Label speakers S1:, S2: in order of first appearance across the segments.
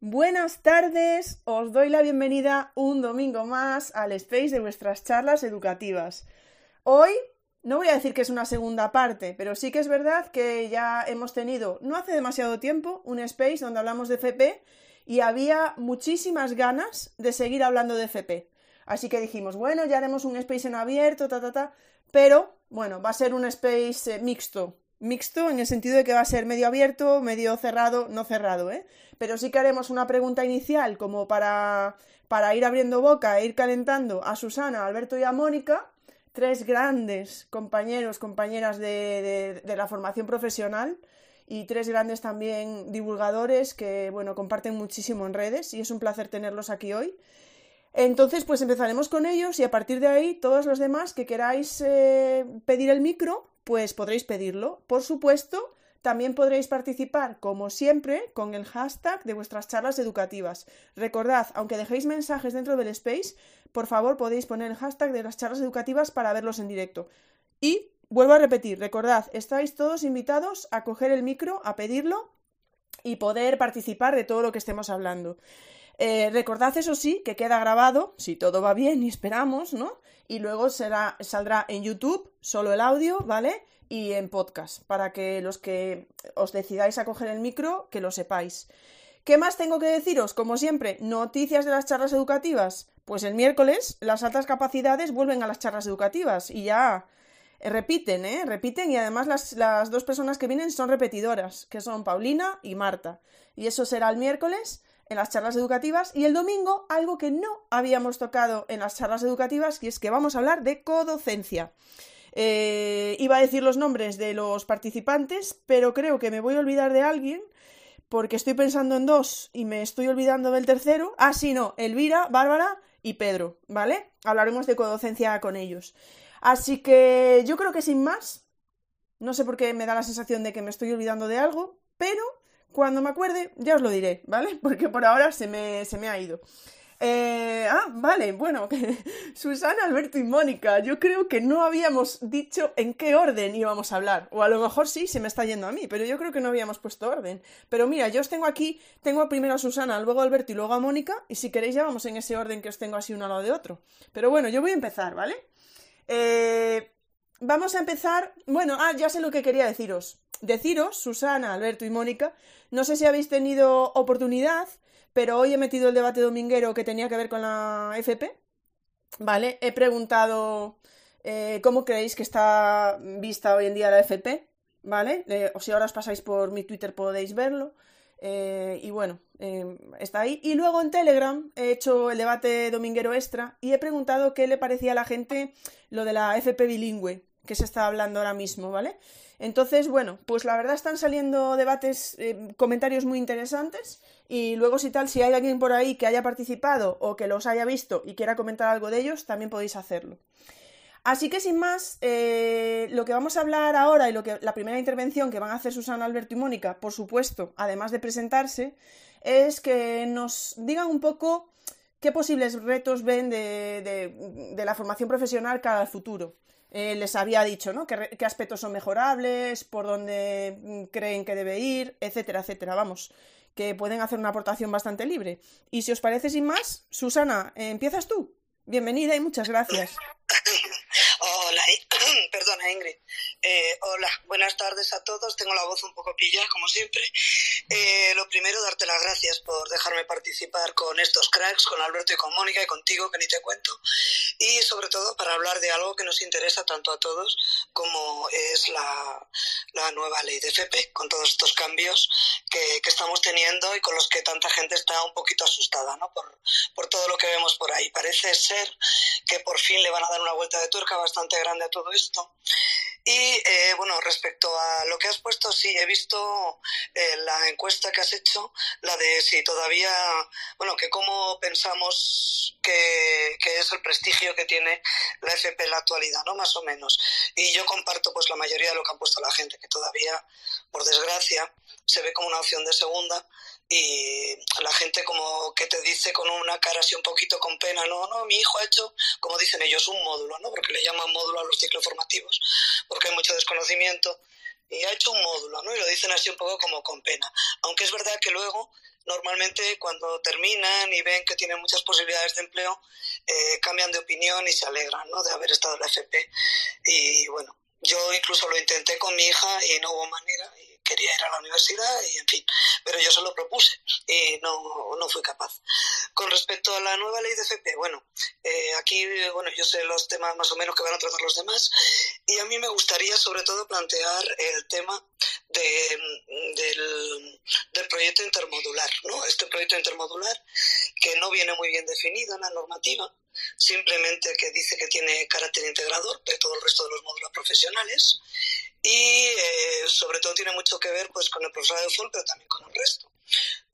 S1: Buenas tardes, os doy la bienvenida un domingo más al space de vuestras charlas educativas. Hoy no voy a decir que es una segunda parte, pero sí que es verdad que ya hemos tenido, no hace demasiado tiempo, un space donde hablamos de FP y había muchísimas ganas de seguir hablando de FP. Así que dijimos, bueno, ya haremos un space en abierto, ta, ta, ta, pero bueno, va a ser un space eh, mixto, mixto en el sentido de que va a ser medio abierto, medio cerrado, no cerrado, ¿eh? Pero sí que haremos una pregunta inicial como para, para ir abriendo boca e ir calentando a Susana, Alberto y a Mónica, tres grandes compañeros, compañeras de, de, la formación profesional y tres grandes también divulgadores que, bueno, comparten muchísimo en redes y es un placer tenerlos aquí hoy. Entonces, pues empezaremos con ellos y a partir de ahí, todos los demás que queráis eh, pedir el micro, pues podréis pedirlo. Por supuesto, también podréis participar, como siempre, con el hashtag de vuestras charlas educativas. Recordad, aunque dejéis mensajes dentro del space, por favor podéis poner el hashtag de las charlas educativas para verlos en directo. Y vuelvo a repetir, recordad, estáis todos invitados a coger el micro, a pedirlo y poder participar de todo lo que estemos hablando. Eh, recordad, eso sí, que queda grabado, si todo va bien y esperamos, ¿no? Y luego será, saldrá en YouTube, solo el audio, ¿vale? Y en podcast, para que los que os decidáis a coger el micro, que lo sepáis. ¿Qué más tengo que deciros? Como siempre, noticias de las charlas educativas. Pues el miércoles las altas capacidades vuelven a las charlas educativas y ya eh, repiten, ¿eh? Repiten y además las, las dos personas que vienen son repetidoras, que son Paulina y Marta. Y eso será el miércoles en las charlas educativas y el domingo algo que no habíamos tocado en las charlas educativas y es que vamos a hablar de codocencia. Eh, iba a decir los nombres de los participantes, pero creo que me voy a olvidar de alguien porque estoy pensando en dos y me estoy olvidando del tercero. Ah, sí, no, Elvira, Bárbara y Pedro, ¿vale? Hablaremos de codocencia con ellos. Así que yo creo que sin más, no sé por qué me da la sensación de que me estoy olvidando de algo, pero cuando me acuerde, ya os lo diré, ¿vale? Porque por ahora se me, se me ha ido. Eh, ah, vale, bueno, Susana, Alberto y Mónica, yo creo que no habíamos dicho en qué orden íbamos a hablar, o a lo mejor sí, se me está yendo a mí, pero yo creo que no habíamos puesto orden. Pero mira, yo os tengo aquí, tengo primero a Susana, luego a Alberto y luego a Mónica, y si queréis ya vamos en ese orden que os tengo así uno al lado de otro. Pero bueno, yo voy a empezar, ¿vale? Eh, vamos a empezar, bueno, ah, ya sé lo que quería deciros. Deciros, Susana, Alberto y Mónica, no sé si habéis tenido oportunidad, pero hoy he metido el debate dominguero que tenía que ver con la FP. ¿Vale? He preguntado eh, cómo creéis que está vista hoy en día la FP. ¿Vale? Eh, o si ahora os pasáis por mi Twitter podéis verlo. Eh, y bueno, está ahí. Y luego en Telegram he hecho el debate dominguero extra y he preguntado qué le parecía a la gente lo de la FP bilingüe que se está hablando ahora mismo, ¿vale? Entonces, bueno, pues la verdad están saliendo debates, eh, comentarios muy interesantes y luego si tal, si hay alguien por ahí que haya participado o que los haya visto y quiera comentar algo de ellos, también podéis hacerlo. Así que sin más, eh, lo que vamos a hablar ahora y lo que la primera intervención que van a hacer Susana, Alberto y Mónica, por supuesto, además de presentarse, es que nos digan un poco qué posibles retos ven de, de la formación profesional cara al futuro. Eh, les había dicho, ¿no? ¿Qué, qué, aspectos son mejorables, por dónde mm, creen que debe ir, etcétera, etcétera. Vamos, que pueden hacer una aportación bastante libre. Y si os parece sin más, Susana, empiezas tú. Bienvenida y muchas gracias.
S2: Hola, perdona Ingrid. Eh, hola, buenas tardes a todos. Tengo la voz un poco pillada, como siempre. Eh, lo primero, darte las gracias por dejarme participar con estos cracks, con Alberto y con Mónica y contigo, que ni te cuento. Y sobre todo para hablar de algo que nos interesa tanto a todos como es la, la nueva ley de FP, con todos estos cambios que, que, estamos teniendo y con los que tanta gente está un poquito asustada ¿no? por, por todo lo que vemos por ahí. Parece ser que por fin le van a dar una vuelta de tuerca bastante grande a todo esto Y eh, bueno, respecto a lo que has puesto, sí, he visto eh, la encuesta que has hecho, la de si todavía, bueno, que cómo pensamos que, que, es el prestigio que tiene la FP en la actualidad, ¿no? Más o menos. Y yo comparto pues la mayoría de lo que han puesto la gente, que todavía, por desgracia, se ve como una opción de segunda y la gente como que te dice con una cara así un poquito con pena, no, no, mi hijo ha hecho, como dicen ellos, un módulo, ¿no? Porque le llaman módulo a los ciclos formativos, porque hay mucho desconocimiento, y ha hecho un módulo, ¿no? Y lo dicen así un poco como con pena. Aunque es verdad que luego, normalmente cuando terminan y ven que tienen muchas posibilidades de empleo, eh, cambian de opinión y se alegran, ¿no? De haber estado en la FP. Y bueno, yo incluso lo intenté con mi hija y no hubo manera quería ir a la universidad y en fin, pero yo se lo propuse y no, no fui capaz. Con respecto a la nueva ley de FP, bueno, eh, aquí bueno, yo sé los temas más o menos que van a tratar los demás y a mí me gustaría sobre todo plantear el tema de, del, del, proyecto intermodular, ¿no? Este proyecto intermodular que no viene muy bien definido en la normativa, simplemente que dice que tiene carácter integrador de todo el resto de los módulos profesionales y eh, sobre todo tiene mucho que ver pues con el profesor de FOL, pero también con el resto.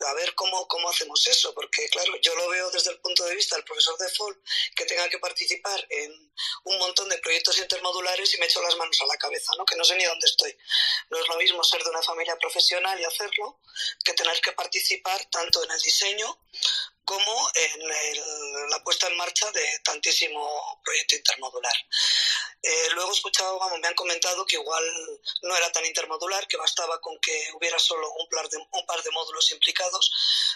S2: A ver cómo, cómo hacemos eso, porque claro, yo lo veo desde el punto de vista del profesor de FOL que tenga que participar en un montón de proyectos intermodulares y me echo las manos a la cabeza, ¿no? que no sé ni dónde estoy. No es lo mismo ser de una familia profesional y hacerlo que tener que participar tanto en el diseño como en la puesta en marcha de tantísimo proyecto intermodular. Eh, luego he escuchado, me han comentado que igual no era tan intermodular, que bastaba con que hubiera solo un par de, un par de módulos implicados,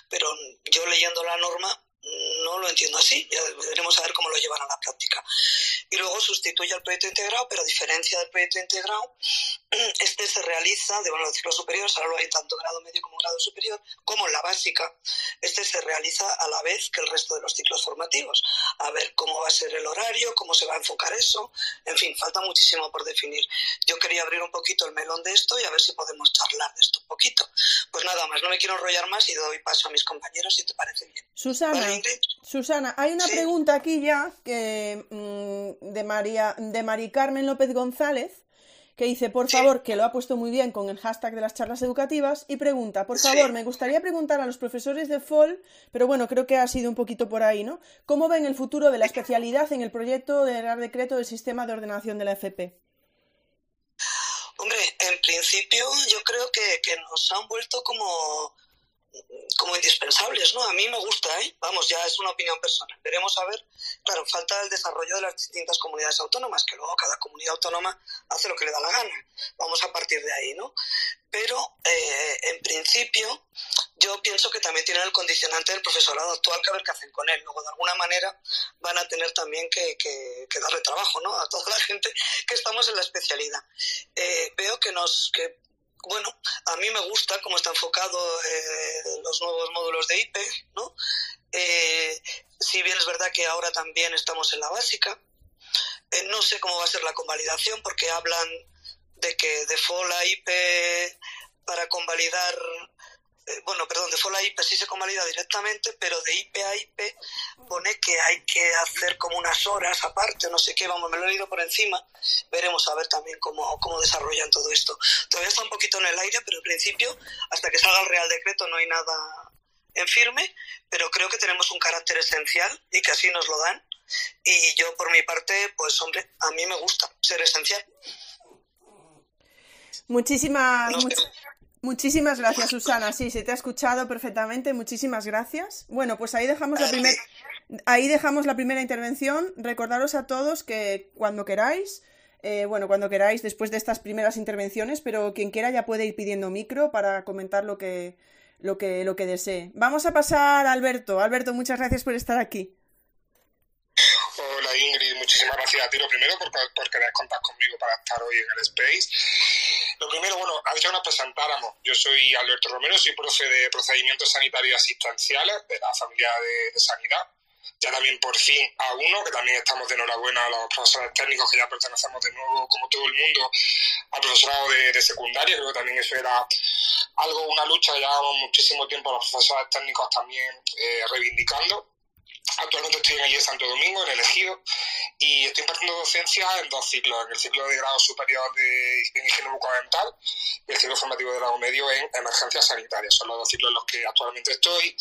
S2: pero yo leyendo la norma no lo entiendo así, ya veremos a ver cómo lo llevan a la práctica. Y luego sustituye al proyecto integrado, pero a diferencia del proyecto integrado, este se realiza, de bueno, los ciclos superiores, ahora lo hay tanto grado medio como grado superior, como en la básica, este se realiza a la vez que el resto de los ciclos formativos. A ver cómo va a ser el horario, cómo se va a enfocar eso, en fin, falta muchísimo por definir. Yo quería abrir un poquito el melón de esto y a ver si podemos charlar de esto un poquito. Pues nada más, no me quiero enrollar más y doy paso a mis compañeros si te parece bien.
S1: Susana. Susana, hay una pregunta aquí ya que, mm, de, María, de Mari Carmen López González que dice, por favor, que lo ha puesto muy bien con el hashtag de las charlas educativas, y pregunta, por favor, me gustaría preguntar a los profesores de FOL, pero bueno, creo que ha sido un poquito por ahí, ¿no? ¿Cómo ven el futuro de la especialidad en el proyecto de dar decreto del sistema de ordenación de la FP?
S2: Hombre, en principio yo creo que, que nos han vuelto como como indispensables, ¿no? A mí me gusta, ¿eh? Vamos, ya es una opinión personal. Veremos a ver. Claro, falta el desarrollo de las distintas comunidades autónomas, que luego cada comunidad autónoma hace lo que le da la gana. Vamos a partir de ahí, ¿no? Pero, eh, en principio, yo pienso que también tienen el condicionante del profesorado actual que a ver qué hacen con él. Luego, de alguna manera, van a tener también que, que, darle trabajo, ¿no? A toda la gente que estamos en la especialidad. Eh, veo que nos... Que bueno, a mí me gusta cómo está enfocado eh, los nuevos módulos de IP, ¿no? Eh, si bien es verdad que ahora también estamos en la básica, eh, no sé cómo va a ser la convalidación porque hablan de que de FOLA IP para convalidar bueno, perdón, de FOLA IP sí se convalida directamente, pero de IP a IP pone que hay que hacer como unas horas aparte, no sé qué, vamos, me lo he leído por encima, veremos a ver también cómo, cómo desarrollan todo esto. Todavía está un poquito en el aire, pero en principio, hasta que salga el Real Decreto no hay nada en firme, pero creo que tenemos un carácter esencial y que así nos lo dan. Y yo, por mi parte, pues hombre, a mí me gusta ser esencial.
S1: Muchísimas, Muchísimas gracias, Susana. Sí, se te ha escuchado perfectamente. Muchísimas gracias. Bueno, pues ahí dejamos la primera ahí dejamos la primera intervención. Recordaros a todos que cuando queráis, eh, bueno, cuando queráis, después de estas primeras intervenciones, pero quien quiera ya puede ir pidiendo micro para comentar lo que, lo que, lo que desee. Vamos a pasar a Alberto. Alberto, muchas gracias por estar aquí.
S3: Hola Ingrid, muchísimas gracias a ti. Lo primero por, por querer contar conmigo para estar hoy en el Space. Lo primero, bueno, ha dicho que nos presentáramos. Yo soy Alberto Romero, soy profe de procedimientos sanitarios asistenciales de la familia de, sanidad. Ya también por fin a uno, que también estamos de enhorabuena a los profesores técnicos que ya pertenecemos de nuevo, como todo el mundo, al profesorado de, secundaria. Creo que también eso era algo, una lucha que llevamos muchísimo tiempo los profesores técnicos también eh, reivindicando Actualmente estoy en el de Santo Domingo, en el Ejido, y estoy impartiendo docencia en dos ciclos, en el ciclo de grado superior de, higiene bucodental y el ciclo formativo de grado medio en emergencias sanitarias. Son los dos ciclos en los que actualmente estoy.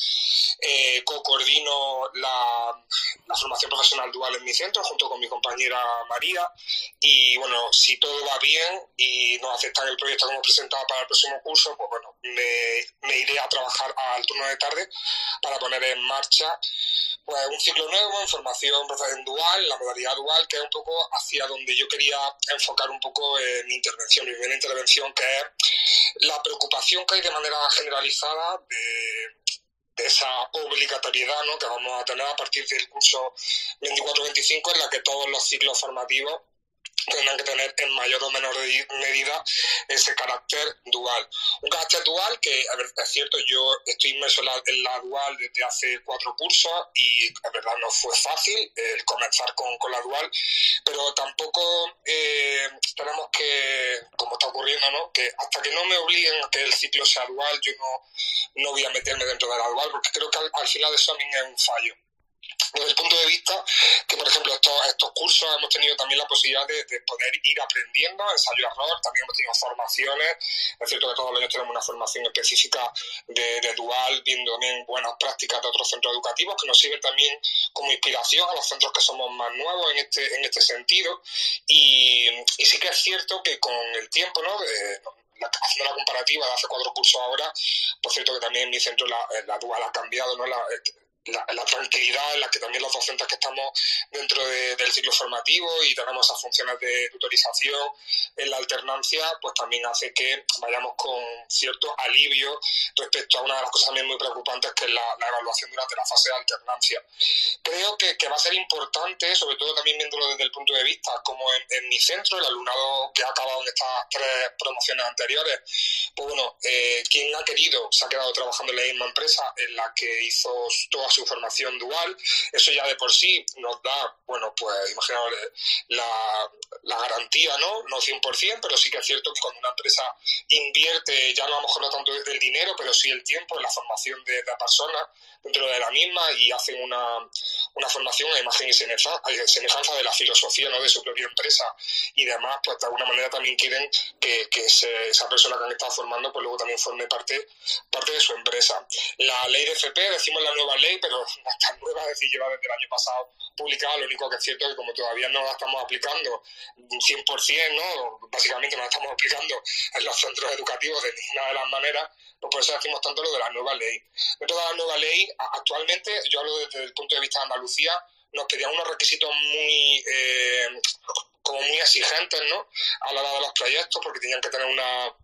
S3: Eh, co-coordino la, la, formación profesional dual en mi centro junto con mi compañera María y bueno, si todo va bien y nos aceptan el proyecto que hemos presentado para el próximo curso, pues bueno, me, me iré a trabajar al turno de tarde para poner en marcha pues un ciclo nuevo en formación en dual, la modalidad dual, que es un poco hacia donde yo quería enfocar un poco eh, mi intervención, mi primera intervención, que es la preocupación que hay de manera generalizada de, esa obligatoriedad ¿no? que vamos a tener a partir del curso 24-25, en la que todos los ciclos formativos tendrán que tener en mayor o menor medida ese carácter dual. Un carácter dual que, a ver, es cierto, yo estoy inmerso en la, dual desde hace cuatro cursos y, es verdad, no fue fácil el comenzar con, con la dual, pero tampoco eh, tenemos que, como está ocurriendo, ¿no? que hasta que no me obliguen a que el ciclo sea dual, yo no, no voy a meterme dentro de la dual, porque creo que al, al final eso también es un fallo desde el punto de vista que, por ejemplo, estos, estos cursos hemos tenido también la posibilidad de, poder ir aprendiendo, ensayo error, también hemos tenido formaciones, es cierto que todos los años tenemos una formación específica de, dual, viendo también buenas prácticas de otros centros educativos que nos sirven también como inspiración a los centros que somos más nuevos en este, en este sentido. Y, sí que es cierto que con el tiempo, ¿no? haciendo la comparativa de hace cuatro cursos ahora, por cierto que también en mi centro la, la dual ha cambiado, ¿no? La, la, tranquilidad en la que también los docentes que estamos dentro del ciclo formativo y tenemos esas funciones de tutorización en la alternancia, pues también hace que vayamos con cierto alivio respecto a una de las cosas también muy preocupantes que es la, evaluación durante la fase de alternancia. Creo que, va a ser importante, sobre todo también viéndolo desde el punto de vista, como en, mi centro, el alumnado que ha acabado en estas tres promociones anteriores, pues bueno, eh, quien ha querido se ha quedado trabajando en la misma empresa en la que hizo todas su formación dual. Eso ya de por sí nos da, bueno, pues imaginaos la, la garantía, ¿no? No 100%, pero sí que es cierto que cuando una empresa invierte, ya no a lo mejor no tanto el dinero, pero sí el tiempo en la formación de la persona dentro de la misma y hacen una, una formación a imagen y semejanza de la filosofía ¿no? de su propia empresa y demás, pues de alguna manera también quieren que, que esa persona que han estado formando pues luego también forme parte, parte de su empresa. La ley de FP, decimos la nueva ley, pero no es tan nueva, es decir, lleva desde el año pasado publicada, lo único que es cierto es que como todavía no la estamos aplicando 100%, ¿no? básicamente no la estamos aplicando en los centros educativos de ninguna de las maneras, pues por eso decimos tanto lo de la nueva ley. Dentro de la nueva ley, actualmente, yo hablo desde el punto de vista de Andalucía, nos pedían unos requisitos muy, eh, como muy exigentes, ¿no? A la hora de los proyectos, porque tenían que tener una,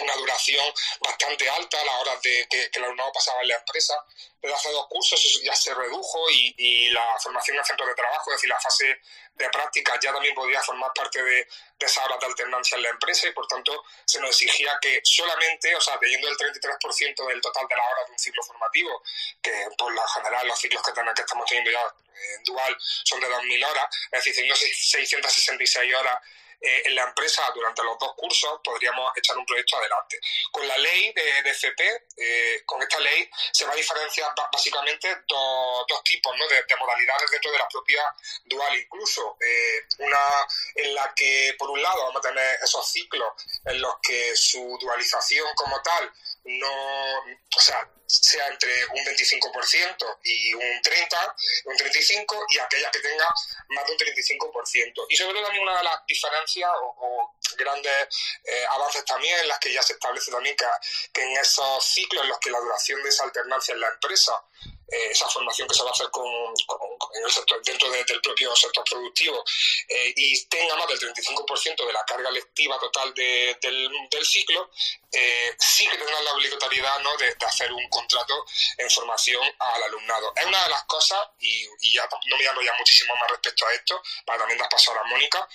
S3: una duración bastante alta a la hora de que, que el alumnado pasaba en la empresa. Desde hace dos cursos ya se redujo y, y, la formación en centros de trabajo, es decir, la fase de práctica ya también podía formar parte de, de esas horas de alternancia en la empresa y por tanto se nos exigía que solamente, o sea, teniendo el 33% del total de las horas de un ciclo formativo, que por lo general los ciclos que, que estamos teniendo ya en dual son de 2.000 horas, es decir, teniendo 666 horas eh, en la empresa durante los dos cursos podríamos echar un proyecto adelante. Con la ley de, de FP, eh, con esta ley se va a diferenciar básicamente dos, tipos ¿no? de, modalidades dentro de la propia dual incluso. Eh, una en la que por un lado vamos a tener esos ciclos en los que su dualización como tal no, o sea, sea entre un 25% y un 30, un 35 y aquella que tenga más de un 35%. Y sobre todo también una de las diferencias o, grandes eh, avances también en las que ya se establece también que, que en esos ciclos en los que la duración de esa alternancia en la empresa eh, esa formación que se va a hacer con, en el sector, dentro del propio sector productivo eh, y tenga más del 35% de la carga lectiva total del, del, ciclo, eh, sí que tendrán la obligatoriedad ¿no? de, hacer un contrato en formación al alumnado. Es una de las cosas, y, y ya no me voy ya muchísimo más respecto a esto, para también dar paso a la Mónica,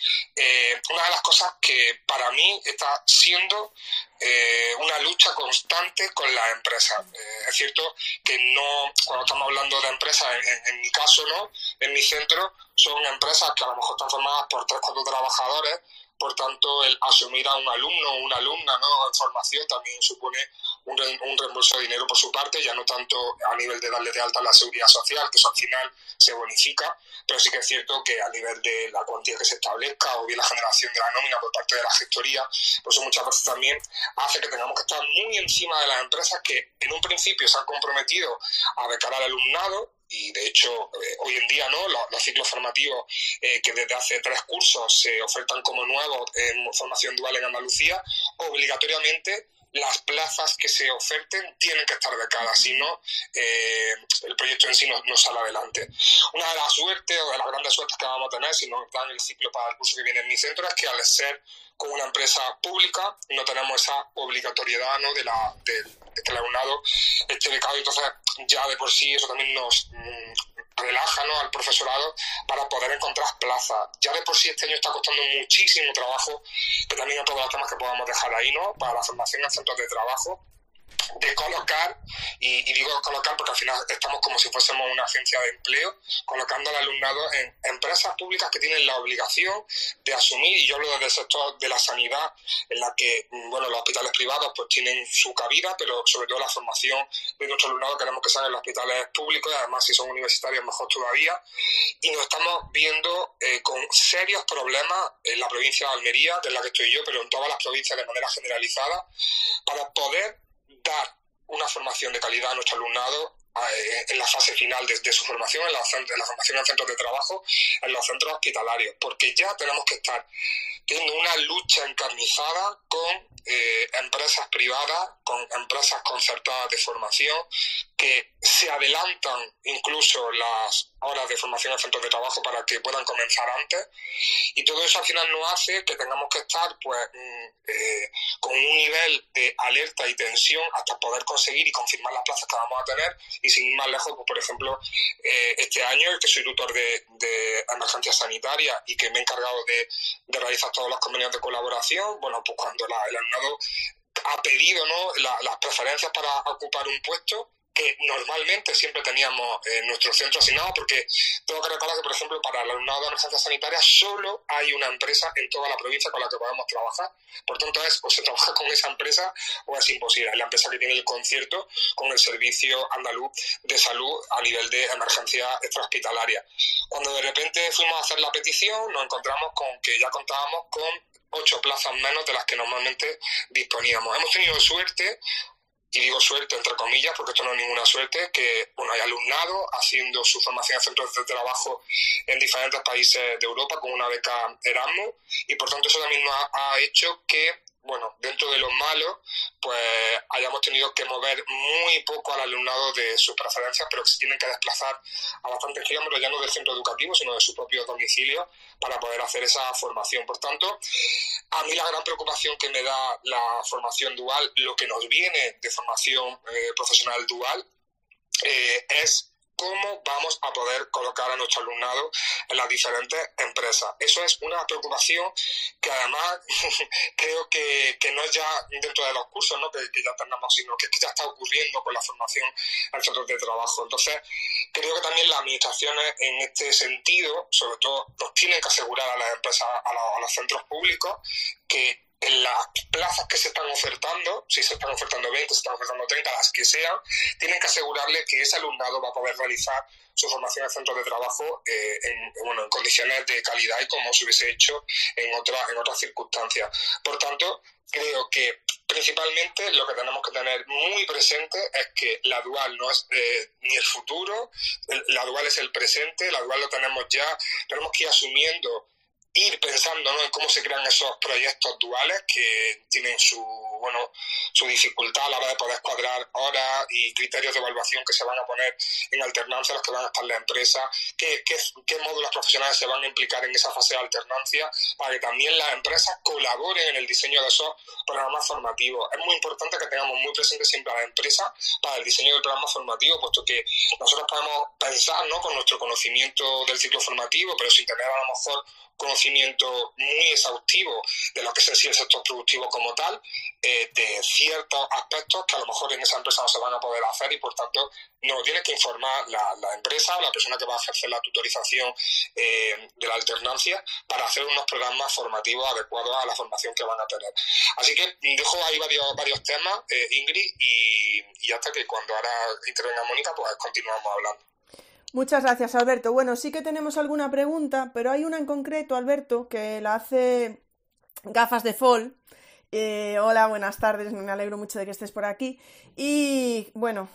S3: una de las cosas que para mí está siendo eh, una lucha constante con las empresas. Eh, es cierto que no, cuando estamos hablando de empresas, en, mi caso, ¿no? En mi centro, son empresas que a lo mejor están formadas por tres, cuatro trabajadores, por tanto, el asumir a un alumno o una alumna ¿no? en formación también supone un, un, reembolso de dinero por su parte, ya no tanto a nivel de darle de alta la seguridad social, que eso al final se bonifica, pero sí que es cierto que a nivel de la cuantía que se establezca o bien la generación de la nómina por parte de la gestoría, pues eso muchas veces también hace que tengamos que estar muy encima de las empresas que en un principio se han comprometido a becar al alumnado y de hecho eh, hoy en día no los, ciclos formativos eh, que desde hace tres cursos se ofertan como nuevos en formación dual en Andalucía obligatoriamente las plazas que se oferten tienen que estar becadas, si no, eh, el proyecto en sí no, sale adelante. Una de las suertes o de las grandes suertes que vamos a tener si nos dan el ciclo para el curso que viene en mi centro es que al ser con una empresa pública no tenemos esa obligatoriedad ¿no? de, la, de, que el alumnado esté becado, entonces ya de por sí eso también nos mm, relaja ¿no? al profesorado para poder encontrar plazas. Ya de por sí este año está costando muchísimo trabajo, que también a todos los temas que podamos dejar ahí, ¿no? Para la formación en centros de trabajo de colocar, y, digo colocar porque al final estamos como si fuésemos una agencia de empleo, colocando al alumnado en empresas públicas que tienen la obligación de asumir, y yo hablo desde el sector de la sanidad, en la que, mm, bueno, los hospitales privados pues tienen su cabida, pero sobre todo la formación de nuestro alumnado queremos que sean en los hospitales públicos, y además si son universitarios mejor todavía, y nos estamos viendo eh, con serios problemas en la provincia de Almería, de la que estoy yo, pero en todas las provincias de manera generalizada, para poder dar una formación de calidad a nuestro alumnado eh, en la fase final de, su formación, en la, en la, formación en centros de trabajo, en los centros hospitalarios, porque ya tenemos que estar teniendo una lucha encarnizada con eh, empresas privadas, con empresas concertadas de formación, que se adelantan incluso las horas de formación en centros de trabajo para que puedan comenzar antes. Y todo eso al final nos hace que tengamos que estar pues mm, eh, con un nivel de alerta y tensión hasta poder conseguir y confirmar las plazas que vamos a tener. Y sin ir más lejos, pues, por ejemplo, eh, este año, que soy tutor de, de emergencia sanitaria y que me he encargado de, de realizar todos los convenios de colaboración, bueno, pues cuando la, el alumnado ha pedido ¿no? las preferencias para ocupar un puesto, que normalmente siempre teníamos en nuestro centro asignado, porque tengo que recordar que, por ejemplo, para el alumnado de emergencia sanitaria solo hay una empresa en toda la provincia con la que podemos trabajar. Por tanto, es o se trabaja con esa empresa o es imposible. Es la empresa que tiene el concierto con el Servicio Andaluz de Salud a nivel de emergencia extrahospitalaria. Cuando de repente fuimos a hacer la petición, nos encontramos con que ya contábamos con ocho plazas menos de las que normalmente disponíamos. Hemos tenido suerte y digo suerte entre comillas porque esto no es ninguna suerte, que bueno, hay alumnado haciendo su formación en centros de trabajo en diferentes países de Europa con una beca Erasmus y por tanto eso también nos ha hecho que bueno, dentro de los malos, pues hayamos tenido que mover muy poco al alumnado de sus preferencias, pero que se tienen que desplazar a bastantes kilómetros ya no del centro educativo, sino de su propio domicilio para poder hacer esa formación. Por tanto, a mí la gran preocupación que me da la formación dual, lo que nos viene de formación eh, profesional dual, eh, es cómo vamos a poder colocar a nuestro alumnado en las diferentes empresas. Eso es una preocupación que además creo que, no es ya dentro de los cursos ¿no? que, ya tenemos, sino que, ya está ocurriendo con la formación en centros de trabajo. Entonces, creo que también las administraciones en este sentido, sobre todo, nos tienen que asegurar a las empresas, a los centros públicos, que en las plazas que se están ofertando, si se están ofertando 20, se están ofertando 30, las que sean, tienen que asegurarle que ese alumnado va a poder realizar su formación en centros de trabajo eh, en, bueno, en condiciones de calidad y como se hubiese hecho en, otra, en otras circunstancias. Por tanto, creo que principalmente lo que tenemos que tener muy presente es que la dual no es eh, ni el futuro, la dual es el presente, la dual lo tenemos ya, tenemos que ir asumiendo ir pensando en cómo se crean esos proyectos duales que tienen su bueno su dificultad a la hora de poder cuadrar horas y criterios de evaluación que se van a poner en alternancia los que van a estar la empresa, qué, qué, qué módulos profesionales se van a implicar en esa fase de alternancia para que también las empresas colaboren en el diseño de esos programas formativos. Es muy importante que tengamos muy presente siempre a la empresa para el diseño del programa formativo, puesto que nosotros podemos pensar ¿no? con nuestro conocimiento del ciclo formativo, pero sin tener a lo mejor conocimiento muy exhaustivo de lo que es el sector productivo como tal, eh, de ciertos aspectos que a lo mejor en esa empresa no se van a poder hacer y por tanto no tiene que informar la, la empresa o la persona que va a ejercer la tutorización eh, de la alternancia para hacer unos programas formativos adecuados a la formación que van a tener. Así que dejo ahí varios, varios temas, eh, Ingrid, y, y hasta que cuando ahora intervenga Mónica, pues continuamos hablando.
S1: Muchas gracias, Alberto. Bueno, sí que tenemos alguna pregunta, pero hay una en concreto, Alberto, que la hace Gafas de Fall. Eh, hola, buenas tardes, me alegro mucho de que estés por aquí. Y bueno,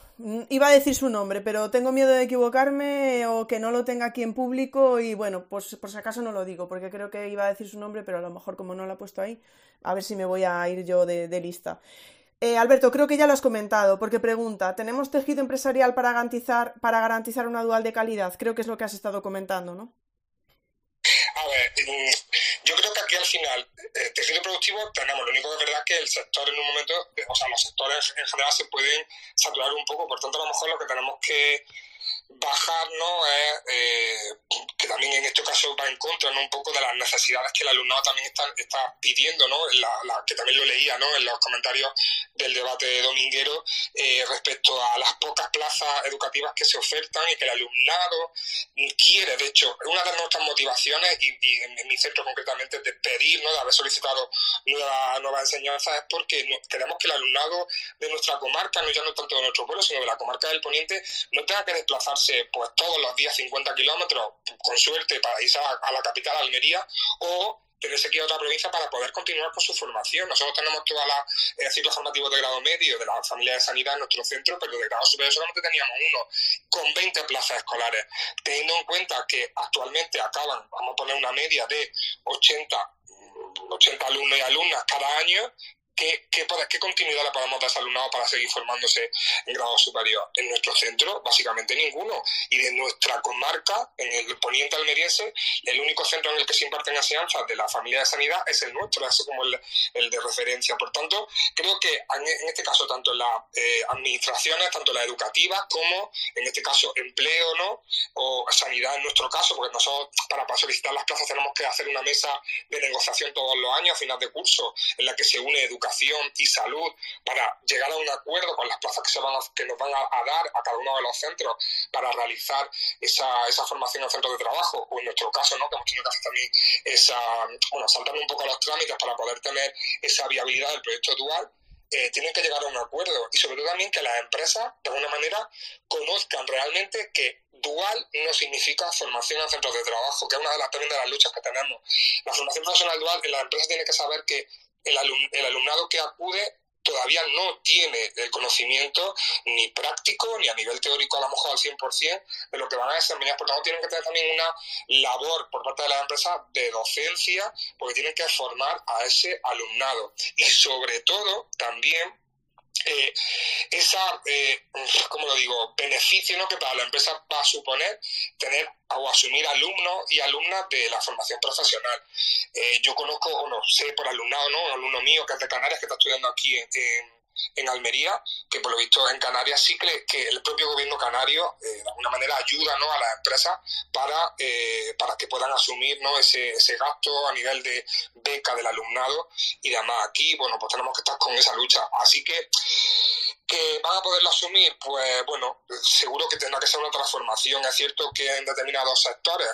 S1: iba a decir su nombre, pero tengo miedo de equivocarme o que no lo tenga aquí en público y bueno, pues por si acaso no lo digo, porque creo que iba a decir su nombre, pero a lo mejor como no lo ha puesto ahí, a ver si me voy a ir yo de, de lista. Eh, Alberto, creo que ya lo has comentado, porque pregunta, ¿tenemos tejido empresarial para garantizar, para garantizar una dual de calidad? Creo que es lo que has estado comentando, ¿no?
S3: A ver, mm, yo creo que aquí al final, eh, tejido productivo tenemos, lo único que es verdad es que el sector en un momento, eh, o sea, los sectores en general se pueden saturar un poco, por tanto a lo mejor lo que tenemos que bajar no es eh, que también en este caso va en contra ¿no? un poco de las necesidades que el alumnado también está, está pidiendo no la, que también lo leía no en los comentarios del debate dominguero eh, respecto a las pocas plazas educativas que se ofertan y que el alumnado quiere de hecho una de nuestras motivaciones y, en, mi centro concretamente de pedir no de haber solicitado nueva, nueva enseñanza es porque queremos que el alumnado de nuestra comarca no ya no tanto de nuestro pueblo sino de la comarca del poniente no tenga que desplazarse pues todos los días 50 kilómetros, con suerte, para irse a, la capital, Almería, o tenerse que ir a otra provincia para poder continuar con su formación. Nosotros tenemos todos los eh, ciclos formativos de grado medio de la familia de sanidad en nuestro centro, pero de grado superior solamente teníamos uno, con 20 plazas escolares. Teniendo en cuenta que actualmente acaban, vamos a poner una media de 80 80 alumnos y alumnas cada año, ¿Qué, qué, ¿Qué, continuidad le podemos dar a ese alumnado para seguir formándose en grado superior? En nuestro centro, básicamente ninguno. Y de nuestra comarca, en el poniente almeriense, el único centro en el que se imparten enseñanzas de la familia de sanidad es el nuestro, es como el, el de referencia. Por tanto, creo que en, este caso, tanto en las eh, administraciones, tanto las educativas, como en este caso empleo, ¿no? O sanidad en nuestro caso, porque nosotros para, para solicitar las plazas tenemos que hacer una mesa de negociación todos los años a final de curso, en la que se une educación educación y salud para llegar a un acuerdo con las plazas que, se van que nos van a, dar a cada uno de los centros para realizar esa, esa formación en centros de trabajo, o en nuestro caso, ¿no? que hemos tenido que hacer también esa, bueno, saltarme un poco los trámites para poder tener esa viabilidad del proyecto dual, eh, tienen que llegar a un acuerdo y sobre todo también que las empresas de alguna manera conozcan realmente que dual no significa formación en centros de trabajo, que es una de las también de las luchas que tenemos. La formación profesional dual en las empresas tiene que saber que el, el alumnado que acude todavía no tiene el conocimiento ni práctico ni a nivel teórico a lo mejor al 100% de lo que van a desempeñar. Por tanto, tienen que tener también una labor por parte de la empresa de docencia porque tienen que formar a ese alumnado. Y sobre todo, también eh, esa, eh, como lo digo?, beneficio ¿no? que para la empresa va a suponer tener o asumir alumnos y alumnas de la formación profesional. Eh, yo conozco, o no sé por alumnado, ¿no? Un alumno mío que es de Canarias, que está estudiando aquí en Almería, que por lo visto en Canarias sí que, que el propio gobierno canario eh, de alguna manera ayuda ¿no? a las empresas para, eh, para que puedan asumir ¿no? ese, ese gasto a nivel de beca del alumnado y demás. Aquí, bueno, pues tenemos que estar con esa lucha. Así que que van a poderlo asumir, pues bueno, seguro que tendrá que ser una transformación. Es cierto que en determinados sectores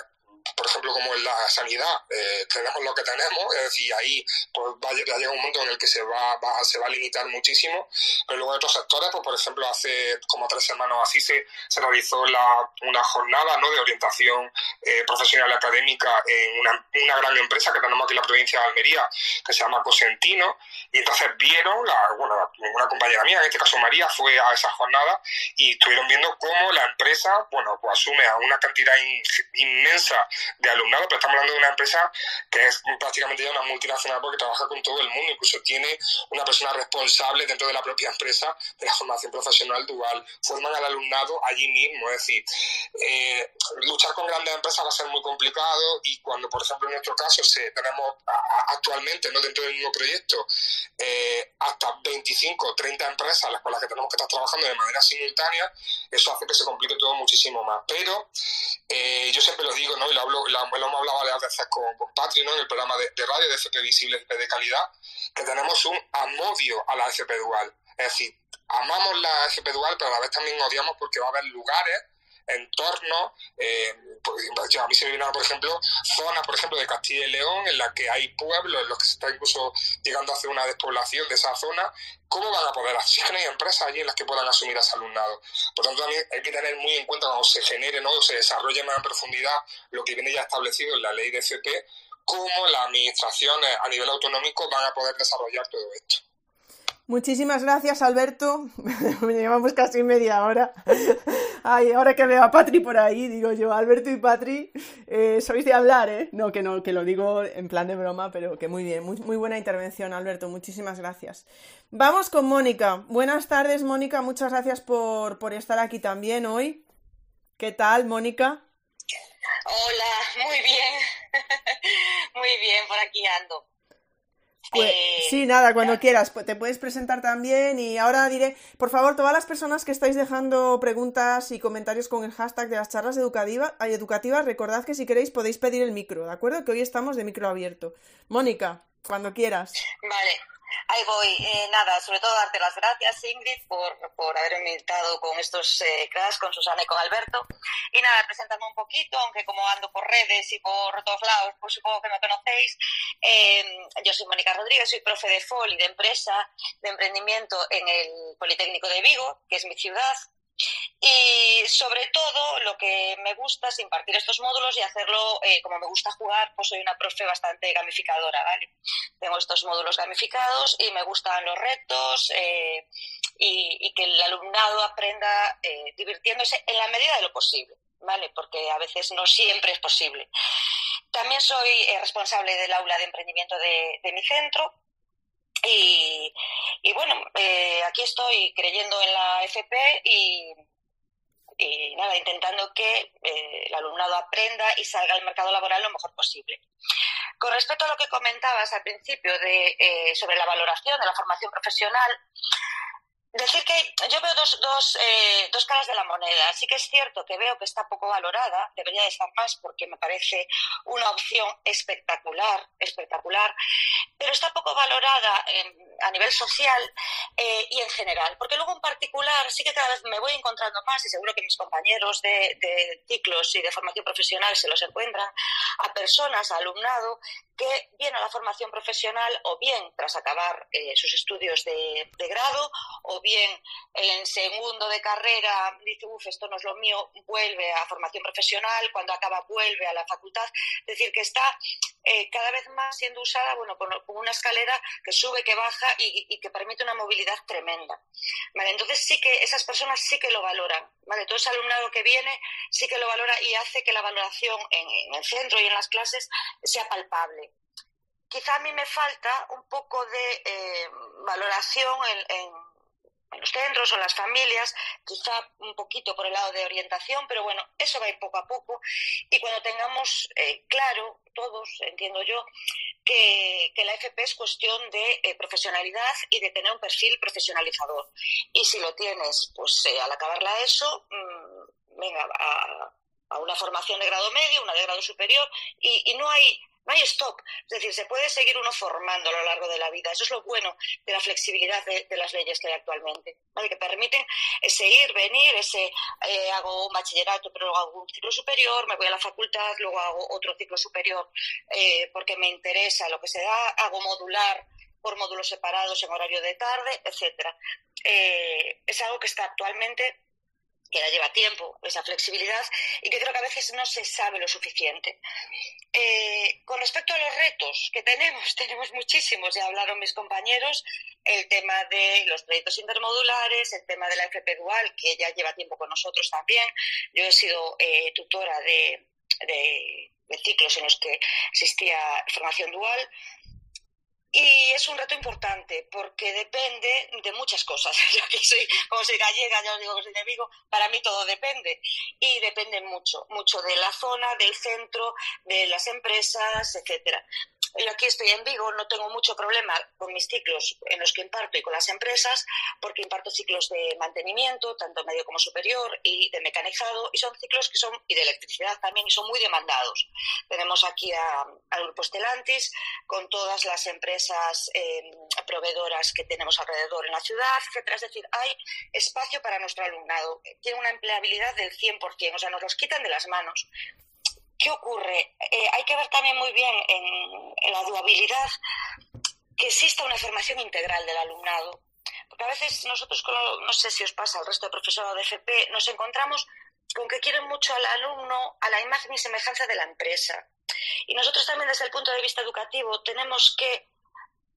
S3: por ejemplo, como en la sanidad, eh, tenemos lo que tenemos, es decir, ahí pues, va a llegar un momento en el que se va, se va a limitar muchísimo, pero luego en otros sectores, pues por ejemplo, hace como tres semanas así se, realizó la, una jornada ¿no? de orientación eh, profesional académica en una, gran empresa que tenemos aquí en la provincia de Almería, que se llama Cosentino, y entonces vieron, la, bueno, una compañera mía, en este caso María, fue a esa jornada y estuvieron viendo cómo la empresa, bueno, pues asume a una cantidad inmensa de alumnado, pero estamos hablando de una empresa que es prácticamente ya una multinacional porque trabaja con todo el mundo, incluso tiene una persona responsable dentro de la propia empresa de la formación profesional dual, forman al alumnado allí mismo, es decir, eh, luchar con grandes empresas va a ser muy complicado y cuando, por ejemplo, en nuestro caso se, tenemos actualmente, no dentro del mismo proyecto, eh, hasta 25 25 o 30 empresas las con las que tenemos que estar trabajando de manera simultánea, eso hace que se complique todo muchísimo más. Pero eh, yo siempre lo digo, ¿no? y lo, hablo, lo, hemos hablado varias veces con, con en el programa de, radio de FP Visible, FP de calidad, que tenemos un amodio a la FP Dual. Es decir, amamos la FP Dual, pero a la vez también odiamos porque va a haber lugares entornos, eh, a mí se me viene, por ejemplo, zonas, por ejemplo, de Castilla y León, en las que hay pueblos en los que se está incluso llegando a hacer una despoblación de esa zona, ¿cómo van a poder no hay empresas allí en las que puedan asumir a ese alumnado? Por tanto, también hay que tener muy en cuenta cuando se genere, ¿no? o se desarrolle más en profundidad lo que viene ya establecido en la ley de FP, cómo las administraciones a nivel autonómico van a poder desarrollar todo esto.
S1: Muchísimas gracias, Alberto. Me llevamos casi media hora. Ay, ahora que veo a Patri por ahí, digo yo, Alberto y Patri, eh, sois de hablar, ¿eh? No, que no, que lo digo en plan de broma, pero que muy bien. Muy, muy buena intervención, Alberto. Muchísimas gracias. Vamos con Mónica. Buenas tardes, Mónica. Muchas gracias por, por estar aquí también hoy. ¿Qué tal, Mónica?
S4: Hola, muy bien. muy bien, por aquí ando.
S1: Pues, eh, sí, nada, cuando quieras, pues, te puedes presentar también y ahora diré, por favor, todas las personas que estáis dejando preguntas y comentarios con el hashtag de las charlas educativas, educativas recordad que si queréis podéis pedir el micro, ¿de acuerdo? Que hoy estamos de micro abierto. Mónica, cuando quieras.
S4: Vale, Ahí voy. Eh, nada, sobre todo darte las gracias, Ingrid, por, por haberme invitado con estos eh, con Susana y con Alberto. Y nada, presentarme un poquito, aunque como ando por redes y por todos lados, pues supongo que me conocéis. Eh, yo soy Mónica Rodríguez, soy profe de FOL y de empresa de emprendimiento en el Politécnico de Vigo, que es mi ciudad. Y sobre todo lo que me gusta es impartir estos módulos y hacerlo eh, como me gusta jugar, pues soy una profe bastante gamificadora, ¿vale? Tengo estos módulos gamificados y me gustan los retos eh, y, que el alumnado aprenda eh, divirtiéndose en la medida de lo posible, ¿vale? Porque a veces no siempre es posible. También soy responsable del aula de emprendimiento de mi centro y, bueno, eh, aquí estoy creyendo en la FP y, nada, intentando que eh, el alumnado aprenda y salga al mercado laboral lo mejor posible. Con respecto a lo que comentabas al principio de, eh, sobre la valoración de la formación profesional, Decir que yo veo dos, dos, eh, dos caras de la moneda. Sí que es cierto que veo que está poco valorada, debería de estar más porque me parece una opción espectacular, espectacular, pero está poco valorada a nivel social eh, y en general. Porque luego en particular sí que cada vez me voy encontrando más y seguro que mis compañeros de, de ciclos y de formación profesional se los encuentran a personas, a alumnado que viene a la formación profesional o bien tras acabar eh, sus estudios de, de grado o bien en segundo de carrera dice, uff, esto no es lo mío, vuelve a formación profesional, cuando acaba vuelve a la facultad. Es decir, que está eh, cada vez más siendo usada bueno, con, una escalera que sube, que baja y, que permite una movilidad tremenda. ¿Vale? Entonces sí que esas personas sí que lo valoran. ¿vale? Todo ese alumnado que viene sí que lo valora y hace que la valoración en, el centro y en las clases sea palpable quizá a mí me falta un poco de eh, valoración en, los centros o en las familias, quizá un poquito por el lado de orientación, pero bueno, eso va a ir poco a poco. Y cuando tengamos eh, claro, todos, entiendo yo, que, la FP es cuestión de eh, profesionalidad y de tener un perfil profesionalizador. Y si lo tienes, pues eh, al acabarla eso, mm, venga, a, una formación de grado medio, una de grado superior, y no hay no hay stop. Es decir, se puede seguir uno formando a lo largo de la vida. Eso es lo bueno de la flexibilidad de, las leyes que hay actualmente, que permiten ese ir, venir, ese eh, hago un bachillerato, pero luego hago un ciclo superior, me voy a la facultad, luego hago otro ciclo superior eh, porque me interesa lo que se da, hago modular por módulos separados en horario de tarde, etcétera. Eh, es algo que está actualmente que ya lleva tiempo, esa flexibilidad, y que creo que a veces no se sabe lo suficiente. Eh, con respecto a los retos que tenemos, tenemos muchísimos, ya hablaron mis compañeros, el tema de los proyectos intermodulares, el tema de la FP Dual, que ya lleva tiempo con nosotros también. Yo he sido eh, tutora de, de, ciclos en los que existía formación dual. Y es un reto importante porque depende de muchas cosas. Yo que soy, como soy gallega, ya os digo que soy de Vigo, para mí todo depende. Y depende mucho, mucho de la zona, del centro, de las empresas, etcétera. Yo aquí estoy en Vigo, no tengo mucho problema con mis ciclos en los que imparto y con las empresas, porque imparto ciclos de mantenimiento, tanto medio como superior, y de mecanizado, y son ciclos que son, y de electricidad también, y son muy demandados. Tenemos aquí al Grupo Estelantis, con todas las empresas eh, proveedoras que tenemos alrededor en la ciudad, etcétera. Es decir, hay espacio para nuestro alumnado. Tiene una empleabilidad del 100%, o sea, nos los quitan de las manos. ¿Qué ocurre? Eh, hay que ver también muy bien en, en, la durabilidad que exista una formación integral del alumnado. Porque a veces nosotros, no sé si os pasa al resto de profesorado de FP, nos encontramos con que quieren mucho al alumno a la imagen y semejanza de la empresa. Y nosotros también desde el punto de vista educativo tenemos que,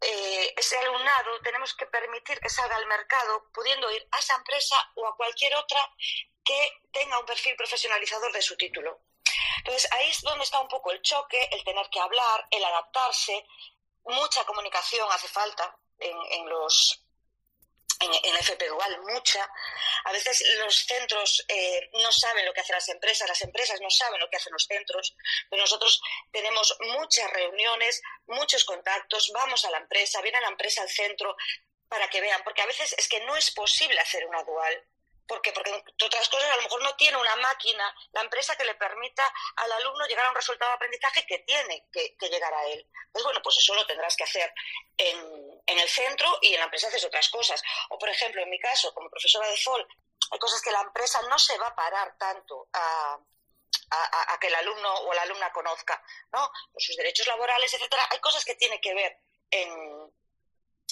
S4: eh, ese alumnado, tenemos que permitir que salga al mercado pudiendo ir a esa empresa o a cualquier otra que tenga un perfil profesionalizador de su título. Entonces, ahí es donde está un poco el choque, el tener que hablar, el adaptarse. Mucha comunicación hace falta en, en los en, FP Dual, mucha. A veces los centros eh, no saben lo que hacen las empresas, las empresas no saben lo que hacen los centros, pero nosotros tenemos muchas reuniones, muchos contactos, vamos a la empresa, viene a la empresa al centro para que vean, porque a veces es que no es posible hacer una dual. ¿Por qué? Porque, entre otras cosas, a lo mejor no tiene una máquina, la empresa que le permita al alumno llegar a un resultado de aprendizaje que tiene que, llegar a él. Pues bueno, pues eso lo tendrás que hacer en, en, el centro y en la empresa haces otras cosas. O, por ejemplo, en mi caso, como profesora de FOL, hay cosas que la empresa no se va a parar tanto a, a, a que el alumno o la alumna conozca, ¿no? Sus derechos laborales, etcétera. Hay cosas que tiene que ver en,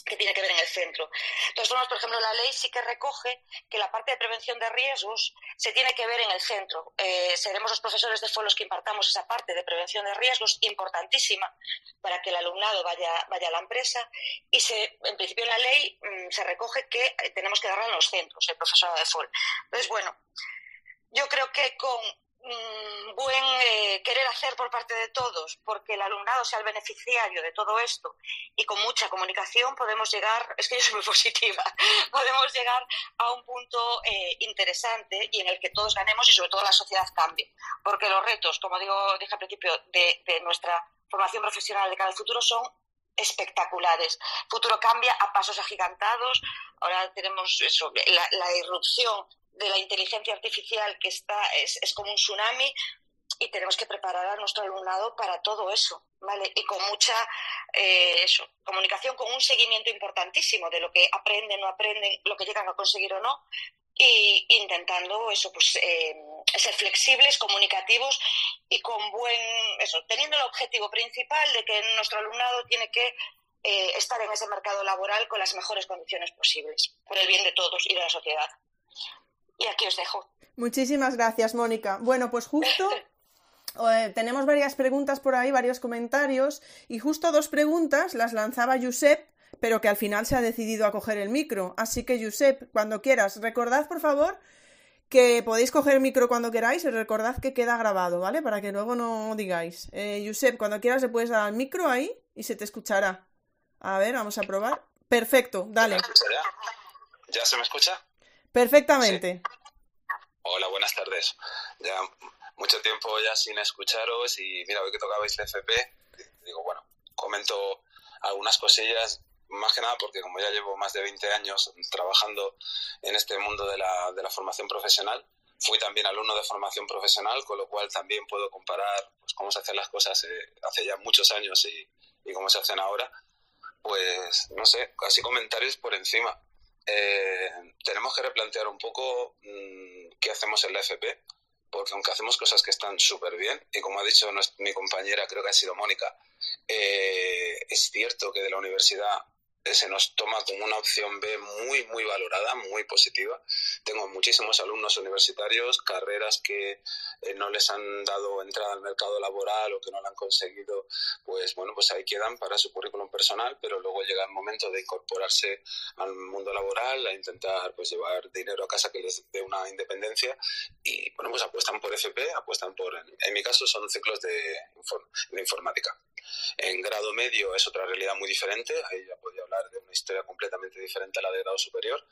S4: que tiene que ver en el centro. Entonces, bueno, por ejemplo, la ley sí que recoge que la parte de prevención de riesgos se tiene que ver en el centro. Eh, seremos los profesores de FOL los que impartamos esa parte de prevención de riesgos importantísima para que el alumnado vaya, vaya a la empresa y se, en principio en la ley mmm, se recoge que tenemos que darla en los centros, el profesorado de FOL. Entonces, bueno, yo creo que con buen eh, querer hacer por parte de todos, porque el alumnado sea el beneficiario de todo esto y con mucha comunicación podemos llegar, es que yo soy muy positiva, podemos llegar a un punto eh, interesante y en el que todos ganemos y sobre todo la sociedad cambie. Porque los retos, como digo, dije al principio, de, nuestra formación profesional de cara al futuro son espectaculares. Futuro cambia a pasos agigantados. Ahora tenemos eso, la irrupción de la inteligencia artificial que está es, es, como un tsunami y tenemos que preparar a nuestro alumnado para todo eso, ¿vale? Y con mucha eh, comunicación, con un seguimiento importantísimo de lo que aprenden, no aprenden, lo que llegan a conseguir o no, y intentando eso, pues eh, ser flexibles, comunicativos y con buen, eso, teniendo el objetivo principal de que nuestro alumnado tiene que eh, estar en ese mercado laboral con las mejores condiciones posibles, por el bien de todos y de la sociedad. Y aquí os dejo.
S1: Muchísimas gracias, Mónica. Bueno, pues justo eh, tenemos varias preguntas por ahí, varios comentarios, y justo dos preguntas las lanzaba Josep, pero que al final se ha decidido a coger el micro. Así que, Josep, cuando quieras, recordad, por favor, que podéis coger el micro cuando queráis y recordad que queda grabado, ¿vale? Para que luego no digáis. Eh, Josep, cuando quieras le puedes dar al micro ahí y se te escuchará. A ver, vamos a probar. Perfecto, dale.
S5: ¿Ya se me escucha?
S1: Perfectamente.
S5: Sí. Hola, buenas tardes. Ya mucho tiempo ya sin escucharos y mira, hoy que tocabais el FP, digo, bueno, comento algunas cosillas, más que nada porque como ya llevo más de 20 años trabajando en este mundo de la, de la formación profesional, fui también alumno de formación profesional, con lo cual también puedo comparar pues, cómo se hacen las cosas eh, hace ya muchos años y, y cómo se hacen ahora. Pues, no sé, casi comentarios por encima eh, tenemos que replantear un poco mmm, qué hacemos en la FP, porque aunque hacemos cosas que están súper bien, y como ha dicho mi compañera, creo que ha sido Mónica, eh, es cierto que de la universidad se nos toma como una opción B muy, muy valorada, muy positiva. Tengo muchísimos alumnos universitarios, carreras que eh, no les han dado entrada al mercado laboral o que no la han conseguido, pues bueno, pues ahí quedan para su currículum personal, pero luego llega el momento de incorporarse al mundo laboral, a intentar pues llevar dinero a casa que les dé una independencia y bueno, pues apuestan por FP, apuestan por, en, mi caso son ciclos de, de informática. En grado medio es otra realidad muy diferente, ahí ya podría hablar de una historia completamente diferente a la de grado superior,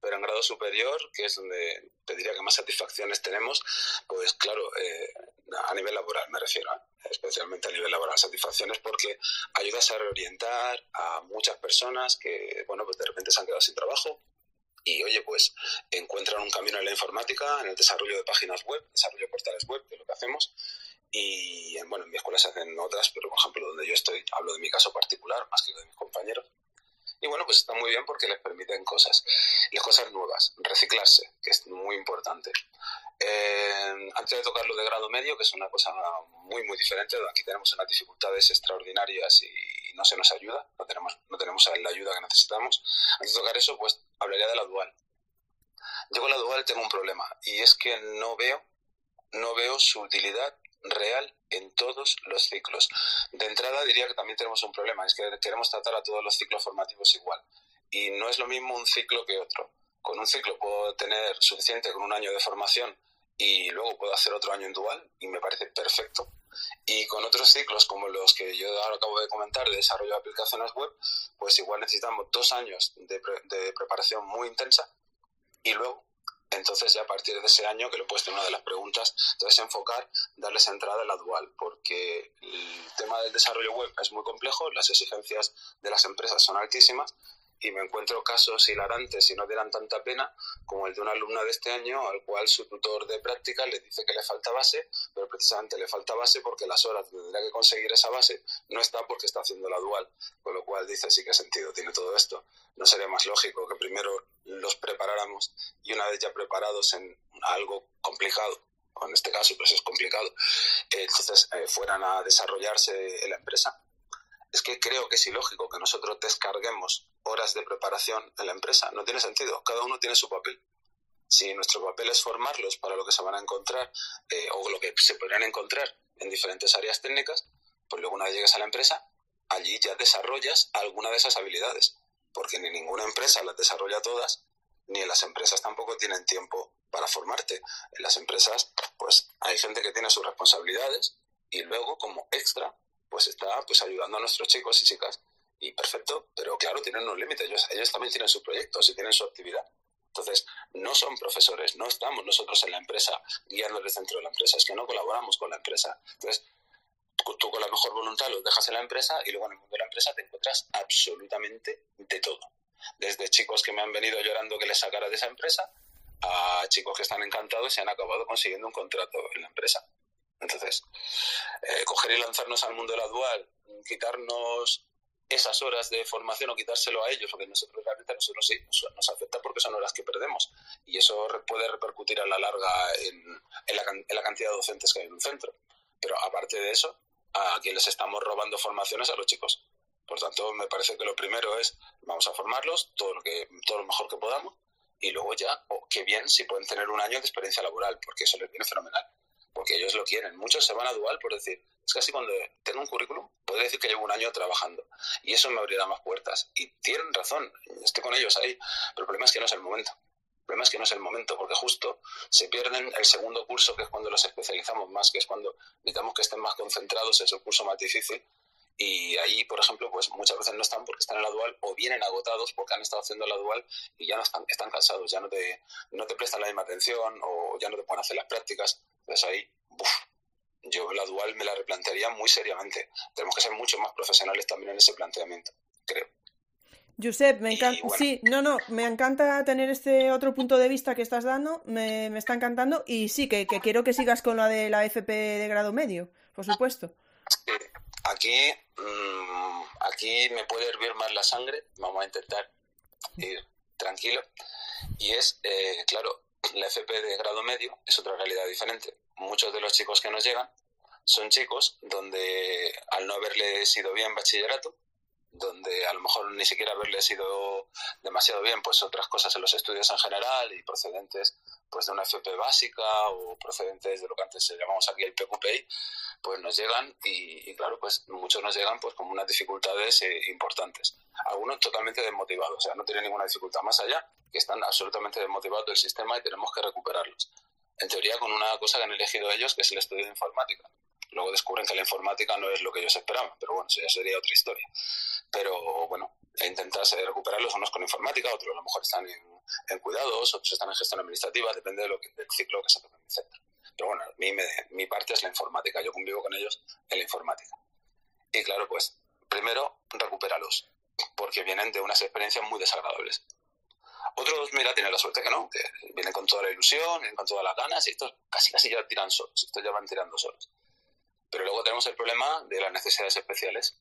S5: pero en grado superior, que es donde te diría que más satisfacciones tenemos, pues claro, eh, a nivel laboral me refiero, ¿eh? especialmente a nivel laboral, satisfacciones porque ayudas a reorientar a muchas personas que, bueno, pues de repente se han quedado sin trabajo, y oye, pues encuentran un camino en la informática, en el desarrollo de páginas web, desarrollo de portales web, que es lo que hacemos, y bueno, en mi escuela se hacen otras, pero por ejemplo, donde yo estoy, hablo de mi caso particular más que de mis compañeros. Y bueno, pues está muy bien porque les permiten cosas, las cosas nuevas, reciclarse, que es muy importante. Eh, antes de tocar lo de grado medio, que es una cosa muy, muy diferente, aquí tenemos unas dificultades extraordinarias y, no se nos ayuda, no tenemos, no tenemos la ayuda que necesitamos. Antes de tocar eso, pues hablaría de la dual. Yo con la dual tengo un problema y es que no veo, no veo su utilidad real en todos los ciclos. De entrada diría que también tenemos un problema, es que queremos tratar a todos los ciclos formativos igual. Y no es lo mismo un ciclo que otro. Con un ciclo puedo tener suficiente con un año de formación y luego puedo hacer otro año en dual y me parece perfecto. Y con otros ciclos como los que yo ahora acabo de comentar de desarrollo de aplicaciones web, pues igual necesitamos dos años de, de preparación muy intensa y luego entonces ya a partir de ese año, que lo he puesto en una de las preguntas, entonces enfocar, darles entrada a la dual, porque el tema del desarrollo web es muy complejo, las exigencias de las empresas son altísimas y me encuentro casos hilarantes y no dieran tanta pena como el de una alumna de este año al cual su tutor de práctica le dice que le falta base, pero precisamente le falta base porque las horas que tendría que conseguir esa base no está porque está haciendo la dual, con lo cual dice sí que sentido tiene todo esto. No sería más lógico que primero los preparáramos y una vez ya preparados en algo complicado, en este caso pues es complicado, entonces eh, fueran a desarrollarse en la empresa es que creo que es ilógico que nosotros descarguemos horas de preparación en la empresa. No tiene sentido. Cada uno tiene su papel. Si nuestro papel es formarlos para lo que se van a encontrar eh, o lo que se podrían encontrar en diferentes áreas técnicas, pues luego una vez llegues a la empresa, allí ya desarrollas alguna de esas habilidades. Porque ni ninguna empresa las desarrolla todas, ni las empresas tampoco tienen tiempo para formarte. En las empresas, pues hay gente que tiene sus responsabilidades y luego, como extra, pues está pues ayudando a nuestros chicos y chicas. Y perfecto, pero claro, tienen unos límites. Ellos, ellos también tienen sus proyectos y tienen su actividad. Entonces, no son profesores, no estamos nosotros en la empresa guiándoles dentro de la empresa, es que no colaboramos con la empresa. Entonces, tú con la mejor voluntad los dejas en la empresa y luego en el mundo de la empresa te encuentras absolutamente de todo. Desde chicos que me han venido llorando que les sacara de esa empresa a chicos que están encantados y han acabado consiguiendo un contrato en la empresa. Entonces, eh, coger y lanzarnos al mundo de la dual, quitarnos esas horas de formación o quitárselo a ellos, porque nosotros realmente a nosotros sí nos, afecta porque son horas que perdemos y eso puede repercutir a la larga en, la, cantidad de docentes que hay en un centro. Pero aparte de eso, a quien les estamos robando formaciones a los chicos. Por tanto, me parece que lo primero es vamos a formarlos todo lo que todo lo mejor que podamos y luego ya, o qué bien si pueden tener un año de experiencia laboral, porque eso les viene fenomenal porque ellos lo quieren. Muchos se van a dual por decir, es casi cuando tengo un currículum, puedo decir que llevo un año trabajando y eso me abrirá más puertas. Y tienen razón, estoy con ellos ahí, pero el problema es que no es el momento. El problema es que no es el momento, porque justo se pierden el segundo curso, que es cuando los especializamos más, que es cuando necesitamos que estén más concentrados, es el curso más difícil. Y ahí, por ejemplo, pues muchas veces no están porque están en la dual o vienen agotados porque han estado haciendo la dual y ya no están, están cansados, ya no te, no te prestan la misma atención o ya no te pueden hacer las prácticas. Entonces ahí, yo la dual me la replantearía muy seriamente. Tenemos que ser mucho más profesionales también en ese planteamiento, creo.
S1: Josep, me encanta. Sí, no, no, me encanta tener este otro punto de vista que estás dando, me, está encantando y sí, que, quiero que sigas con la de la FP de grado medio, por supuesto.
S5: aquí, mm, aquí me puede hervir más la sangre, vamos a intentar ir tranquilo. Y es, eh, claro, la FP de grado medio es otra realidad diferente. Muchos de los chicos que nos llegan son chicos donde al no haberle sido bien bachillerato, donde a lo mejor ni siquiera haberle sido demasiado bien pues otras cosas en los estudios en general y procedentes pues de una FP básica o procedentes de lo que antes se llamamos aquí el PQPI, pues nos llegan y, claro, pues muchos nos llegan pues con unas dificultades eh, importantes. Algunos totalmente desmotivados, o sea, no tienen ninguna dificultad más allá, que están absolutamente desmotivados del sistema y tenemos que recuperarlos. En teoría con una cosa que han elegido ellos, que es el estudio de informática. Luego descubren que la informática no es lo que ellos esperaban, pero bueno, eso ya sería otra historia. Pero bueno, e intentarse recuperarlos unos con informática, otros a lo mejor están en, cuidados, otros están en gestión administrativa, depende de lo que, del ciclo que se toque en centro. Pero bueno, mi, mi parte es la informática, yo convivo con ellos en la informática. Y claro, pues primero recupéralos, porque vienen de unas experiencias muy desagradables. Otros, mira, tienen la suerte que no, que vienen con toda la ilusión, vienen con todas las ganas y estos casi casi ya tiran solos, estos ya van tirando solos. Pero luego tenemos el problema de las necesidades especiales.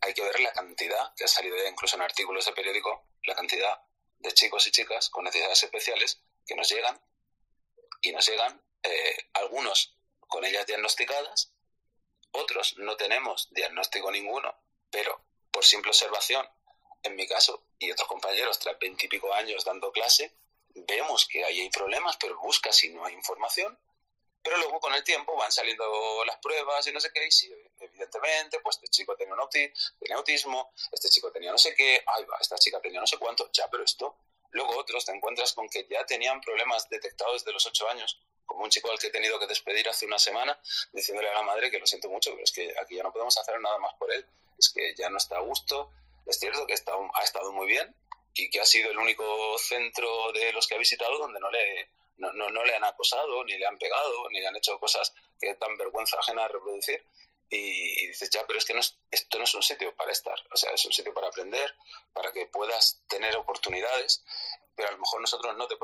S5: Hay que ver la cantidad, que ha salido incluso en artículos de periódico, la cantidad de chicos y chicas con necesidades especiales que nos llegan y nos llegan eh, algunos con ellas diagnosticadas, otros no tenemos diagnóstico ninguno, pero por simple observación, en mi caso y otros compañeros tras veintipico años dando clase, vemos que ahí hay problemas, pero busca si no hay información pero luego con el tiempo van saliendo las pruebas y no sé qué, y sí, evidentemente, pues este chico tenía, un autismo, este chico tenía no sé qué, ay va, esta chica tenía no sé cuánto, ya, pero esto. Luego otros te encuentras con que ya tenían problemas detectados desde los ocho años, como un chico al que he tenido que despedir hace una semana, diciéndole a la madre que lo siento mucho, pero es que aquí ya no podemos hacer nada más por él, es que ya no está a gusto, es cierto que ha estado muy bien y que ha sido el único centro de los que ha visitado donde no le no, no, no, le han acosado, ni le han pegado, ni le han hecho cosas que dan vergüenza ajena a reproducir. Y, dices, ya, pero es que no esto no es un sitio para estar, o sea, es un sitio para aprender, para que puedas tener oportunidades, pero a lo mejor nosotros no te,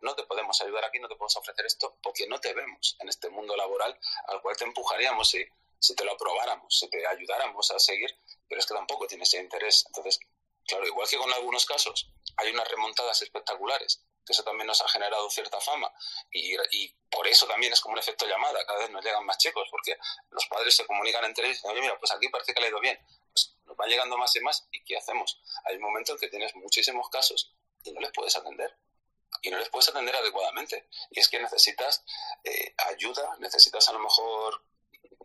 S5: no te podemos ayudar aquí, no te podemos ofrecer esto, porque no te vemos en este mundo laboral al cual te empujaríamos si, si te lo aprobáramos, si te ayudáramos a seguir, pero es que tampoco tienes ese interés. Entonces, claro, igual que con algunos casos, hay unas remontadas espectaculares que eso también nos ha generado cierta fama. Y, por eso también es como un efecto llamada, cada vez nos llegan más chicos, porque los padres se comunican entre ellos y dicen, mira, pues aquí parece que le ha ido bien, pues nos van llegando más y más y ¿qué hacemos? Hay un momento en que tienes muchísimos casos y no les puedes atender y no les puedes atender adecuadamente. Y es que necesitas eh, ayuda, necesitas a lo mejor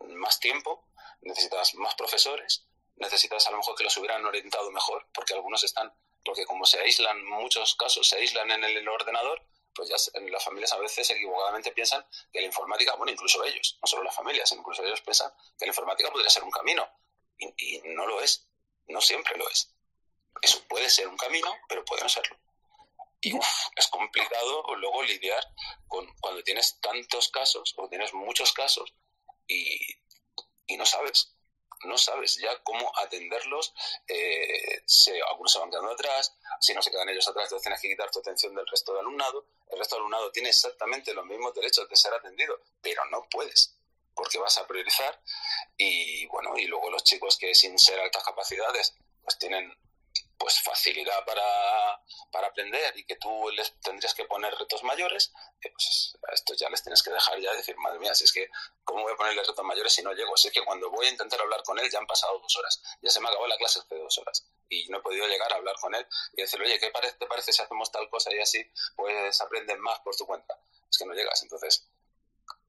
S5: más tiempo, necesitas más profesores, necesitas a lo mejor que los hubieran orientado mejor, porque algunos están porque como se aíslan, muchos casos se aíslan en el ordenador, pues ya las familias a veces equivocadamente piensan que la informática, bueno, incluso ellos, no solo las familias, incluso ellos piensan que la informática podría ser un camino. Y, no lo es, no siempre lo es. Eso puede ser un camino, pero puede no serlo. Y es complicado luego lidiar con cuando tienes tantos casos o tienes muchos casos y, y no sabes no sabes ya cómo atenderlos, eh, se, algunos se van quedando atrás, si no se quedan ellos atrás, entonces tienes que quitar tu atención del resto del alumnado, el resto del alumnado tiene exactamente los mismos derechos de ser atendido, pero no puedes porque vas a priorizar y bueno, y luego los chicos que sin ser altas capacidades pues tienen pues facilidad para, para, aprender y que tú les tendrías que poner retos mayores, eh, pues a estos ya les tienes que dejar ya decir, madre mía, si es que, ¿cómo voy a ponerle retos mayores si no llego? Si es que cuando voy a intentar hablar con él ya han pasado dos horas, ya se me acabó la clase hace dos horas y no he podido llegar a hablar con él y decirle, oye, ¿qué te parece si hacemos tal cosa y así pues aprenden más por tu cuenta? Es que no llegas, entonces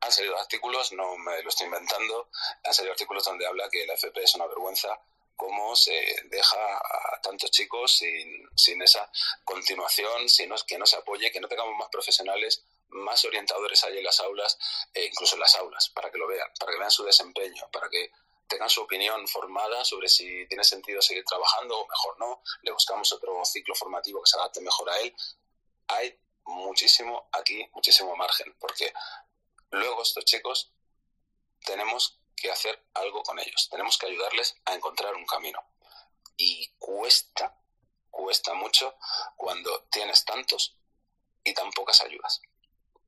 S5: han salido artículos, no me lo estoy inventando, han salido artículos donde habla que la FP es una vergüenza, cómo se deja a tantos chicos sin, sin esa continuación, sin que no se apoye, que no tengamos más profesionales, más orientadores ahí en las aulas, e incluso en las aulas, para que lo vean, para que vean su desempeño, para que tengan su opinión formada sobre si tiene sentido seguir trabajando o mejor no, le buscamos otro ciclo formativo que se adapte mejor a él. Hay muchísimo aquí, muchísimo margen, porque luego estos chicos tenemos que hacer algo con ellos. Tenemos que ayudarles a encontrar un camino. Y cuesta, cuesta mucho cuando tienes tantos y tan pocas ayudas.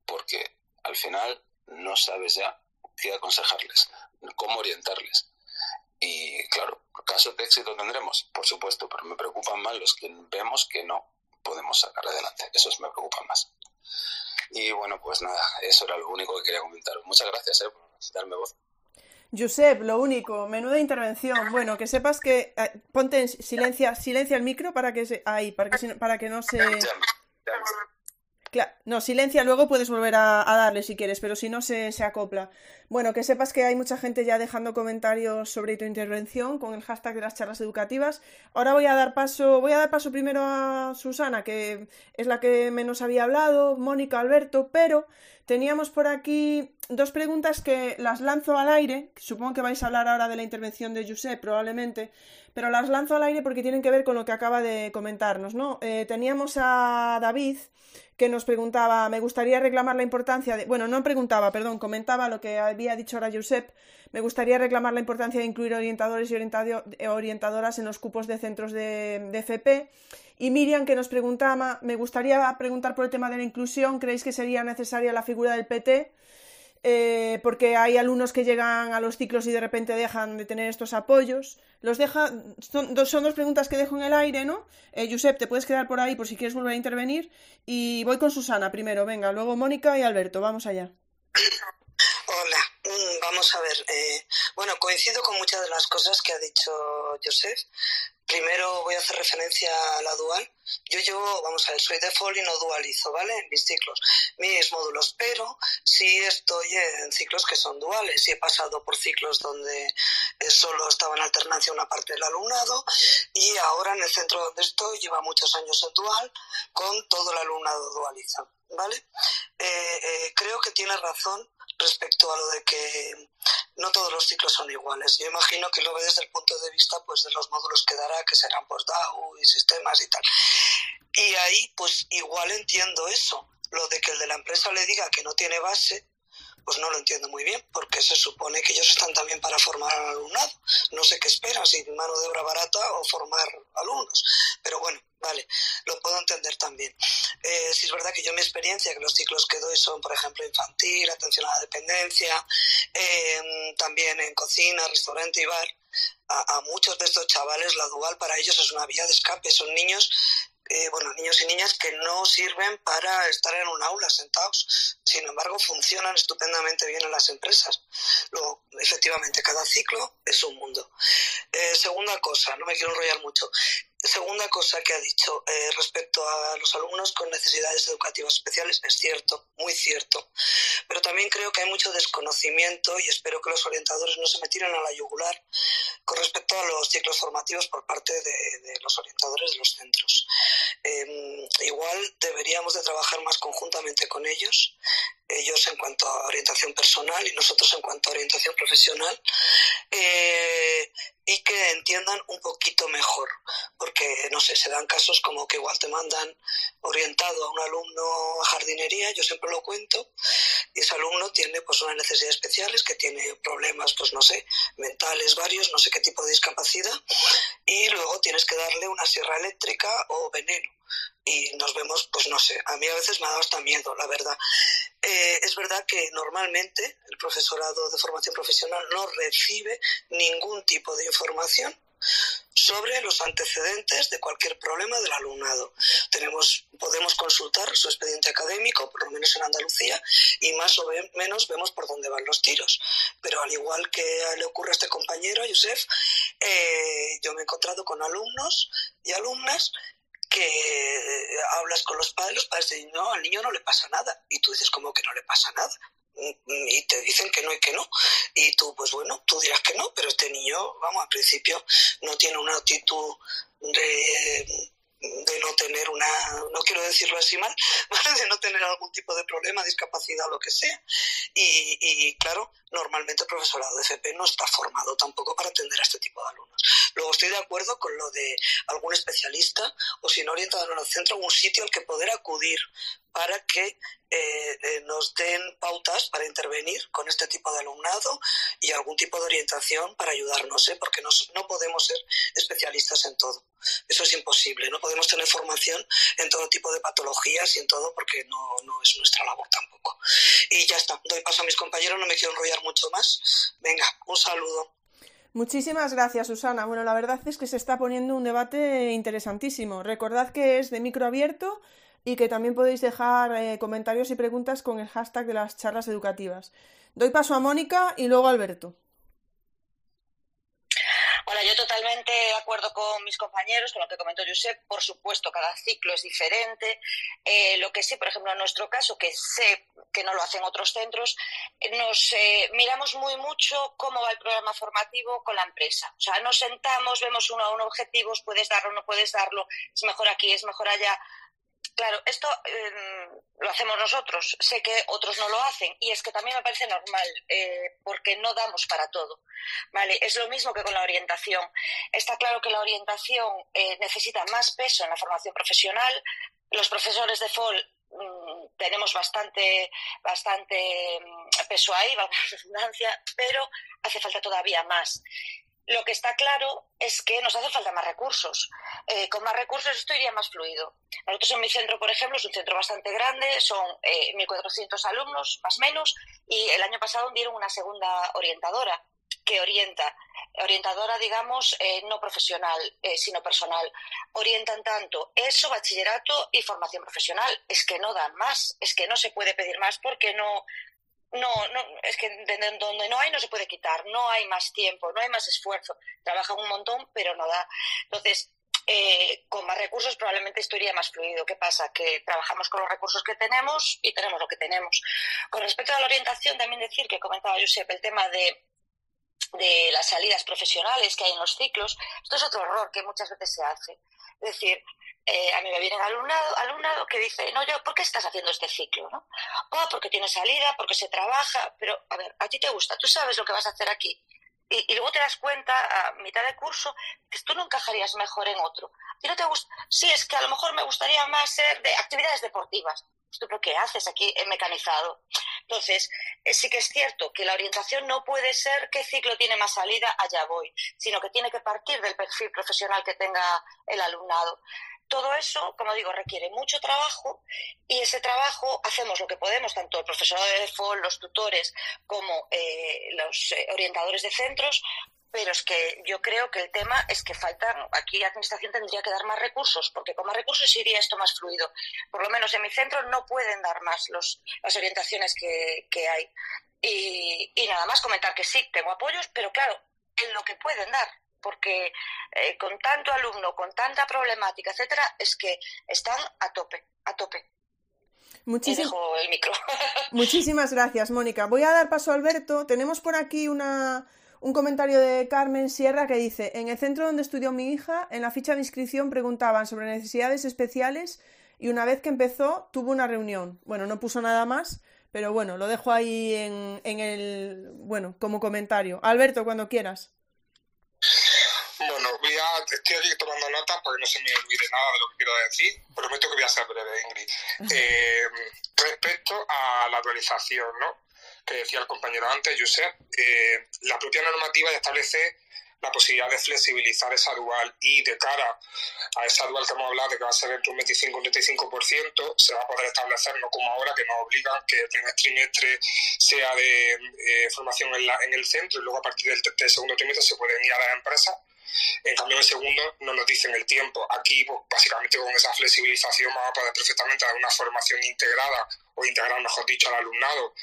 S5: Porque al final no sabes ya qué aconsejarles, cómo orientarles. Y claro, casos de éxito tendremos, por supuesto, pero me preocupan más los que vemos que no podemos sacar adelante. Esos me preocupan más. Y bueno, pues nada, eso era lo único que quería comentar. Muchas gracias eh, por darme voz.
S1: Josep, lo único, menuda intervención. Bueno, que sepas que eh, ponte en silencia, silencia el micro para que se, ahí, para que, para que no se. No, silencia, luego puedes volver a, darle si quieres, pero si no se, se, acopla. Bueno, que sepas que hay mucha gente ya dejando comentarios sobre tu intervención con el hashtag de las charlas educativas. Ahora voy a dar paso, voy a dar paso primero a Susana, que es la que menos había hablado, Mónica, Alberto, pero teníamos por aquí dos preguntas que las lanzo al aire. Supongo que vais a hablar ahora de la intervención de Josep, probablemente, pero las lanzo al aire porque tienen que ver con lo que acaba de comentarnos, ¿no? Eh, teníamos a David que nos preguntaba, me gustaría reclamar la importancia de, bueno, no preguntaba, perdón, comentaba lo que había dicho ahora Josep, me gustaría reclamar la importancia de incluir orientadores y orientadoras en los cupos de centros de, de FP. Y Miriam que nos preguntaba, me gustaría preguntar por el tema de la inclusión, ¿creéis que sería necesaria la figura del PT? Eh, porque hay alumnos que llegan a los ciclos y de repente dejan de tener estos apoyos. Los deja, son, son dos preguntas que dejo en el aire, ¿no? Eh, Josep, te puedes quedar por ahí por si quieres volver a intervenir. Y voy con Susana primero, venga, luego Mónica y Alberto, vamos allá.
S2: Hola, mm, vamos a ver. Eh, bueno, coincido con muchas de las cosas que ha dicho Josep. Primero voy a hacer referencia a la dual. Yo llevo, vamos a ver, soy default y no dualizo, ¿vale? En mis ciclos, mis módulos, pero sí estoy en ciclos que son duales y he pasado por ciclos donde eh, solo estaba en alternancia una parte del alumnado y ahora en el centro donde estoy lleva muchos años en dual con todo el alumnado dualizado, ¿vale? Eh, eh, creo que tiene razón respecto a lo de que no todos los ciclos son iguales. Yo imagino que lo ve desde el punto de vista pues de los módulos que dará, que serán pues DAO y sistemas y tal. Y ahí pues igual entiendo eso, lo de que el de la empresa le diga que no tiene base, pues no lo entiendo muy bien, porque se supone que ellos están también para formar al alumnado. No sé qué esperan, si mano de obra barata o formar alumnos. Pero bueno, vale, lo puedo entender también. Eh, si es verdad que yo mi experiencia, que los ciclos que doy son, por ejemplo, infantil, atención a la dependencia, em, también en cocina, restaurante y bar, a, a, muchos de estos chavales la dual para ellos es una vía de escape. Son niños eh, bueno, niños y niñas que no sirven para estar en un aula sentados. Sin embargo, funcionan estupendamente bien en las empresas. Luego, efectivamente, cada ciclo es un mundo. Eh, segunda cosa, no me quiero enrollar mucho. Segunda cosa que ha dicho eh, respecto a los alumnos con necesidades educativas especiales, es cierto, muy cierto. Pero también creo que hay mucho desconocimiento y espero que los orientadores no se metieran a la yugular con respecto a los ciclos formativos por parte de, los orientadores de los centros. Em, igual deberíamos de trabajar más conjuntamente con ellos, ellos en cuanto a orientación personal y nosotros en cuanto a orientación profesional. Eh, y que entiendan un poquito mejor, no sé, se dan casos como que igual te mandan orientado a un alumno a jardinería, yo siempre lo cuento, y ese alumno tiene pues unas necesidades especiales, que tiene problemas, pues no sé, mentales varios, no sé qué tipo de discapacidad, y luego tienes que darle una sierra eléctrica o veneno y nos vemos, pues no sé, a mí a veces me ha dado hasta miedo, la verdad. Eh, es verdad que normalmente el profesorado de formación profesional no recibe ningún tipo de información sobre los antecedentes de cualquier problema del alumnado. Tenemos, podemos consultar su expediente académico, por lo menos en Andalucía, y más o menos vemos por dónde van los tiros. Pero al igual que le ocurre a este compañero, a Yusef, eh, yo me he encontrado con alumnos y alumnas que eh, hablas con los padres, los padres dicen, no, al niño no le pasa nada. Y tú dices, ¿cómo que no le pasa nada? Y te dicen que no y que no. Y tú, pues bueno, tú dirás que no, pero este niño, vamos, al principio no tiene una actitud de no tener una, no quiero decirlo así mal, de no tener algún tipo de problema, discapacidad lo que sea. Y, claro, normalmente el profesorado de FP no está formado tampoco para atender a este tipo de alumnos. Luego estoy de acuerdo con lo de algún especialista o si no orientado en el centro, algún sitio al que poder acudir para que eh, eh, nos den pautas para intervenir con este tipo de alumnado y algún tipo de orientación para ayudarnos, ¿eh? porque no podemos ser especialistas en todo. Eso es imposible. No podemos tener formación en todo tipo de patologías y en todo porque no, no es nuestra labor tampoco. Y ya está. Doy paso a mis compañeros, no me quiero enrollar mucho más. Venga, un saludo.
S1: Muchísimas gracias, Susana. Bueno, la verdad es que se está poniendo un debate interesantísimo. Recordad que es de micro abierto y que también podéis dejar eh, comentarios y preguntas con el hashtag de las charlas educativas. Doy paso a Mónica y luego a Alberto.
S4: Mira, yo totalmente de acuerdo con mis compañeros, con lo que comentó Josep. Por supuesto, cada ciclo es diferente. Eh, lo que sí, por ejemplo, en nuestro caso, que sé que no lo hacen otros centros, nos eh, miramos muy mucho cómo va el programa formativo con la empresa. O sea, nos sentamos, vemos uno a uno objetivos, puedes darlo, no puedes darlo, es mejor aquí, es mejor allá. Claro, esto em, lo hacemos nosotros. Sé que otros no lo hacen y es que también me parece normal eh, porque no damos para todo. Vale, es lo mismo que con la orientación. Está claro que la orientación eh, necesita más peso en la formación profesional. Los profesores de FOL mm, tenemos bastante, bastante mm, peso ahí, valga la redundancia, pero hace falta todavía más. Lo que está claro es que nos hace falta más recursos. Eh, con más recursos esto iría más fluido. Nosotros en mi centro, por ejemplo, es un centro bastante grande, son eh, 1.400 alumnos, más o menos, y el año pasado dieron una segunda orientadora que orienta. Orientadora, digamos, eh, no profesional, eh, sino personal. Orientan tanto eso, bachillerato y formación profesional. Es que no dan más, es que no se puede pedir más porque no, no, no, es que donde no hay no se puede quitar, no hay más tiempo, no hay más esfuerzo. Trabajan un montón, pero no da. Entonces, eh, con más recursos probablemente esto iría más fluido. ¿Qué pasa? Que trabajamos con los recursos que tenemos y tenemos lo que tenemos. Con respecto a la orientación, también decir que comentaba Josep el tema de de las salidas profesionales que hay en los ciclos, esto es otro error que muchas veces se hace. Es decir, eh, a mí me viene alumnado, alumnado que dice, no, yo, ¿por qué estás haciendo este ciclo? ¿no? Oh, porque tiene salida, porque se trabaja, pero a ver, a ti te gusta, tú sabes lo que vas a hacer aquí. Y, y luego te das cuenta a mitad de curso que tú no encajarías mejor en otro. ¿A no te gusta? Sí, es que a lo mejor me gustaría más ser de actividades deportivas. ¿Tú qué haces aquí en mecanizado? Entonces, eh, sí que es cierto que la orientación no puede ser qué ciclo tiene más salida, allá voy, sino que tiene que partir del perfil profesional que tenga el alumnado. Todo eso, como digo, requiere mucho trabajo y ese trabajo hacemos lo que podemos, tanto el profesor de FOL, los tutores, como eh, los eh, orientadores de centros, pero es que yo creo que el tema es que faltan, aquí la administración tendría que dar más recursos, porque con más recursos iría esto más fluido. Por lo menos en mi centro no pueden dar más los, las orientaciones que, hay. Y, nada más comentar que sí, tengo apoyos, pero claro, en lo que pueden dar, porque eh, con tanto alumno, con tanta problemática, etcétera, es que están a tope, a tope.
S1: Muchísim...
S4: el micro.
S1: Muchísimas gracias, Mónica. Voy a dar paso a Alberto. Tenemos por aquí una un comentario de Carmen Sierra que dice, en el centro donde estudió mi hija, en la ficha de inscripción preguntaban sobre necesidades especiales y una vez que empezó tuvo una reunión. Bueno, no puso nada más, pero bueno, lo dejo ahí en, en el, bueno, como comentario. Alberto, cuando quieras.
S3: Bueno, voy a, estoy aquí tomando notas para que no se me olvide nada de lo que quiero decir. Prometo que voy a ser breve, Ingrid. Eh, respecto a la actualización, ¿no? que decía el compañero antes, Josep, eh, la propia normativa ya establece la posibilidad de flexibilizar esa dual y de cara a esa dual que hemos hablado de que va a ser entre un 25 y un 35%, se va a poder establecer, no como ahora, que nos obligan que el primer trimestre sea de eh, formación en, la, en, el centro y luego a partir del, del segundo trimestre se pueden ir a las empresas. En cambio, en el segundo no nos dicen el tiempo. Aquí, pues, básicamente, con esa flexibilización vamos a poder perfectamente dar una formación integrada integrar, mejor dicho, al alumnado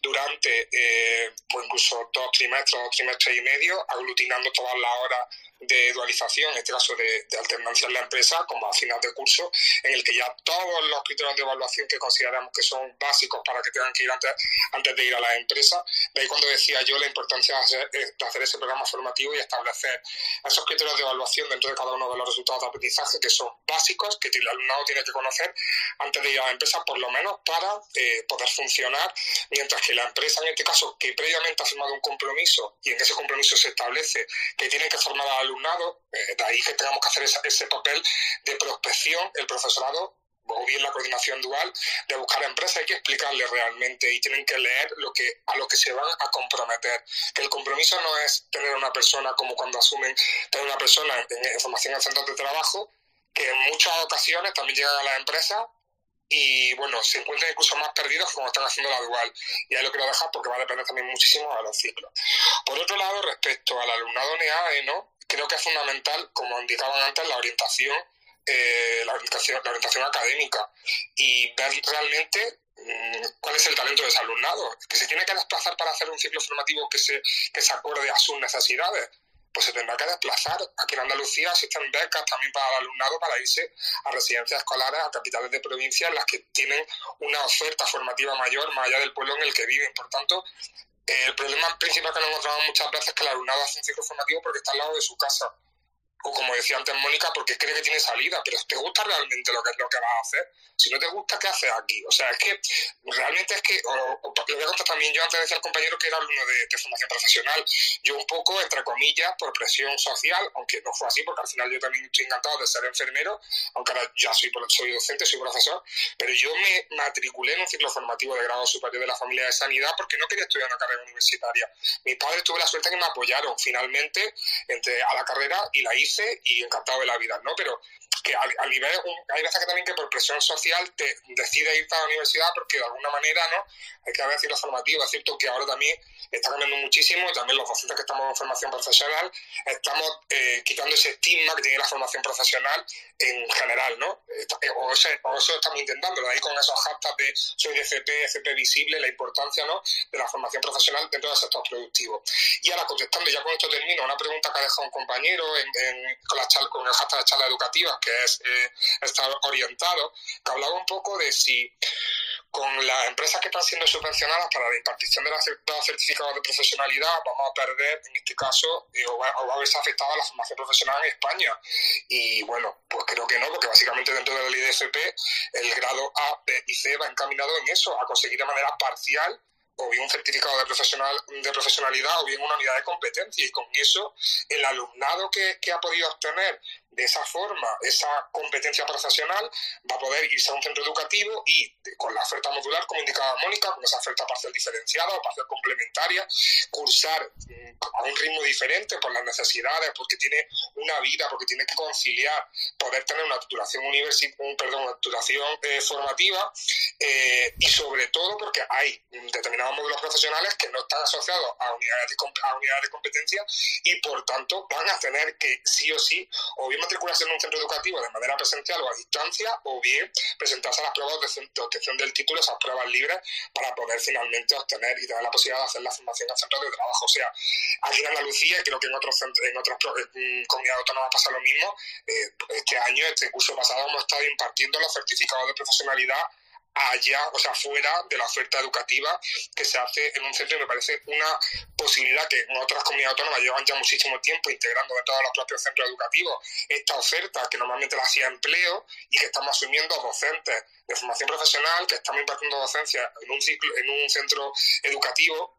S3: durante eh, pues incluso dos trimestres, dos trimestres y medio, aglutinando todas las horas de dualización, en este caso de, de, alternancia en la empresa, como a final de curso, en el que ya todos los criterios de evaluación que consideramos que son básicos para que tengan que ir antes, antes de ir a la empresa, de ahí cuando decía yo la importancia de hacer, de hacer ese programa formativo y establecer esos criterios de evaluación dentro de cada uno de los resultados de aprendizaje que son básicos, que el alumnado tiene que conocer antes de ir a la empresa, por lo menos para eh, poder funcionar, mientras que la empresa, en este caso, que previamente ha firmado un compromiso y en ese compromiso se establece que tiene que formar al alumnado, eh, de ahí que tengamos que hacer esa, ese papel de prospección, el profesorado o bien la coordinación dual, de buscar empresas, hay que explicarle realmente y tienen que leer lo que, a lo que se van a comprometer. Que el compromiso no es tener una persona como cuando asumen tener una persona en, en formación en centros de trabajo, que en muchas ocasiones también llegan a las empresas y bueno, se encuentran incluso más perdidos como están haciendo la dual. Y ahí lo quiero dejar porque va a depender también muchísimo de los ciclos. Por otro lado, respecto al alumnado NEAE, ¿no? creo que es fundamental, como indicaban antes, la orientación, eh, la orientación, la orientación académica y ver realmente mmm, cuál es el talento de ese alumnado, que se tiene que desplazar para hacer un ciclo formativo que se, que se acorde a sus necesidades pues se tendrá que desplazar. Aquí en Andalucía existen becas también para el alumnado para irse a residencias escolares, a capitales de provincia, en las que tienen una oferta formativa mayor más allá del pueblo en el que viven. Por tanto, el problema principal que nos encontramos muchas veces es que el alumnado hace un ciclo formativo porque está al lado de su casa como decía antes Mónica, porque cree que tiene salida, pero ¿te gusta realmente lo que, lo que vas a hacer? Si no te gusta, ¿qué haces aquí? O sea, es que realmente es que, o, lo voy a contar también, yo antes decía al compañero que era alumno de, de, formación profesional, yo un poco, entre comillas, por presión social, aunque no fue así, porque al final yo también estoy encantado de ser enfermero, aunque ahora ya soy, soy docente, soy profesor, pero yo me matriculé en un ciclo formativo de grado superior de la familia de sanidad porque no quería estudiar una carrera universitaria. Mis padres tuve la suerte que me apoyaron finalmente entre a la carrera y la hice y encantado de la vida, ¿no? Pero que a, nivel, hay veces que también que por presión social te decide irte a la universidad porque de alguna manera, ¿no? Hay que haber ciertos formativos, es cierto que ahora también está cambiando muchísimo, también los docentes que estamos en formación profesional, estamos eh, quitando ese estigma que tiene la formación profesional en general, ¿no? Eh, o, eso, o estamos intentando, ahí con esos hashtags de soy de FP, FP visible, la importancia, ¿no? De la formación profesional dentro del sector productivo. Y ahora contestando, ya con esto termino, una pregunta que ha dejado un compañero en, con, la con el hashtag de charla educativa, que es eh, estar orientado, que hablaba un poco de si con las empresas que están siendo subvencionadas para la impartición de los certificados de profesionalidad vamos a perder, en este caso, o, va, a verse afectada la formación profesional en España. Y bueno, pues creo que no, porque básicamente dentro de la ley de FP el grado A, B y C va encaminado en eso, a conseguir de manera parcial o bien un certificado de, profesional, de profesionalidad o bien una unidad de competencia. Y con eso, el alumnado que ha podido obtener de esa forma, esa competencia profesional va a poder irse a un centro educativo y con la oferta modular, como indicaba Mónica, con esa oferta parcial diferenciada o parcial complementaria, cursar mm, a un ritmo diferente por las necesidades, porque tiene una vida, porque tiene que conciliar, poder tener una titulación un, perdón, una titulación eh, formativa eh, y sobre todo porque hay determinados módulos profesionales que no están asociados a unidades de, a unidades de competencia y por tanto van a tener que sí o sí o matricularse en un centro educativo de manera presencial o a distancia, o bien presentarse a las pruebas de, obtención del título, esas pruebas libres, para poder finalmente obtener y tener la posibilidad de hacer la formación en centros de trabajo. O sea, aquí en Andalucía, y creo que en otros en otras comunidades autónomas pasa lo mismo, eh, este año, este curso pasado, hemos estado impartiendo los certificados de profesionalidad allá, o sea, fuera de la oferta educativa que se hace en un centro y me parece una posibilidad que en otras comunidades autónomas llevan ya muchísimo tiempo integrando dentro de los propios centros educativos esta oferta que normalmente la hacía empleo y que estamos asumiendo docentes de formación profesional que estamos impartiendo docencia en un ciclo, en un centro educativo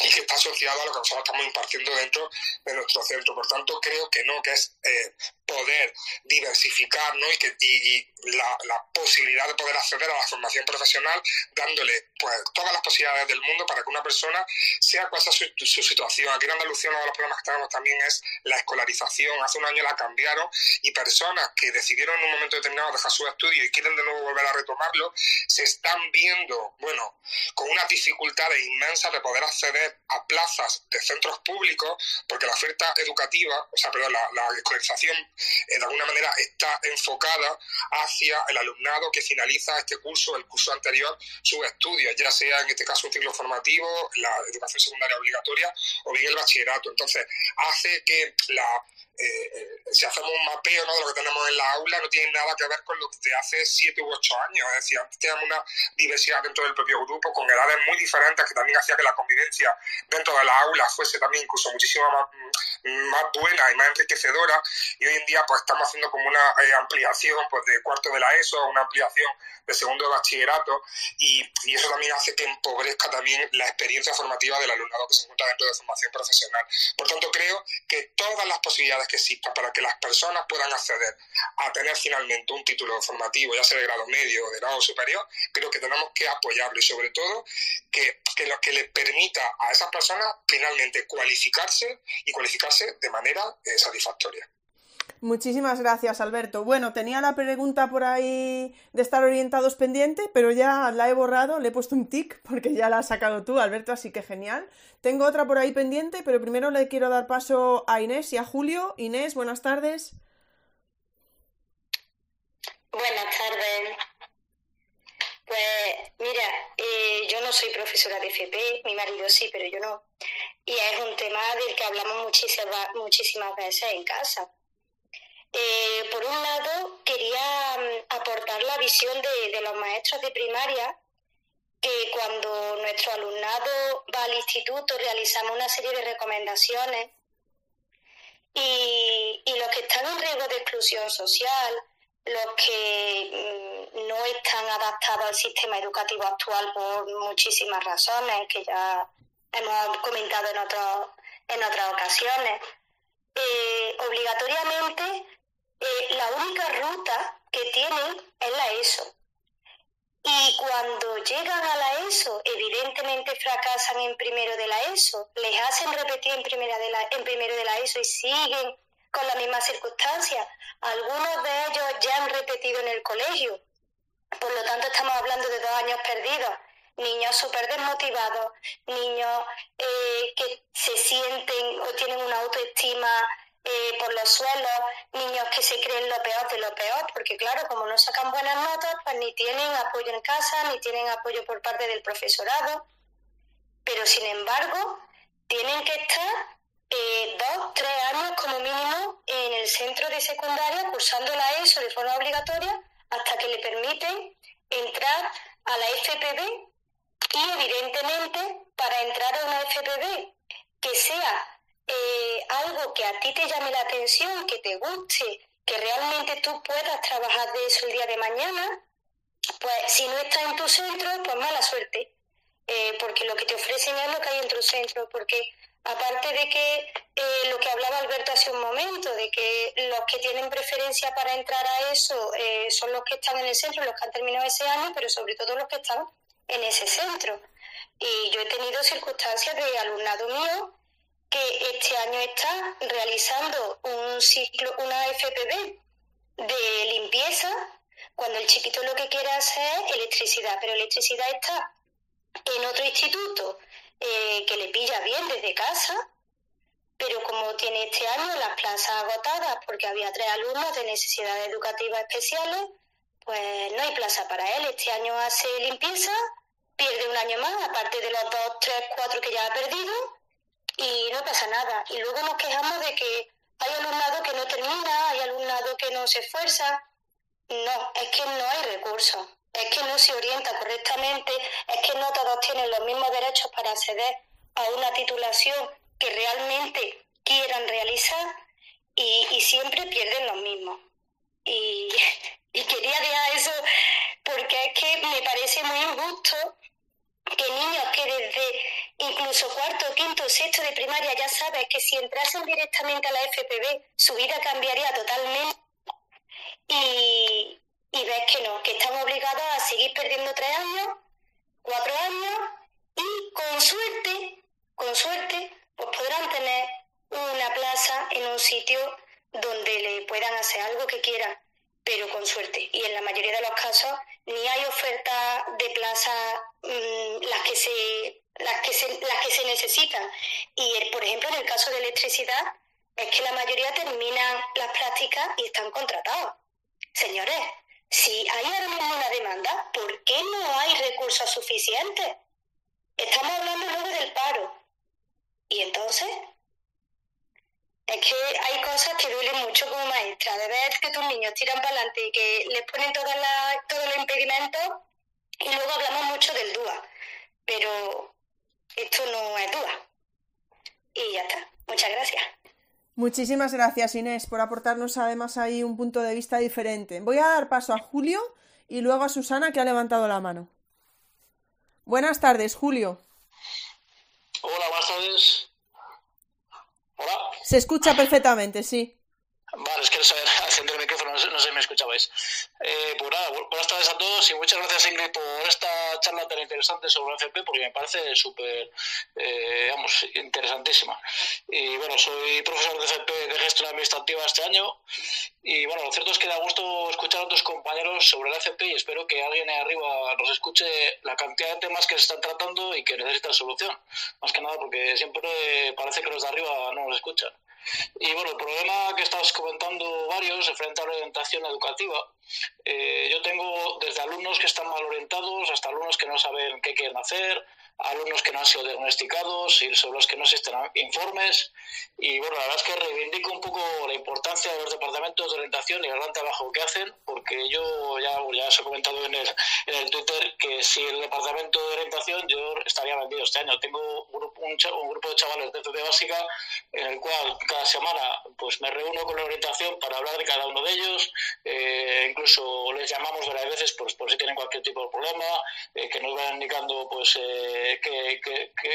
S3: y que está asociado a lo que nosotros estamos impartiendo dentro de nuestro centro. Por tanto, creo que no, que es eh, poder diversificar ¿no? y, que, y, la, posibilidad de poder acceder a la formación profesional dándole pues todas las posibilidades del mundo para que una persona sea cual sea su, su, situación. Aquí en Andalucía uno de los problemas que tenemos también es la escolarización. Hace un año la cambiaron y personas que decidieron en un momento determinado dejar sus estudios y quieren de nuevo volver a retomarlo, se están viendo, bueno, con unas dificultades inmensas de poder acceder a plazas de centros públicos porque la oferta educativa, o sea, perdón, la, la escolarización eh, de alguna manera está enfocada hacia el alumnado que finaliza este curso, el curso anterior, sus estudios, ya sea en este caso un ciclo formativo, la educación secundaria obligatoria o bien el bachillerato. Entonces, hace que la eh, si hacemos un mapeo ¿no? de lo que tenemos en la aula, no tiene nada que ver con lo de hace 7 u 8 años. Es decir, antes teníamos una diversidad dentro del propio grupo, con edades muy diferentes, que también hacía que la convivencia dentro de la aula fuese también incluso muchísimo más, mm, más buena y más enriquecedora. Y hoy en día pues estamos haciendo como una eh, ampliación pues, de cuarto de la ESO, una ampliación de segundo de bachillerato, y, y eso también hace que empobrezca también la experiencia formativa del alumnado que se encuentra dentro de formación profesional. Por tanto, creo que todas las posibilidades que existan para que las personas puedan acceder a tener finalmente un título formativo, ya sea de grado medio o de grado superior, creo que tenemos que apoyarlo y sobre todo que, que lo que les permita a esas personas finalmente cualificarse y cualificarse de manera eh, satisfactoria.
S1: Muchísimas gracias, Alberto. Bueno, tenía la pregunta por ahí de estar orientados pendiente, pero ya la he borrado, le he puesto un tic porque ya la has sacado tú, Alberto, así que genial. Tengo otra por ahí pendiente, pero primero le quiero dar paso a Inés y a Julio. Inés, buenas tardes.
S6: Buenas tardes. Pues mira, eh, yo no soy profesora de FP, mi marido sí, pero yo no. y es un tema del que hablamos muchísimas, muchísimas veces en casa. Eh, por un lado, quería mm, aportar la visión de, los maestros de primaria, que cuando nuestro alumnado va al instituto realizamos una serie de recomendaciones y, los que están en riesgo de exclusión social, los que mm, no están adaptados al sistema educativo actual por muchísimas razones que ya hemos comentado en, en otras ocasiones. Eh, obligatoriamente, eh, la única ruta que tienen es la ESO. Y cuando llegan a la ESO, evidentemente fracasan en primero de la ESO, les hacen repetir en, primera de la, en primero de la ESO y siguen con las mismas circunstancias. Algunos de ellos ya han repetido en el colegio. Por lo tanto, estamos hablando de dos años perdidos niños súper desmotivados, niños eh, que se sienten o tienen una autoestima eh, por los suelos, niños que se creen lo peor de lo peor, porque claro, como no sacan buenas notas, pues ni tienen apoyo en casa, ni tienen apoyo por parte del profesorado, pero sin embargo, tienen que estar eh, dos, tres años como mínimo en el centro de secundaria cursando la ESO de forma obligatoria hasta que le permiten entrar a la FPB y evidentemente, para entrar a una FPB que sea eh, algo que a ti te llame la atención, que te guste, que realmente tú puedas trabajar de eso el día de mañana, pues si no estás en tu centro, pues mala suerte. Eh, porque lo que te ofrecen es lo que hay en tu centro, porque aparte de que eh, lo que hablaba Alberto hace un momento, de que los que tienen preferencia para entrar a eso son los que están en el centro, los que han terminado ese año, pero sobre todo los que están en ese centro. Y yo he tenido circunstancias de alumnado mío que este año está realizando un ciclo, una FPB de limpieza, cuando el chiquito lo que quiere hacer es electricidad, pero electricidad está en otro instituto eh, que le pilla bien desde casa, pero como tiene este año las plazas agotadas porque había tres alumnos de necesidades educativas especiales, pues no hay plaza para él. Este año hace limpieza, pierde un año más, aparte de los dos, tres, cuatro que ya ha perdido, y no pasa nada. Y luego nos quejamos de que hay alumnado que no termina, hay alumnado que no se esfuerza. No, es que no hay recursos, es que no se orienta correctamente, es que no todos tienen los mismos derechos para acceder a una titulación que realmente quieran realizar y, y siempre pierden los mismos. Y, y quería dejar eso porque es que me parece muy injusto que niños que desde incluso cuarto, quinto, sexto de primaria ya sabes que si entrasen directamente a la FPB su vida cambiaría totalmente y, y ves que no, que están obligados a seguir perdiendo tres años, cuatro años y con suerte, con suerte, pues podrán tener una plaza en un sitio donde le puedan hacer algo que quieran pero con suerte. Y en la mayoría de los casos ni hay oferta de plaza mm, las que se las que se las que se necesitan. Y por ejemplo en el caso de electricidad es que la mayoría terminan las prácticas y están contratados. Señores, si hay ahora mismo una demanda, ¿por qué no hay recursos suficientes? Estamos hablando luego del paro. Y entonces, es que hay cosas que duelen mucho como maestra, de ver que tus niños tiran para adelante y que les ponen todas todos los impedimentos y luego hablamos mucho del DUA, pero esto no es DUA. Y ya está. Muchas gracias.
S1: Muchísimas gracias Inés por aportarnos además ahí un punto de vista diferente. Voy a dar paso a Julio y luego a Susana que ha levantado la mano. Buenas tardes, Julio.
S7: Hola, buenas tardes. Hola.
S1: Se escucha perfectamente, sí.
S7: Charla tan interesante sobre la FP porque me parece súper, eh, vamos, interesantísima. Y bueno, soy profesor de FP de gestión administrativa este año y bueno, lo cierto es que da gusto escuchar a otros compañeros sobre la FP y espero que alguien ahí arriba nos escuche la cantidad de temas que se están tratando y que necesitan solución. Más que nada porque siempre parece que los de arriba no nos escuchan. Y bueno, el problema que estás comentando varios frente a la orientación educativa, eh, yo tengo desde alumnos que están mal orientados hasta alumnos que no saben qué quieren hacer, alumnos que no han sido diagnosticados y sobre los que no existen informes. Y bueno, la verdad es que reivindico un poco la importancia de los departamentos de orientación y el gran trabajo que hacen, porque yo ya, ya os he comentado en el, en el Twitter que si el departamento de orientación yo estaría vendido este año. Tengo un, un, grupo de chavales de FP básica en el cual cada semana pues me reúno con la orientación para hablar de cada uno de ellos. Eh, incluso les llamamos varias veces pues, por si tienen cualquier tipo de problema, eh, que nos vayan indicando pues eh, que,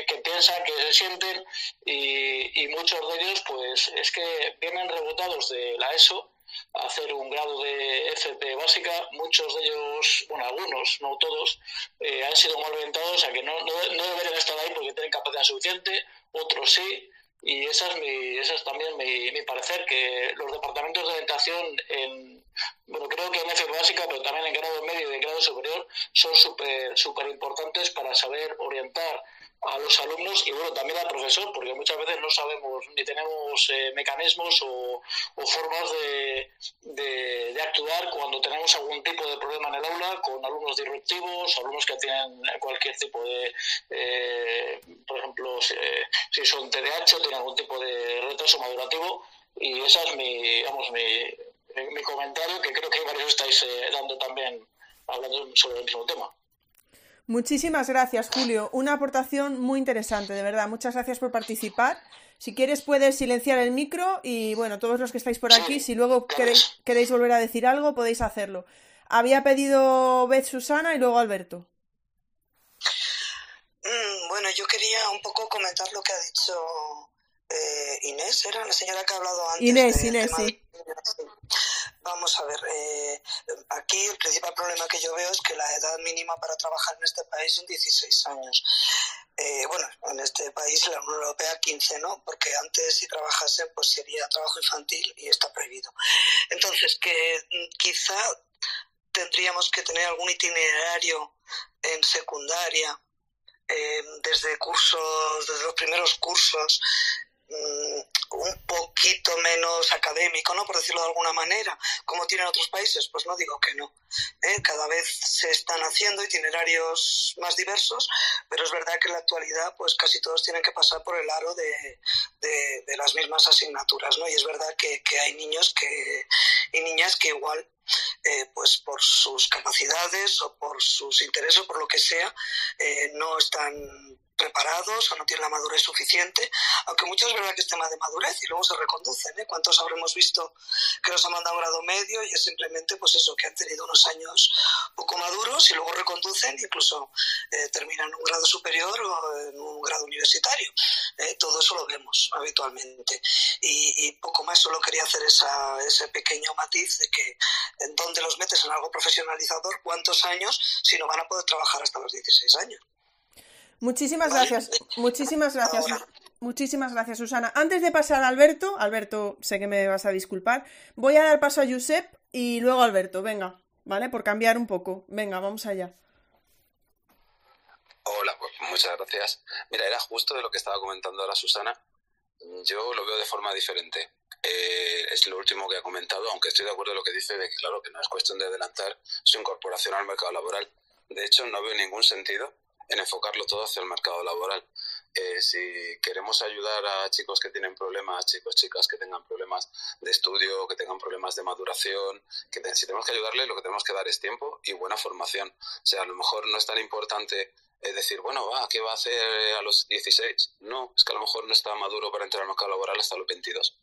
S7: que, piensan, que se sienten y, muchos de ellos pues es que vienen rebotados de la ESO hacer un grado de FP básica. Muchos de ellos, bueno, algunos, no todos, eh, han sido mal orientados, a que no, no, no, deberían estar ahí porque tienen capacidad suficiente, otros sí. Y esa es, mi, esa es también mi, mi parecer, que los departamentos de orientación en, bueno, creo que en FP básica, pero también en grado medio y en grado superior, son súper super importantes para saber orientar a los alumnos y bueno, también al profesor, porque muchas veces no sabemos ni tenemos eh, mecanismos o, formas de, de, actuar cuando tenemos algún tipo de problema en el aula con alumnos disruptivos, alumnos que tienen cualquier tipo de, eh, por ejemplo, si, son TDAH o tienen algún tipo de retraso madurativo y ese es mi, vamos, mi, mi comentario que creo que varios estáis eh, dando también hablando sobre el mismo tema.
S1: Muchísimas gracias, Julio. Una aportación muy interesante, de verdad. Muchas gracias por participar. Si quieres, puedes silenciar el micro y, bueno, todos los que estáis por aquí, si luego queréis, volver a decir algo, podéis hacerlo. Había pedido Beth Susana y luego Alberto.
S2: Mm, bueno, yo quería un poco comentar lo que ha dicho eh, Inés, era la señora que ha hablado antes.
S1: Inés, Inés, sí.
S2: Vamos a ver, eh, aquí el principal problema que yo veo es que la edad mínima para trabajar en este país son 16 años. Eh, bueno, en este país, la Unión Europea, 15, ¿no? Porque antes si trabajasen, pues sería trabajo infantil y está prohibido. Entonces, que mm, quizá tendríamos que tener algún itinerario en secundaria, eh, desde cursos, desde los primeros cursos, un poquito menos académico, ¿no? Por decirlo de alguna manera, como tienen otros países, pues no digo que no. ¿eh? Cada vez se están haciendo itinerarios más diversos, pero es verdad que en la actualidad, pues casi todos tienen que pasar por el aro de, de, las mismas asignaturas, ¿no? Y es verdad que, que, hay niños que, y niñas que igual eh, pues por sus capacidades o por sus intereses o por lo que sea, eh, no están preparados o no tienen la madurez suficiente, aunque muchos es verdad que es tema de madurez y luego se reconducen. ¿eh? ¿Cuántos habremos visto que nos han mandado un grado medio y es simplemente pues eso, que han tenido unos años poco maduros y luego reconducen, incluso eh, terminan un grado superior o en un grado universitario? ¿eh? todo eso lo vemos habitualmente. Y, y, poco más, solo quería hacer esa, ese pequeño matiz de que en dónde los metes en algo profesionalizador, cuántos años, si no van a poder trabajar hasta los 16 años.
S1: Muchísimas gracias, muchísimas gracias, muchísimas gracias, Susana. Antes de pasar a Alberto, Alberto, sé que me vas a disculpar, voy a dar paso a Josep y luego a Alberto, venga, ¿vale? Por cambiar un poco. Venga, vamos allá.
S5: Hola, pues muchas gracias. Mira, era justo de lo que estaba comentando ahora Susana. Yo lo veo de forma diferente. Eh, es lo último que ha comentado, aunque estoy de acuerdo en lo que dice de que, claro, que no es cuestión de adelantar su incorporación al mercado laboral. De hecho, no veo ningún sentido en enfocarlo todo hacia el mercado laboral. Eh, si queremos ayudar a chicos que tienen problemas, chicos, chicas que tengan problemas de estudio, que tengan problemas de maduración, que si tenemos que ayudarles, lo que tenemos que dar es tiempo y buena formación. O sea, a lo mejor no es tan importante eh, decir, bueno, va, ¿qué va a hacer a los 16? No, es que a lo mejor no está maduro para entrar al mercado laboral hasta los 22.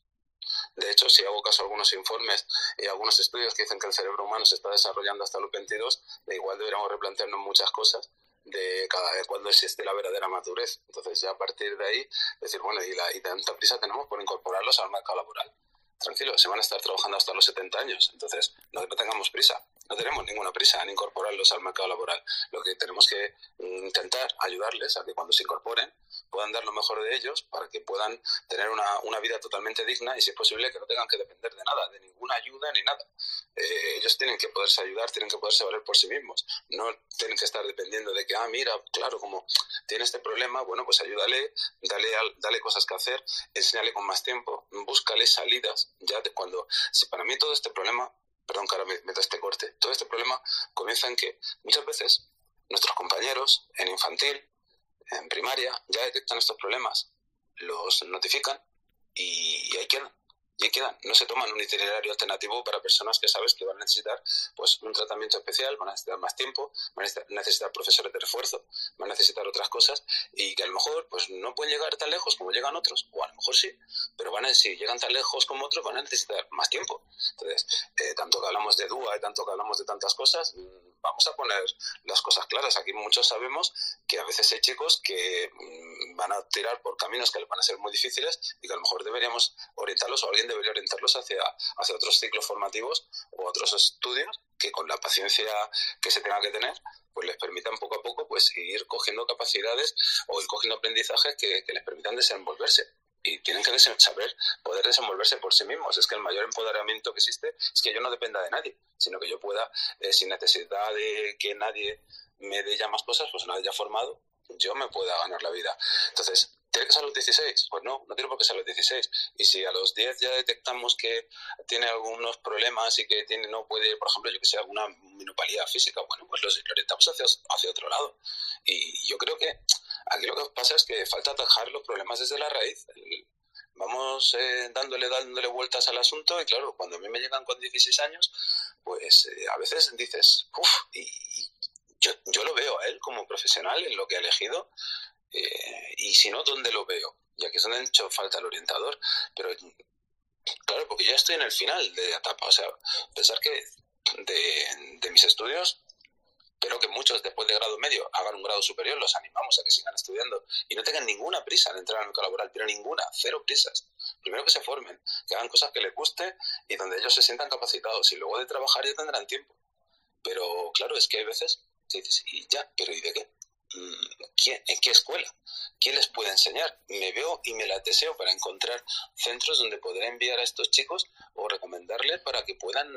S5: De hecho, si hago caso a algunos informes y algunos estudios que dicen que el cerebro humano se está desarrollando hasta los 22, de igual deberíamos replantearnos muchas cosas de cada vez cuando existe la verdadera madurez. Entonces ya a partir de ahí decir, bueno, y, la, y tanta prisa tenemos por incorporarlos al mercado laboral. Tranquilo, se van a estar trabajando hasta los 70 años, entonces no tengamos prisa no tenemos ninguna prisa en incorporarlos al mercado laboral. Lo que tenemos que intentar ayudarles a que cuando se incorporen puedan dar lo mejor de ellos para que puedan tener una, una vida totalmente digna y si es posible que no tengan que depender de nada, de ninguna ayuda ni nada. Eh, ellos tienen que poderse ayudar, tienen que poderse valer por sí mismos. No tienen que estar dependiendo de que, ah, mira, claro, como tiene este problema, bueno, pues ayúdale, dale, dale cosas que hacer, enséñale con más tiempo, búscale salidas. Ya de cuando, si para mí todo este problema perdón que ahora me meto este corte, todo este problema comienza en que muchas veces nuestros compañeros en infantil en primaria ya detectan estos problemas, los notifican y, y ahí quedan y quedan. No se toman un itinerario alternativo para personas que sabes que van a necesitar pues, un tratamiento especial, van a necesitar más tiempo, van a necesitar profesores de refuerzo, van a necesitar otras cosas y que a lo mejor pues, no pueden llegar tan lejos como llegan otros, o a lo mejor sí, pero van a, si llegan tan lejos como otros van a necesitar más tiempo. Entonces, eh, tanto que hablamos de DUA tanto que hablamos de tantas cosas, vamos a poner las cosas claras. Aquí muchos sabemos que a veces hay chicos que mm, van a tirar por caminos que les van a ser muy difíciles y que a lo mejor deberíamos orientarlos o alguien debería orientarlos hacia, hacia otros ciclos formativos o otros estudios que con la paciencia que se tenga que tener pues les permitan poco a poco pues ir cogiendo capacidades o ir cogiendo aprendizajes que, les permitan desenvolverse y tienen que saber poder desenvolverse por sí mismos. Es que el mayor empoderamiento que existe es que yo no dependa de nadie, sino que yo pueda, eh, sin necesidad de que nadie me dé ya más cosas, pues una vez ya formado, yo me pueda ganar la vida. Entonces, ¿Tiene que ser a los 16? Pues no, no tiene por qué ser a los 16. Y si a los 10 ya detectamos que tiene algunos problemas y que tiene, no puede, por ejemplo, yo que sé, alguna minupalía física, bueno, pues lo, orientamos hacia, hacia otro lado. Y yo creo que aquí lo que pasa es que falta atajar los problemas desde la raíz. Vamos eh, dándole, dándole vueltas al asunto y claro, cuando a mí me llegan con 16 años, pues eh, a veces dices, uff, y, yo, yo, lo veo a él como profesional en lo que ha elegido eh, y si no, ¿dónde lo veo? Y aquí es donde ha hecho falta el orientador. Pero claro, porque ya estoy en el final de etapa. O sea, pensar que de, mis estudios pero que muchos después de grado medio hagan un grado superior, los animamos a que sigan estudiando y no tengan ninguna prisa en entrar al mercado laboral, pero ninguna, cero prisas. Primero que se formen, que hagan cosas que les guste y donde ellos se sientan capacitados y luego de trabajar ya tendrán tiempo. Pero claro, es que hay veces que dices, y ya, pero ¿y de qué? ¿En qué escuela? ¿Quién les puede enseñar? Me veo y me la deseo para encontrar centros donde poder enviar a estos chicos o recomendarles para que puedan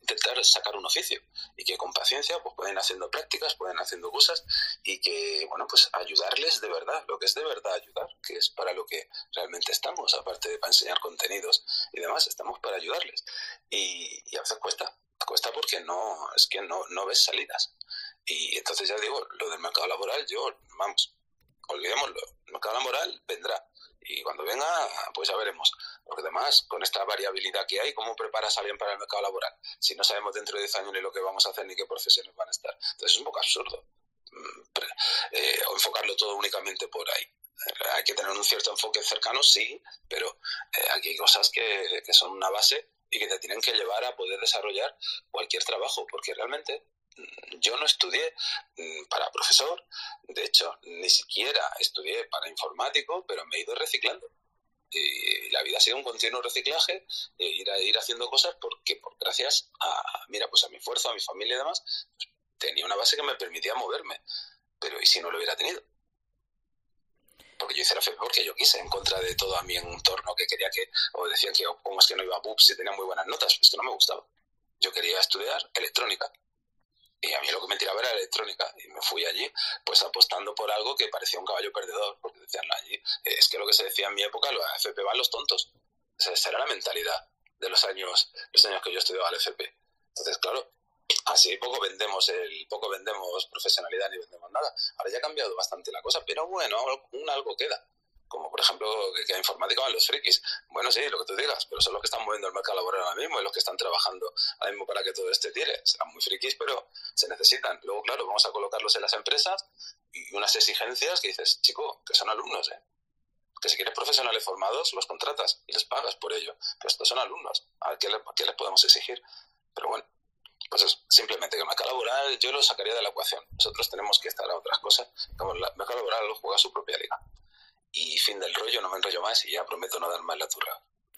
S5: intentar sacar un oficio y que con paciencia pues pueden haciendo prácticas, pueden haciendo cosas y que, bueno, pues ayudarles de verdad, lo que es de verdad ayudar, que es para lo que realmente estamos, aparte de para enseñar contenidos y demás, estamos para ayudarles. Y, y a veces cuesta, cuesta porque no, es que no, no ves salidas. Y entonces ya digo, lo del mercado laboral, yo, vamos, olvidémoslo, el mercado laboral vendrá. Y cuando venga, pues ya veremos. Porque además, con esta variabilidad que hay, ¿cómo preparas a alguien para el mercado laboral? Si no sabemos dentro de 10 años ni lo que vamos a hacer ni qué profesiones van a estar. Entonces es un poco absurdo mm, eh, enfocarlo todo únicamente por ahí. Eh, hay que tener un cierto enfoque cercano, sí, pero eh, aquí hay cosas que, que son una base y que te tienen que llevar a poder desarrollar cualquier trabajo, porque realmente yo no estudié mm, para profesor, de hecho, ni siquiera estudié para informático, pero me he ido reciclando. Y la vida ha sido un continuo reciclaje, e ir, a, ir haciendo cosas porque, gracias a, mira, pues a mi esfuerzo, a mi familia y demás, tenía una base que me permitía moverme. Pero ¿y si no lo hubiera tenido? Porque yo hice la fe porque yo quise, en contra de todo a mi entorno que quería que, o decían que, como es que no iba a BUPS y tenía muy buenas notas, pues esto no me gustaba. Yo quería estudiar electrónica y a mí lo que me tiraba era electrónica. Y me fui allí, pues apostando por algo que parecía un caballo perdedor, porque decían allí, es que lo que se decía en mi época, los AFP van los tontos. Esa era la mentalidad de los años, los años que yo estudiaba al FP. Entonces, claro, así poco vendemos el, poco vendemos profesionalidad ni vendemos nada. Ahora ya ha cambiado bastante la cosa, pero bueno, un algo queda como por ejemplo que, informática van los frikis. Bueno, sí, lo que tú digas, pero son los que están moviendo el mercado laboral ahora mismo y los que están trabajando ahora mismo para que todo este tire. Serán muy frikis, pero se necesitan. Luego, claro, vamos a colocarlos en las empresas y unas exigencias que dices, chico, que son alumnos, ¿eh? Que si quieres profesionales formados, los contratas y les pagas por ello. Pero estos son alumnos. ¿A qué, qué les podemos exigir? Pero bueno, pues es simplemente que el mercado laboral yo lo sacaría de la ecuación. Nosotros tenemos que estar a otras cosas. El mercado laboral lo juega su propia liga. Y fin del rollo, no me enrollo más y ya prometo no dar más la turra.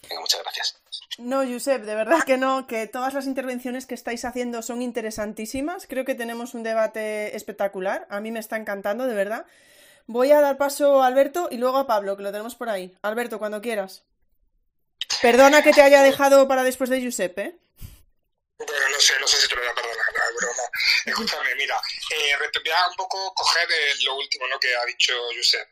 S5: Venga, muchas gracias.
S1: No, Josep, de verdad que no, que todas las intervenciones que estáis haciendo son interesantísimas. Creo que tenemos un debate espectacular. A mí me está encantando, de verdad. Voy a dar paso a Alberto y luego a Pablo, que lo tenemos por ahí. Alberto, cuando quieras. Perdona que te haya dejado para después de Josep, ¿eh?
S3: Bueno, no sé, no sé si te lo voy a perdonar, la broma. Escúchame, mira, eh, voy a un poco coger lo último ¿no? que ha dicho Josep.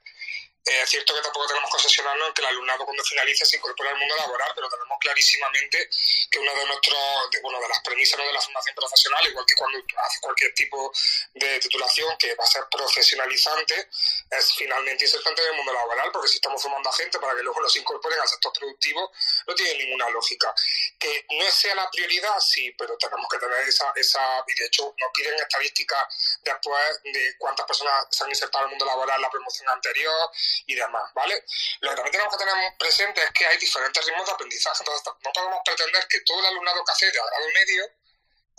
S3: Es cierto que tampoco tenemos que obsesionarnos en que el alumnado cuando finalice se incorpore al mundo laboral, pero tenemos clarísimamente que una de nuestros, bueno, de las premisas de la formación profesional, igual que cuando hace cualquier tipo de titulación que va a ser profesionalizante, es finalmente insertante en el mundo laboral, porque si estamos formando a gente para que luego los incorporen al sector productivo, no tiene ninguna lógica. Que no sea la prioridad, sí, pero tenemos que tener esa, esa y de hecho nos piden estadísticas después de cuántas personas se han insertado al mundo laboral en la promoción anterior, y demás, ¿vale? Lo que también tenemos que tener presente es que hay diferentes ritmos de aprendizaje, entonces no podemos pretender que todo el alumnado que hace de grado medio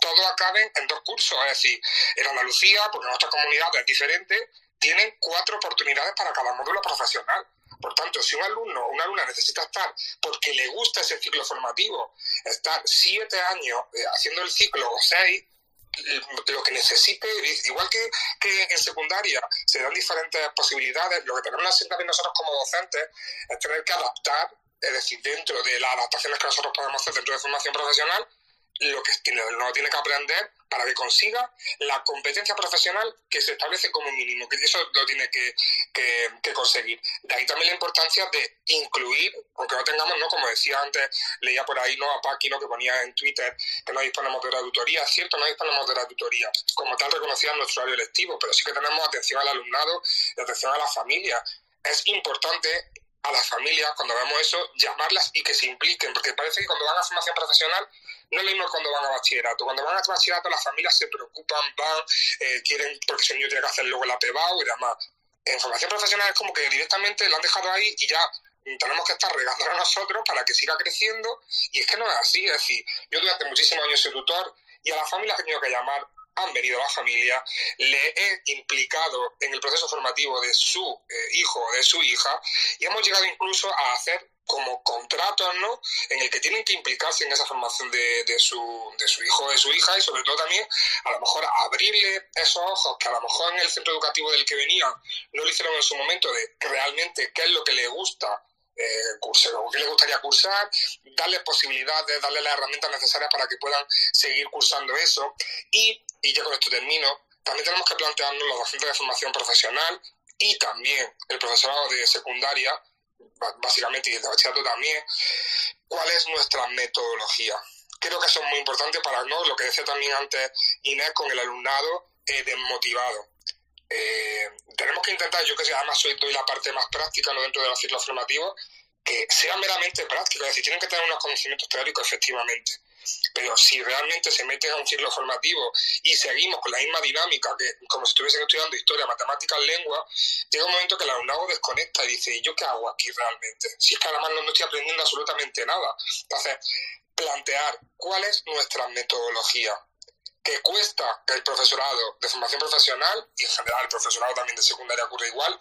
S3: todo acaben en dos cursos, es decir, en Andalucía, porque nuestra comunidad es diferente, tienen cuatro oportunidades para cada módulo profesional. Por tanto, si un alumno o una alumna necesita estar porque le gusta ese ciclo formativo, estar siete años eh, haciendo el ciclo o seis, lo que necesite, igual que, que, en secundaria se dan diferentes posibilidades, lo que tenemos que hacer también nosotros como docentes es tener que adaptar, es decir, dentro de las adaptaciones que nosotros podemos hacer dentro de formación profesional, lo que tiene, no tiene que aprender para que consiga la competencia profesional que se establece como mínimo, que eso lo tiene que, que, conseguir. De ahí también la importancia de incluir, aunque no tengamos, no como decía antes, leía por ahí ¿no? a Paqui, que ponía en Twitter que no disponemos de la es cierto, no disponemos de la tutoría, como tal reconocida en nuestro horario lectivo, pero sí que tenemos atención al alumnado y atención a la familia. Es importante a las familias, cuando vemos eso, llamarlas y que se impliquen, porque parece que cuando van a formación profesional no es lo mismo cuando van a bachillerato. Cuando van a bachillerato las familias se preocupan, van, eh, quieren, porque el niño tiene que hacer luego la PEBAU y demás. En formación profesional es como que directamente lo han dejado ahí y ya tenemos que estar regando a nosotros para que siga creciendo y es que no es así, es decir, yo durante muchísimos años soy tutor y a las familias he tenido que llamar han venido a la familia, le he implicado en el proceso formativo de su eh, hijo o de su hija y hemos llegado incluso a hacer como contratos, ¿no? En el que tienen que implicarse en esa formación de, de, su, de su hijo o de su hija y sobre todo también a lo mejor abrirle esos ojos que a lo mejor en el centro educativo del que venían no lo hicieron en su momento de realmente qué es lo que le gusta eh, o qué le gustaría cursar, darles posibilidades, darles las herramientas necesarias para que puedan seguir cursando eso. Y, y ya con esto termino, también tenemos que plantearnos los docentes de formación profesional y también el profesorado de secundaria, básicamente, y el bachillerato también, cuál es nuestra metodología. Creo que eso es muy importante para ¿no? lo que decía también antes Inés con el alumnado eh, desmotivado eh, tenemos que intentar, yo que sé, además soy, doy la parte más práctica ¿no? dentro de los ciclos formativos, que sea meramente práctico, es decir, tienen que tener unos conocimientos teóricos efectivamente. Pero si realmente se meten a un ciclo formativo y seguimos con la misma dinámica, que como si estuviesen estudiando historia, matemáticas, lengua, llega un momento que el alumnado desconecta y dice, ¿y yo qué hago aquí realmente? Si es que además no, no estoy aprendiendo absolutamente nada. Entonces, plantear cuál es nuestra metodología, que cuesta que el profesorado de formación profesional, y en general el profesorado también de secundaria ocurre igual,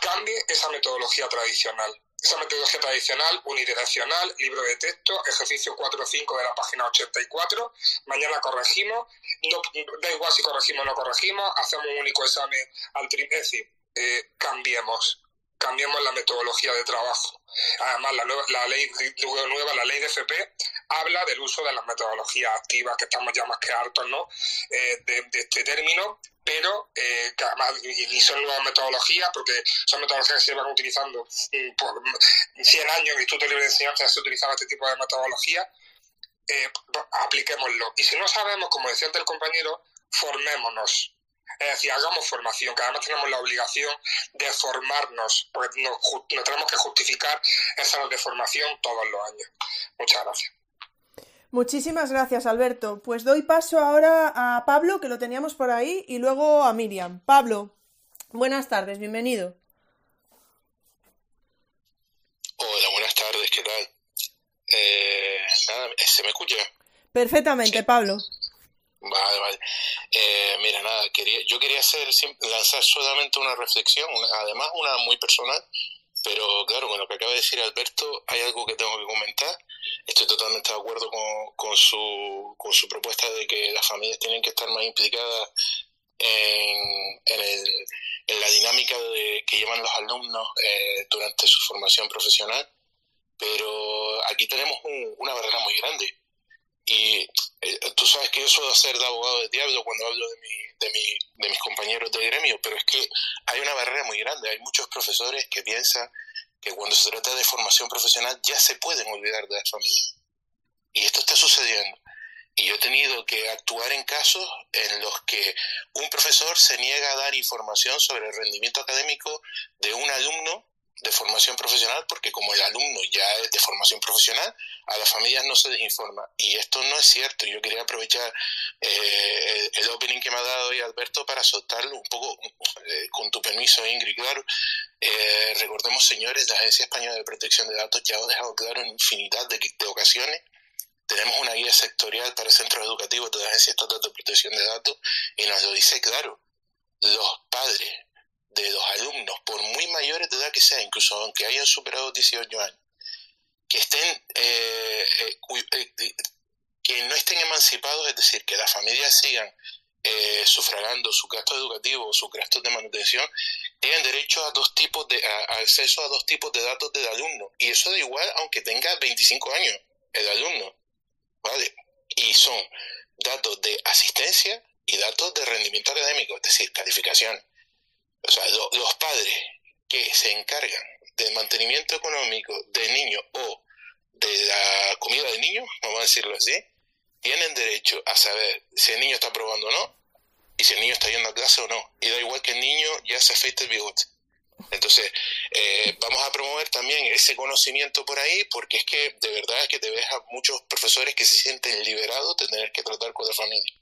S3: cambie esa metodología tradicional. Esa metodología tradicional, unidireccional, libro de texto, ejercicio 4 o 5 de la página 84, mañana corregimos, no, da igual si corregimos o no corregimos, hacemos un único examen al trimestre, es decir, eh, cambiemos, cambiemos la metodología de trabajo. Además, la, la ley nueva, la ley de FP, habla del uso de las metodologías activas, que estamos ya más que hartos ¿no? Eh, de, este término, pero eh, además y son nuevas metodologías, porque son metodologías que se van utilizando mm, por 100 años en Instituto Libre de Enseñanza se utilizaba este tipo de metodología, eh, apliquémoslo. Y si no sabemos, como decía antes el compañero, formémonos. Es decir, hagamos formación, que además tenemos la obligación de formarnos, porque nos, tenemos que justificar esa formación todos los años. Muchas gracias.
S1: Muchísimas gracias, Alberto. Pues doy paso ahora a Pablo, que lo teníamos por ahí, y luego a Miriam. Pablo, buenas tardes, bienvenido.
S8: Hola, buenas tardes, ¿qué tal? Eh, nada, ¿se me escucha?
S1: Perfectamente, Pablo.
S8: Vale, vale. Eh, mira, nada, quería, yo quería hacer, lanzar solamente una reflexión, además una muy personal, pero claro, con lo que acaba de decir Alberto, hay algo que tengo que comentar. Estoy totalmente de acuerdo con, con, su, con su propuesta de que las familias tienen que estar más implicadas en, en, la dinámica de, que llevan los alumnos eh, durante su formación profesional, pero aquí tenemos una barrera muy grande Y eh, tú sabes que yo suelo hacer de abogado de diablo cuando hablo de, mi, de, mi, de mis compañeros de gremio, pero es que hay una barrera muy grande. Hay muchos profesores que piensan que cuando se trata de formación profesional ya se pueden olvidar de la familia. Y esto está sucediendo. Y yo he tenido que actuar en casos en los que un profesor se niega a dar información sobre el rendimiento académico de un alumno de formación profesional, porque como el alumno ya es de formación profesional, a las familias no se les informa. Y esto no es cierto. Yo quería aprovechar eh, el opening que me ha dado hoy Alberto para soltarlo un poco, eh, con tu permiso, Ingrid, claro. Eh, recordemos, señores, la Agencia Española de Protección de Datos ya ha dejado claro en infinidad de, de ocasiones tenemos una guía sectorial para centros educativos de la Agencia Estatal de Protección de Datos y nos lo dice claro. Los padres de los alumnos, por muy mayores de edad que sean, incluso aunque hayan superado 18 años, que estén eh, eh, eh, que no estén emancipados, es decir, que las familias sigan sufragando su gasto educativo, sus gastos de manutención, tienen derecho a dos tipos de acceso a dos tipos de datos del alumno. Y eso da igual aunque tenga 25 años el alumno. ¿Vale? Y son datos de asistencia y datos de rendimiento académico, es decir, calificación. O sea, los padres que se encargan del mantenimiento económico del niño o de la comida del niño, vamos a decirlo así, tienen derecho a saber si el niño está probando o no y si el niño está yendo a clase o no. Y da igual que el niño ya se afeite el bigote. Entonces, eh, vamos a promover también ese conocimiento por ahí, porque es que de verdad es que te ves a muchos profesores que se sienten liberados de tener que tratar con la familia.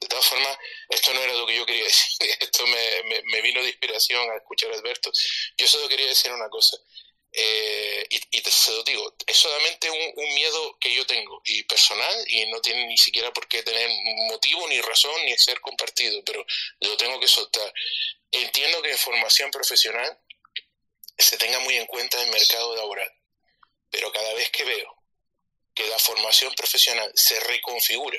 S8: De todas formas, esto no era lo que yo quería decir, esto me, me, vino de inspiración a escuchar a Alberto. Yo solo quería decir una cosa, eh, y, te, se lo digo, es solamente un, miedo que yo tengo, y personal, y no tiene ni siquiera por qué tener motivo, ni razón, ni ser compartido, pero lo tengo que soltar. Entiendo que en formación profesional se tenga muy en cuenta el mercado laboral, pero cada vez que veo que la formación profesional se reconfigura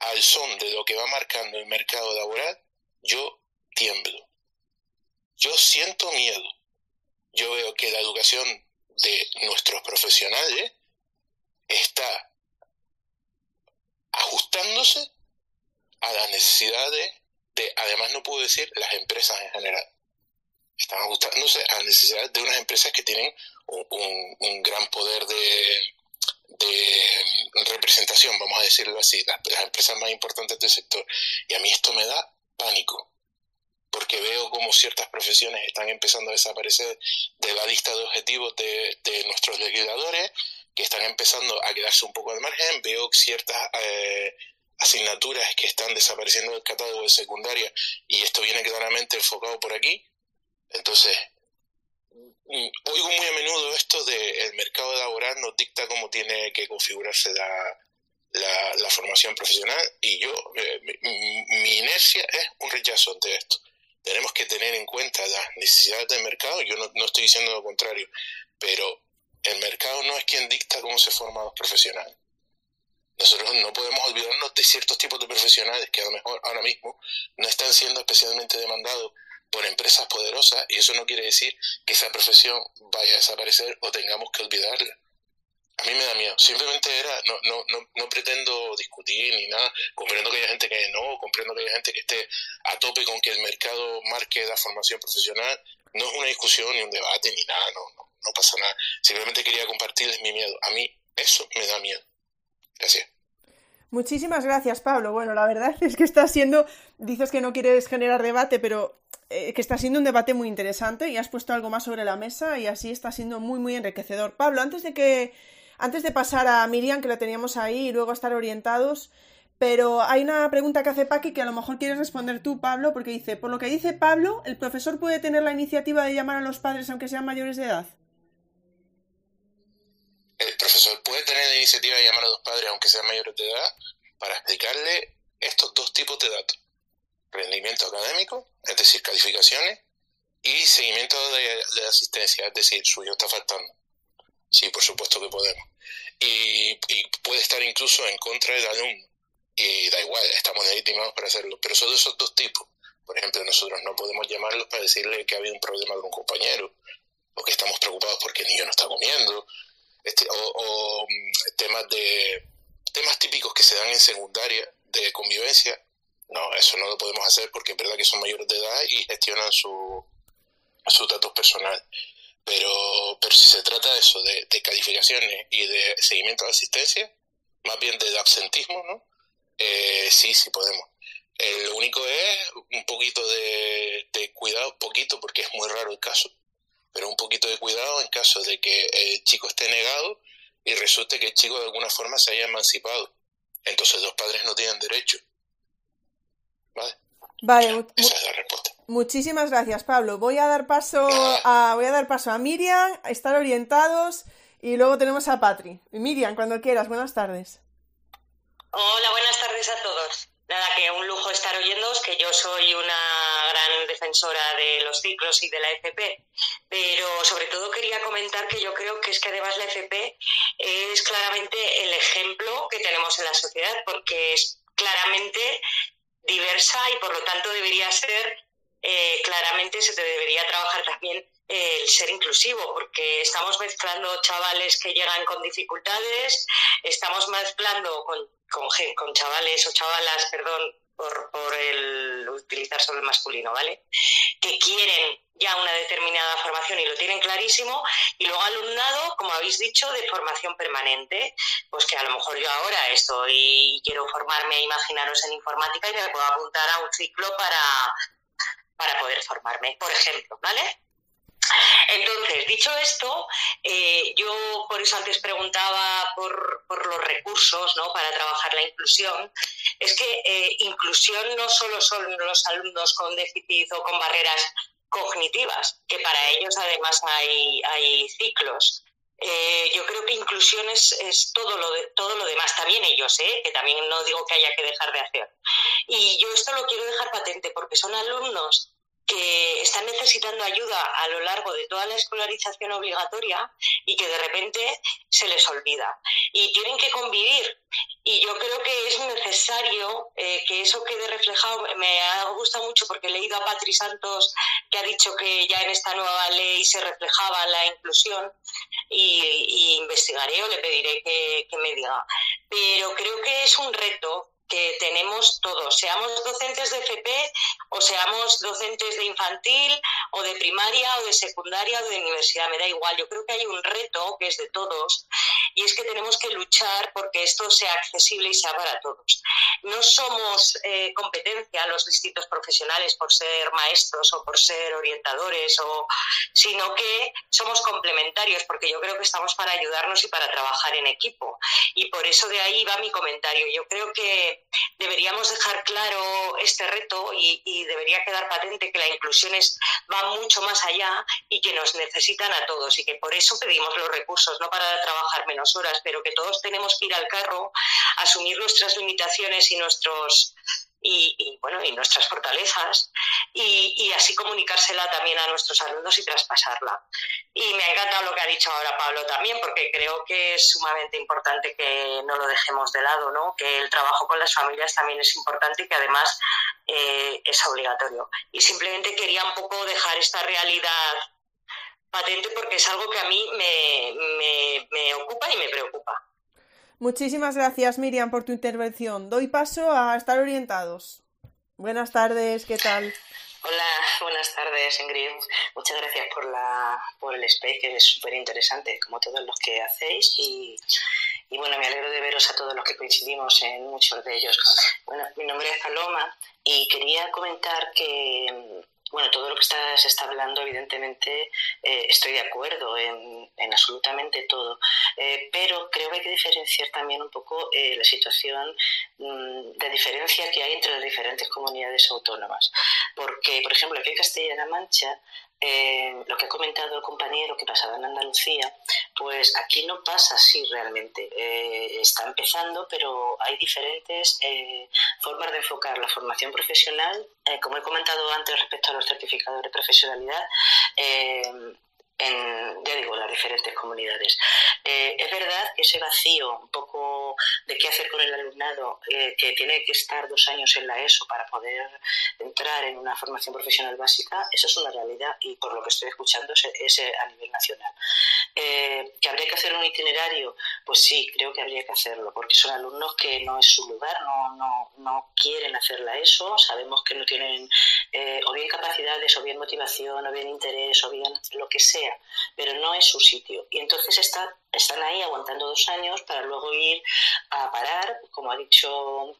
S8: al son de lo que va marcando el mercado laboral, yo tiemblo. Yo siento miedo. Yo veo que la educación de nuestros profesionales está ajustándose a las necesidades de, además no puedo decir, las empresas en general. Están ajustándose a las necesidades de unas empresas que tienen un gran poder de, de representación, vamos a decirlo así, las, empresas más importantes del sector. Y a mí esto me da pánico, porque veo como ciertas profesiones están empezando a desaparecer de la lista de objetivos de, nuestros legisladores, que están empezando a quedarse un poco al margen, veo ciertas eh, asignaturas que están desapareciendo del catálogo de secundaria y esto viene claramente enfocado por aquí. Entonces, oigo muy a menudo esto de el mercado laboral nos dicta cómo tiene que configurarse la, la, formación profesional y yo, eh, mi, inercia es un rechazo ante esto. Tenemos que tener en cuenta las necesidades del mercado, yo no, no estoy diciendo lo contrario, pero el mercado no es quien dicta cómo se forman los profesionales. Nosotros no podemos olvidarnos de ciertos tipos de profesionales que a lo mejor ahora mismo no están siendo especialmente demandados por empresas poderosas y eso no quiere decir que esa profesión vaya a desaparecer o tengamos que olvidarla. A mí me da miedo. Simplemente era, no, no, no, no pretendo discutir ni nada. Comprendo que haya gente que no, comprendo que haya gente que esté a tope con que el mercado marque la formación profesional. No es una discusión ni un debate ni nada, no, no, no pasa nada. Simplemente quería compartirles mi miedo. A mí eso me da miedo. Gracias.
S1: Muchísimas gracias, Pablo. Bueno, la verdad es que está siendo, dices que no quieres generar debate, pero eh, que está siendo un debate muy interesante y has puesto algo más sobre la mesa y así está siendo muy, muy enriquecedor. Pablo, antes de que, antes de pasar a Miriam, que la teníamos ahí, y luego estar orientados, pero hay una pregunta que hace Paqui que a lo mejor quieres responder tú, Pablo, porque dice, por lo que dice Pablo, ¿el profesor puede tener la iniciativa de llamar a los padres aunque sean mayores de edad?
S8: el profesor puede tener la iniciativa de llamar a los padres, aunque sean mayores de edad, para explicarle estos dos tipos de datos. Rendimiento académico, es decir, calificaciones, y seguimiento de, asistencia, es decir, su hijo está faltando. Sí, por supuesto que podemos. Y, puede estar incluso en contra del alumno. Y da igual, estamos legitimados para hacerlo. Pero son de esos dos tipos. Por ejemplo, nosotros no podemos llamarlos para decirle que ha habido un problema con un compañero, o que estamos preocupados porque el niño no está comiendo, este, o, mm, temas de, temas típicos que se dan en secundaria de convivencia, no, eso no lo podemos hacer porque es verdad que son mayores de edad y gestionan su, sus datos personales. Pero, pero si se trata de eso, de, calificaciones y de seguimiento de asistencia, más bien de absentismo, ¿no? Eh, sí, sí podemos. Eh, lo único es un poquito de, de, cuidado, poquito porque es muy raro el caso, pero un poquito de cuidado en caso de que el chico esté negado y resulte que el chico de alguna forma se haya emancipado. Entonces los padres no tienen derecho. ¿Vale?
S1: Vale, esa es la respuesta. Muchísimas gracias, Pablo. Voy a dar paso a, voy a dar paso a Miriam, a estar orientados y luego tenemos a Patri. Miriam, cuando quieras, buenas tardes.
S9: Hola, buenas tardes a todos. Nada, que un lujo estar oyéndoos, que yo soy una gran defensora de los ciclos y de la FP, pero sobre todo quería comentar que yo creo que es que además la FP es claramente el ejemplo que tenemos en la sociedad, porque es claramente diversa y por lo tanto debería ser eh, claramente se debería trabajar también el ser inclusivo, porque estamos mezclando chavales que llegan con dificultades, estamos mezclando con, con, con chavales o chavalas, perdón, por, por, el utilizar solo el masculino, ¿vale? Que quieren ya una determinada formación y lo tienen clarísimo, y luego alumnado, como habéis dicho, de formación permanente, pues que a lo mejor yo ahora estoy y quiero formarme, imaginaros en informática y me puedo apuntar a un ciclo para para poder formarme, por ejemplo, ¿vale? Entonces, dicho esto, eh, yo por eso antes preguntaba por, los recursos ¿no? para trabajar la inclusión. Es que eh, inclusión no solo son los alumnos con déficit o con barreras cognitivas, que para ellos además hay, ciclos. Eh, yo creo que inclusión es, es, todo, lo de, todo lo demás, también ellos, ¿eh? que también no digo que haya que dejar de hacer. Y yo esto lo quiero dejar patente porque son alumnos que están necesitando ayuda a lo largo de toda la escolarización obligatoria y que de repente se les olvida. Y tienen que convivir. Y yo creo que es necesario eh, que eso quede reflejado. Me ha gustado mucho porque he leído a Patri Santos que ha dicho que ya en esta nueva ley se reflejaba la inclusión y, investigaré o le pediré que, que me diga. Pero creo que es un reto que tenemos todos, seamos docentes de FP o seamos docentes de infantil o de primaria o de secundaria o de universidad, me da igual. Yo creo que hay un reto que es de todos y es que tenemos que luchar porque esto sea accesible y sea para todos. No somos eh, competencia los distintos profesionales por ser maestros o por ser orientadores, o, sino que somos complementarios porque yo creo que estamos para ayudarnos y para trabajar en equipo. Y por eso de ahí va mi comentario. Yo creo que deberíamos dejar claro este reto y, debería quedar patente que la inclusión es, va mucho más allá y que nos necesitan a todos y que por eso pedimos los recursos, no para trabajar menos horas, pero que todos tenemos que ir al carro, asumir nuestras limitaciones y nuestros y, bueno y nuestras fortalezas y, así comunicársela también a nuestros alumnos y traspasarla. Y me ha encantado lo que ha dicho ahora Pablo también, porque creo que es sumamente importante que no lo dejemos de lado, ¿no? que el trabajo con las familias también es importante y que además eh, es obligatorio. Y simplemente quería un poco dejar esta realidad patente porque es algo que a mí me, ocupa y me preocupa.
S1: Muchísimas gracias, Miriam, por tu intervención. Doy paso a estar orientados. Buenas tardes, ¿qué tal?
S10: Hola, buenas tardes, Ingrid. Muchas gracias por, la, por el space, que es súper interesante, como todos los que hacéis. Y, y, bueno, me alegro de veros a todos los que coincidimos en muchos de ellos. Bueno, mi nombre es Paloma y quería comentar que bueno, todo lo que está, se está hablando, evidentemente, eh, estoy de acuerdo en, absolutamente todo, eh, pero creo que hay que diferenciar también un poco eh, la situación mm, de diferencia que hay entre las diferentes comunidades autónomas. Porque, por ejemplo, aquí en Castilla-La Mancha eh, lo que ha comentado el compañero que pasaba en Andalucía, pues aquí no pasa así realmente. Eh, está empezando, pero hay diferentes eh, formas de enfocar la formación profesional, como he comentado antes respecto a los certificados de profesionalidad en, ya digo, las diferentes comunidades. Eh, es verdad que ese vacío un poco de qué hacer con el alumnado, eh, que tiene que estar dos años en la ESO para poder entrar en una formación profesional básica, eso es una realidad y por lo que estoy escuchando es, a nivel nacional. Eh, ¿Que habría que hacer un itinerario? Pues sí, creo que habría que hacerlo, porque son alumnos que no es su lugar, no, no, no quieren hacerla eso, sabemos que no tienen o bien capacidades, o bien motivación, o bien interés, o bien lo que sea, pero no es su sitio. Y entonces está, están ahí aguantando dos años para luego ir a parar, como ha dicho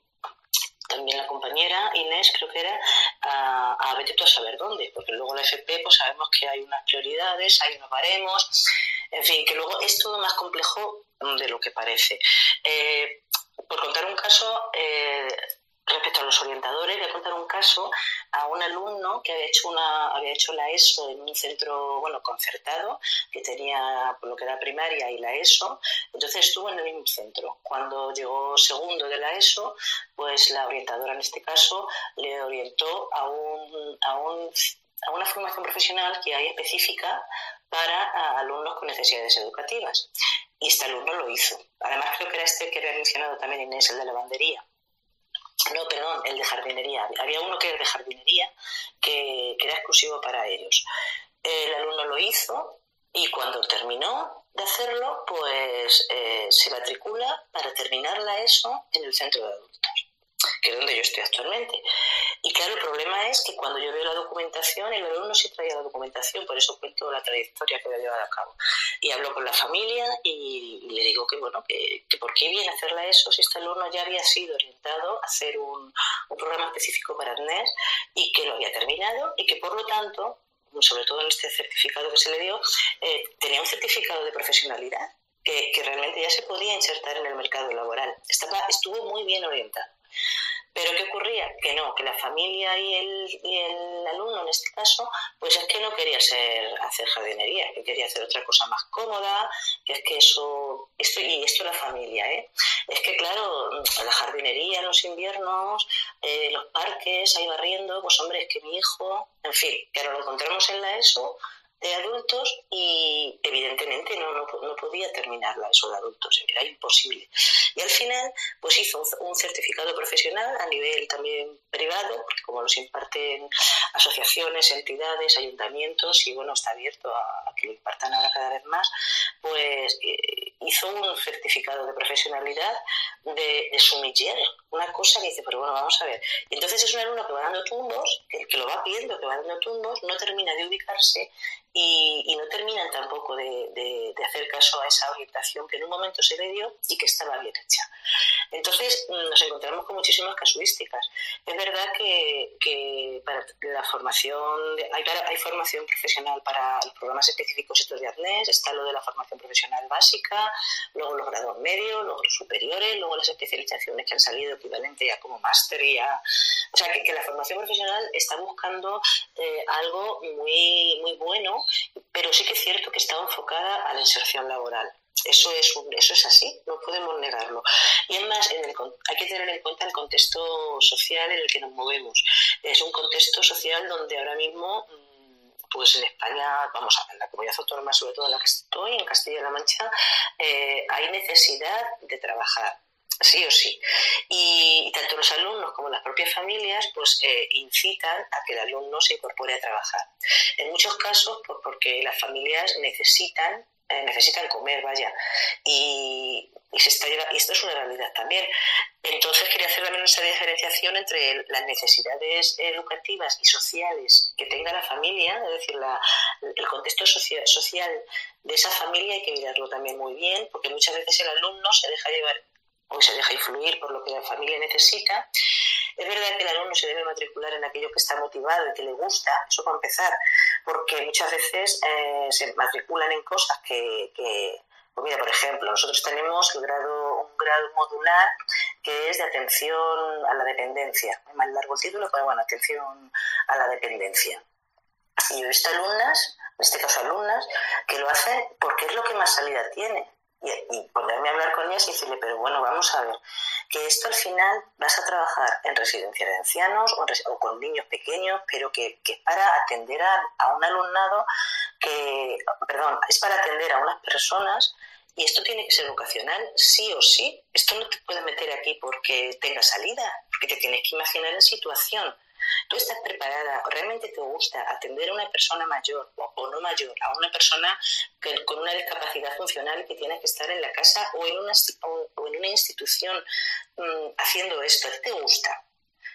S10: también la compañera Inés, creo que era, a, a vete tú a saber dónde, porque luego la FP pues sabemos que hay unas prioridades, hay unos baremos, en fin, que luego es todo más complejo de lo que parece. Eh, por contar un caso, eh, respecto a los orientadores, voy a contar un caso a un alumno que había hecho una había hecho la ESO en un centro bueno concertado que tenía lo que era primaria y la ESO entonces estuvo en el mismo centro cuando llegó segundo de la ESO pues la orientadora en este caso le orientó a un a un a una formación profesional que hay específica para alumnos con necesidades educativas. Y este alumno lo hizo. Además, creo que era este que había mencionado también Inés, el de lavandería. No, perdón, el de jardinería. Había uno que era de jardinería que, era exclusivo para ellos. El alumno lo hizo y cuando terminó de hacerlo, pues eh, se matricula para terminar la ESO en el centro de adultos que es donde yo estoy actualmente. Y claro, el problema es que cuando yo veo la documentación, el alumno sí traía la documentación, por eso cuento la trayectoria que había llevado a cabo. Y hablo con la familia y, le digo que, bueno, que, por qué viene a hacerla eso si este alumno ya había sido orientado a hacer un, programa específico para ARNES y que lo había terminado y que por lo tanto sobre todo en este certificado que se le dio, eh, tenía un certificado de profesionalidad que, que, realmente ya se podía insertar en el mercado laboral. Estaba, estuvo muy bien orientado. Pero ¿qué ocurría? Que no, que la familia y el, y el alumno en este caso, pues es que no quería ser, hacer jardinería, que quería hacer otra cosa más cómoda, que es que eso, esto, y esto la familia, ¿eh? Es que claro, la jardinería en los inviernos, eh, los parques, ahí barriendo, pues hombre, es que mi hijo, en fin, que lo encontramos en la ESO, de adultos y evidentemente no, no, no podía terminarla eso de adultos, era imposible. Y al final pues hizo un, certificado profesional a nivel también privado, porque como los imparten asociaciones, entidades, ayuntamientos y bueno, está abierto a, que lo impartan ahora cada vez más, pues eh, hizo un certificado de profesionalidad de, de sumiller, una cosa que dice, pero bueno, vamos a ver. Y entonces es un alumno que va dando tumbos, que, que lo va pidiendo, que va dando tumbos, no termina de ubicarse y, no terminan tampoco de, hacer caso a esa orientación que en un momento se le dio y que estaba bien hecha. Entonces mm, nos encontramos con muchísimas casuísticas. Es verdad que, para la formación, hay, hay, formación profesional para los programas específicos estos de ADNES, está lo de la formación profesional básica, luego los grados medios, luego los superiores, luego las especializaciones que han salido equivalente ya como máster y a... O sea, que, la formación profesional está buscando eh, algo muy, muy bueno pero sí que es cierto que está enfocada a la inserción laboral. Eso es, eso es así, no podemos negarlo. Y además, en el, hay que tener en cuenta el contexto social en el que nos movemos. Es un contexto social donde ahora mismo, mm, pues en España, vamos a ver, en la comunidad autónoma, sobre todo en la que estoy, en Castilla-La Mancha, eh, hay necesidad de trabajar sí o sí. Y, tanto los alumnos como las propias familias pues eh, incitan a que el alumno se incorpore a trabajar. En muchos casos pues, porque las familias necesitan eh, necesitan comer, vaya. Y, se está, y esto es una realidad también. Entonces quería hacer también esa diferenciación entre las necesidades educativas y sociales que tenga la familia, es decir, la, el contexto social de esa familia hay que mirarlo también muy bien, porque muchas veces el alumno se deja llevar o se deja influir por lo que la familia necesita. Es verdad que el alumno se debe matricular en aquello que está motivado y que le gusta, eso para empezar, porque muchas veces eh, se matriculan en cosas que, pues mira, por ejemplo, nosotros tenemos un grado, un grado modular que es de atención a la dependencia. Es más largo el título, pero bueno, atención a la dependencia. Y yo he visto alumnas, en este caso alumnas, que lo hacen porque es lo que más salida tiene y, ponerme a hablar con ellas y decirle, pero bueno, vamos a ver, que esto al final vas a trabajar en residencia de ancianos o, con niños pequeños, pero que, es para atender a, un alumnado que, perdón, es para atender a unas personas y esto tiene que ser vocacional, sí o sí. Esto no te puede meter aquí porque tenga salida, porque te tienes que imaginar en situación ¿Tú estás preparada realmente te gusta atender a una persona mayor o, no mayor, a una persona con una discapacidad funcional que tiene que estar en la casa o en una, o, en una institución mm, haciendo esto? ¿Te gusta?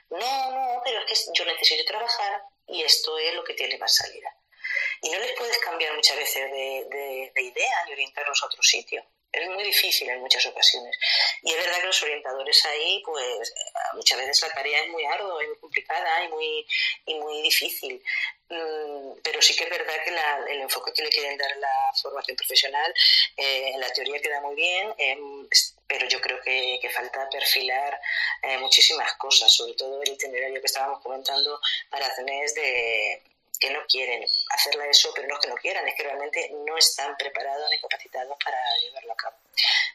S10: No, no, pero es que yo necesito trabajar y esto es lo que tiene más salida. Y no les puedes cambiar muchas veces de, de idea y orientarlos a otro sitio. Es muy difícil en muchas ocasiones. Y es verdad que los orientadores ahí, pues muchas veces la tarea es muy ardua y muy complicada y muy, y muy difícil. Mm, pero sí que es verdad que el enfoque que le quieren dar a la formación profesional, eh, en la teoría queda muy bien, em, pero yo creo que, falta perfilar eh, muchísimas cosas, sobre todo el itinerario que estábamos comentando para tener de que no quieren hacerla eso, pero no es que no quieran, es que realmente no están preparados ni capacitados para llevarlo a cabo.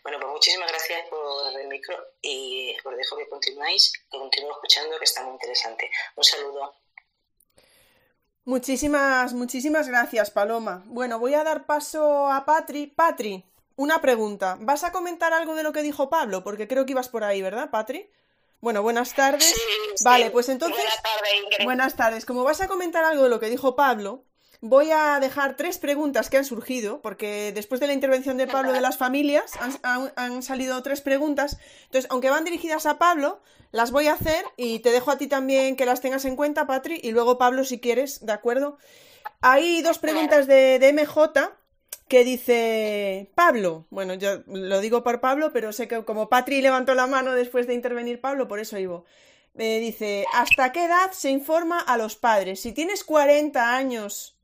S10: Bueno, pues muchísimas gracias por el micro y os dejo que continuáis, que continúo escuchando, que está muy interesante. Un saludo.
S1: Muchísimas, muchísimas gracias, Paloma. Bueno, voy a dar paso a Patri. Patri, una pregunta. ¿Vas a comentar algo de lo que dijo Pablo? Porque creo que ibas por ahí, ¿verdad, Patri? Bueno, buenas tardes. vale, pues entonces.
S11: Buenas tardes, Ingrid.
S1: Buenas tardes. Como vas a comentar algo de lo que dijo Pablo, voy a dejar tres preguntas que han surgido, porque después de la intervención de Pablo de las familias han, salido tres preguntas. Entonces, aunque van dirigidas a Pablo, las voy a hacer y te dejo a ti también que las tengas en cuenta, Patri, y luego Pablo, si quieres, ¿de acuerdo? Hay dos preguntas de, de MJ que dice Pablo. Bueno, yo lo digo por Pablo, pero sé que como Patri levantó la mano después de intervenir Pablo, por eso Ivo. Me dice, ¿hasta qué edad se informa a los padres? Si tienes 40 años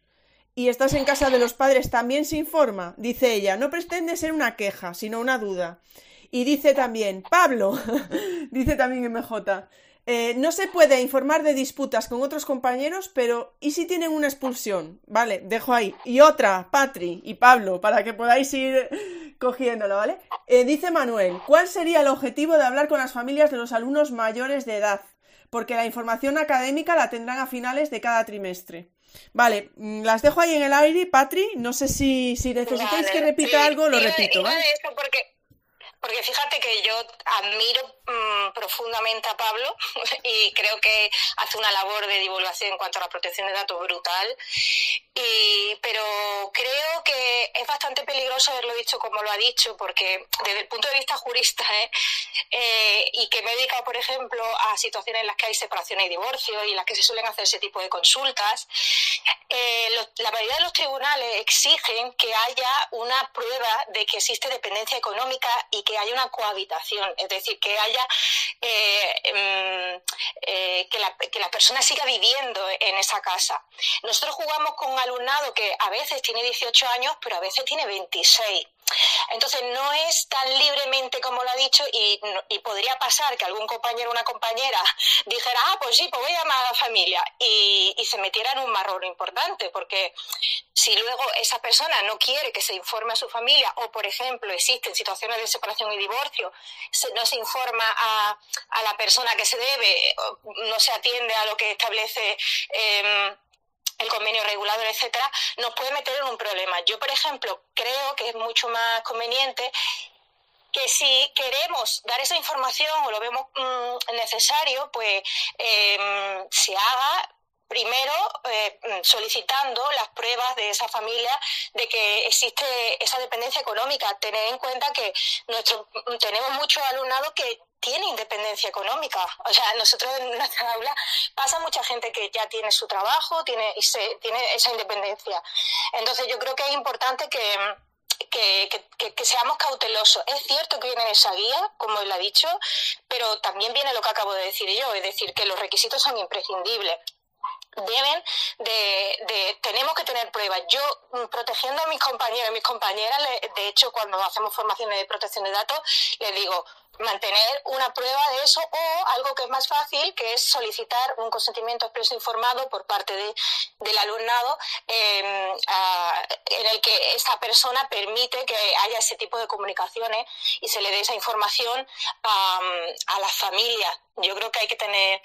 S1: y estás en casa de los padres, ¿también se informa? Dice ella, no pretende ser una queja, sino una duda. Y dice también, Pablo, dice también MJ, eh, no se puede informar de disputas con otros compañeros, pero ¿y si tienen una expulsión? Vale, dejo ahí. Y otra, Patri y Pablo, para que podáis ir cogiéndolo, ¿vale? Eh, dice Manuel, ¿cuál sería el objetivo de hablar con las familias de los alumnos mayores de edad? Porque la información académica la tendrán a finales de cada trimestre. Vale, mm, las dejo ahí en el aire, Patri. No sé si, si necesitáis que repita algo, lo repito. ¿vale?
S11: porque porque fíjate que yo admiro mm, profundamente a Pablo y creo que hace una labor de divulgación en cuanto a la protección de datos brutal. Y, pero creo que es bastante peligroso haberlo dicho como lo ha dicho, porque desde el punto de vista jurista, ¿eh? Eh, y que me he por ejemplo, a situaciones en las que hay separación y divorcio y en las que se suelen hacer ese tipo de consultas, eh, la mayoría de los tribunales exigen que haya una prueba de que existe dependencia económica y que haya una cohabitación, es decir, que haya mm, que, la, que la persona siga viviendo en esa casa. Nosotros jugamos con alumnado que a veces tiene 18 años, pero a veces tiene 26. Entonces no es tan libremente como lo ha dicho y, podría pasar que algún compañero o una compañera dijera, ah, pues sí, pues voy a llamar a la familia y, se metiera en un marrón importante, porque si luego esa persona no quiere que se informe a su familia o, por ejemplo, existen situaciones de separación y divorcio, no se informa a, la persona que se debe, no se atiende a lo que establece... Em, el convenio regulador, etcétera, nos puede meter en un problema. Yo, por ejemplo, creo que es mucho más conveniente que si queremos dar esa información o lo vemos mm, necesario, pues em, se haga primero eh, solicitando las pruebas de esa familia de que existe esa dependencia económica. Tener en cuenta que nuestro, tenemos muchos alumnados que tiene independencia económica. O sea, nosotros en nuestra aula pasa mucha gente que ya tiene su trabajo, tiene, y se, tiene esa independencia. Entonces yo creo que es importante que, que, seamos cautelosos. Es cierto que viene esa guía, como él ha dicho, pero también viene lo que acabo de decir yo, es decir, que los requisitos son imprescindibles deben de, de, tenemos que tener pruebas. Yo, mm, protegiendo a mis compañeros y mis compañeras, de hecho, cuando hacemos formaciones de protección de datos, les digo, mantener una prueba de eso o algo que es más fácil, que es solicitar un consentimiento expreso informado por parte de, del alumnado em, en el que esa persona permite que haya ese tipo de comunicaciones y se le dé esa información a, a las familias. Yo creo que hay que tener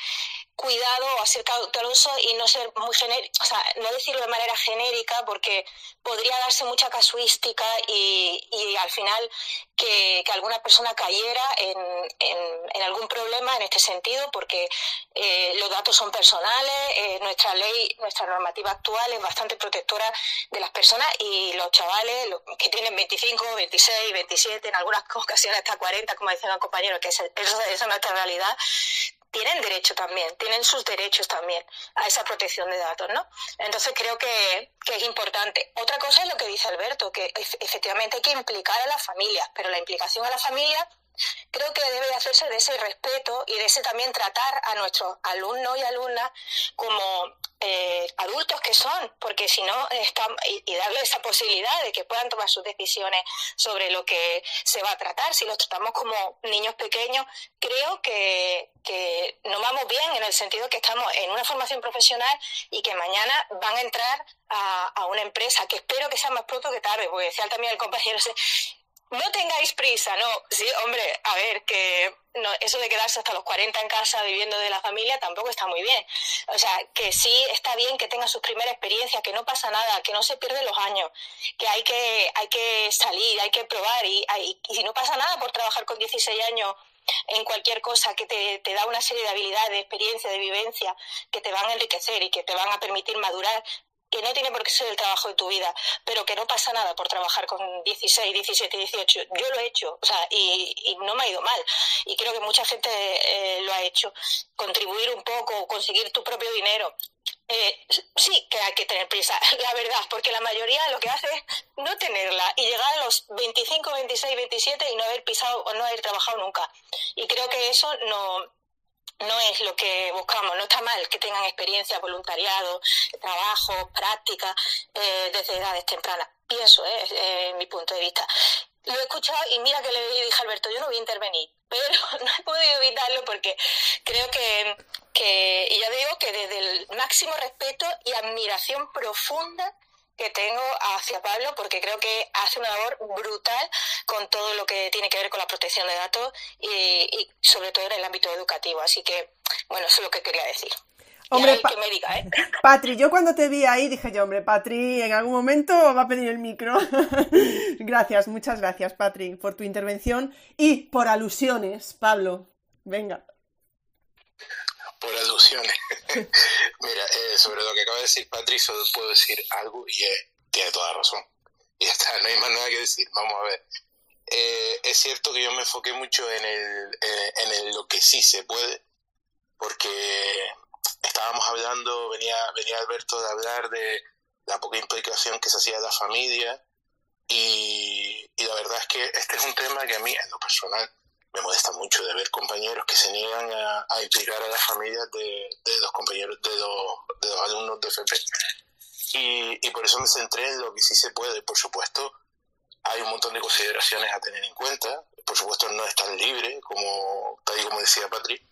S11: cuidado o ser cauteloso y no ser muy genérico, o sea, no decirlo de manera genérica porque podría darse mucha casuística y, y al final que, que alguna persona cayera en, en, algún problema en este sentido porque eh, los datos son personales, eh, nuestra ley, nuestra normativa actual es bastante protectora de las personas y los chavales que tienen 25, 26, 27, en algunas ocasiones hasta 40, como decían los compañeros, que esa, esa es nuestra realidad, tienen derecho también, tienen sus derechos también a esa protección de datos, ¿no? Entonces creo que, que, es importante. Otra cosa es lo que dice Alberto, que efectivamente hay que implicar a las familias, pero la implicación a la familia creo que debe hacerse de ese respeto y de ese también tratar a nuestros alumnos y alumnas como eh, adultos que son, porque si no, y, y darle esa posibilidad de que puedan tomar sus decisiones sobre lo que se va a tratar. Si los tratamos como niños pequeños, creo que, que no vamos bien en el sentido que estamos en una formación profesional y que mañana van a entrar a, a una empresa, que espero que sea más pronto que tarde, porque decía también el compañero, no tengáis prisa, no. Sí, hombre, a ver, que no, eso de quedarse hasta los 40 en casa viviendo de la familia tampoco está muy bien. O sea, que sí está bien que tenga sus primeras experiencias, que no pasa nada, que no se pierden los años, que hay que, hay que salir, hay que probar y, y si no pasa nada por trabajar con 16 años en cualquier cosa que te, te, da una serie de habilidades, de experiencia, de vivencia que te van a enriquecer y que te van a permitir madurar, que no tiene por qué ser el trabajo de tu vida, pero que no pasa nada por trabajar con 16, 17, 18. Yo lo he hecho, o sea, y, no me ha ido mal. Y creo que mucha gente eh, lo ha hecho. Contribuir un poco, conseguir tu propio dinero. Eh, sí que hay que tener prisa, la verdad, porque la mayoría lo que hace es no tenerla y llegar a los 25, 26, 27 y no haber pisado o no haber trabajado nunca. Y creo que eso no, no es lo que buscamos. No está mal que tengan experiencia, voluntariado, trabajo, práctica eh, desde edades tempranas. Pienso, eh, eh, mi punto de vista. Lo he escuchado y mira que le dije a Alberto, yo no voy a intervenir, pero no he podido evitarlo porque creo que, que, y ya digo que desde el máximo respeto y admiración profunda que tengo hacia Pablo porque creo que hace una labor brutal con todo lo que tiene que ver con la protección de datos y, sobre todo en el ámbito educativo. Así que, bueno, eso es lo que quería decir.
S1: Hombre, ¿eh? Patri, yo cuando te vi ahí dije yo, hombre, Patri, en algún momento va a pedir el micro. gracias, muchas gracias, Patri, por tu intervención y por alusiones, Pablo. Venga
S8: por alusiones. Mira, eh, sobre lo que acaba de decir Patricio, puedo decir algo y tiene toda razón. Y está, no hay más nada que decir. Vamos a ver. Eh, es cierto que yo me enfoqué mucho en, el, eh, en lo que sí se puede, porque estábamos hablando, venía, venía Alberto de hablar de la poca implicación que se hacía de la familia, y, y la verdad es que este es un tema que a mí, en lo personal, me molesta mucho de ver compañeros que se niegan a, implicar a las familias de, de los compañeros, de los, de los alumnos de FP. Y, y, por eso me centré en lo que sí se puede. Por supuesto, hay un montón de consideraciones a tener en cuenta. Por supuesto, no es tan libre como, tal y como decía Patrick,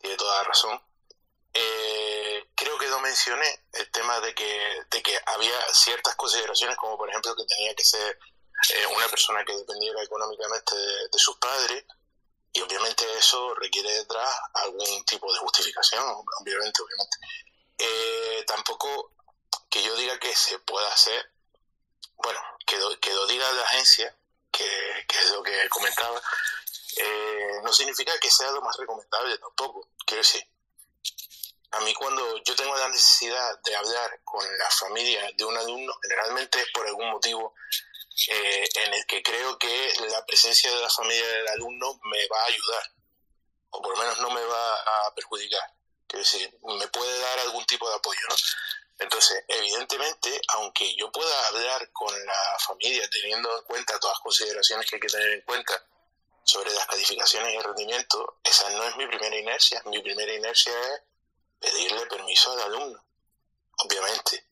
S8: tiene toda la razón. Eh, creo que no mencioné el tema de que, de que había ciertas consideraciones, como por ejemplo que tenía que ser eh, una persona que dependiera económicamente de sus padres, y obviamente eso requiere detrás algún tipo de justificación, obviamente, obviamente. Eh, tampoco que yo diga que se pueda hacer, bueno, que lo, que lo diga la agencia, que, es lo que comentaba, eh, no significa que sea lo más recomendable tampoco. Quiero decir, a mí cuando yo tengo la necesidad de hablar con la familia de un alumno, generalmente es por algún motivo eh, en el que creo que la presencia de la familia del alumno me va a ayudar, o por lo menos no me va a perjudicar. Quiero decir, me puede dar algún tipo de apoyo, ¿no? Entonces, evidentemente, aunque yo pueda hablar con la familia teniendo en cuenta todas las consideraciones que hay que tener en cuenta sobre las calificaciones y el rendimiento, esa no es mi primera inercia. Mi primera inercia es pedirle permiso al alumno, obviamente.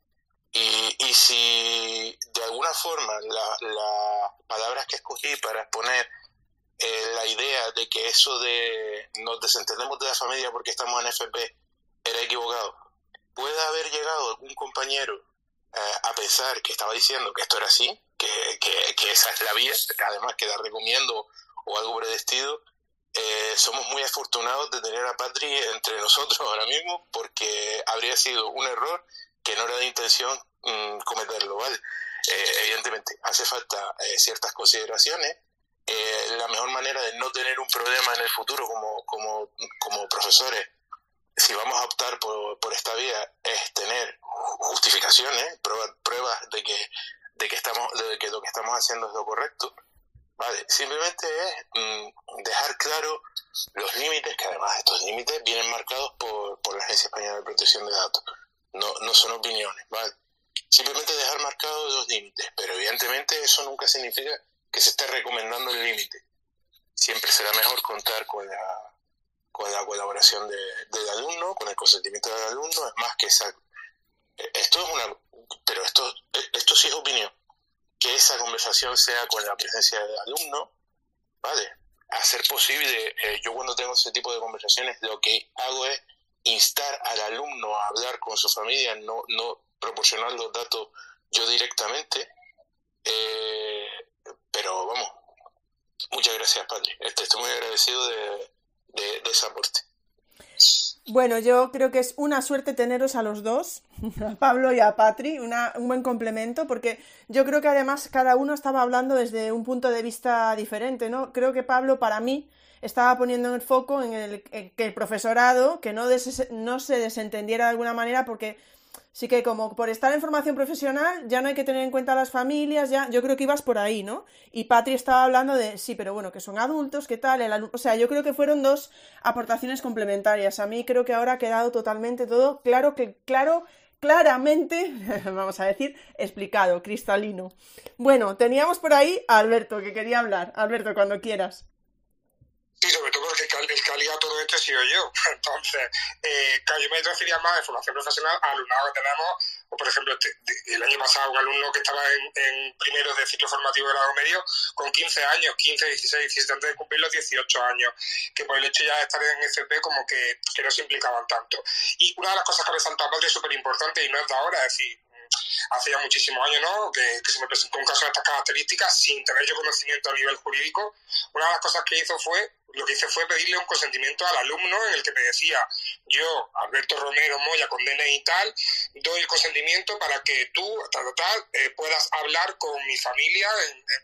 S8: Y, y si de alguna forma las la palabras que escogí para exponer eh, la idea de que eso de nos desentendemos de la familia porque estamos en FP era equivocado, puede haber llegado algún compañero eh, a pensar que estaba diciendo que esto era así, que, que, esa es la vía, además que la recomiendo o algo predestido, eh, somos muy afortunados de tener a Patri entre nosotros ahora mismo porque habría sido un error que no era de intención mm, cometerlo, ¿vale? Eh, evidentemente, hace falta eh, ciertas consideraciones eh, la mejor manera de no tener un problema en el futuro como, como, como profesores, si vamos a optar por, por esta vía, es tener justificaciones, pruebas, pruebas de que, de que estamos, de que lo que estamos haciendo es lo correcto. Vale, simplemente es mm, dejar claro los límites, que además estos límites vienen marcados por, por la Agencia Española de Protección de Datos. No, no son opiniones, ¿vale? Simplemente dejar marcados los límites, pero evidentemente eso nunca significa que se esté recomendando el límite. Siempre será mejor contar con la, con la colaboración del alumno, con el consentimiento del alumno, es más que esa... Esto es una... Pero esto, esto sí es opinión. Que esa conversación sea con la presencia del alumno, ¿vale? hacer posible, eh, yo cuando tengo ese tipo de conversaciones, lo que hago es instar al alumno a hablar con su familia, no, no proporcionar los datos yo directamente. Eh, pero vamos, muchas gracias, padre. Este, estoy muy agradecido de, de, ese aporte.
S1: Bueno, yo creo que es una suerte teneros a los dos, a Pablo y a Patri, una, un buen complemento, porque yo creo que además cada uno estaba hablando desde un punto de vista diferente, ¿no? Creo que Pablo, para mí, estaba poniendo el foco en, el, que el profesorado, que no, no se desentendiera de alguna manera, porque sí que como por estar en formación profesional ya no hay que tener en cuenta a las familias, ya yo creo que ibas por ahí, ¿no? Y Patri estaba hablando de, sí, pero bueno, que son adultos, ¿qué tal? El o sea, yo creo que fueron dos aportaciones complementarias. A mí creo que ahora ha quedado totalmente todo claro, que claro, claramente, vamos a decir, explicado, cristalino. Bueno, teníamos por ahí a Alberto, que quería hablar. Alberto, cuando quieras.
S3: Sí, sobre todo porque el que ha todo esto he sido yo. Entonces, eh, yo me refería más de formación profesional al alumnado que tenemos, o por ejemplo, este, el año pasado un alumno que estaba en, primero de ciclo formativo de grado medio con 15 años, 15, 16, 17, antes de cumplir los 18 años, que por el hecho ya de estar en FP como que, que no se implicaban tanto. Y una de las cosas que ha resaltado Padre es súper importante y no es de ahora, es decir, hace ya muchísimos años, ¿no? Que, se me presentó un caso de estas características sin tener yo conocimiento a nivel jurídico. Una de las cosas que hizo fue, lo que hice fue pedirle un consentimiento al alumno en el que me decía, yo, Alberto Romero Moya, con DNI y tal, doy el consentimiento para que tú, tal, tal, eh, puedas hablar con mi familia.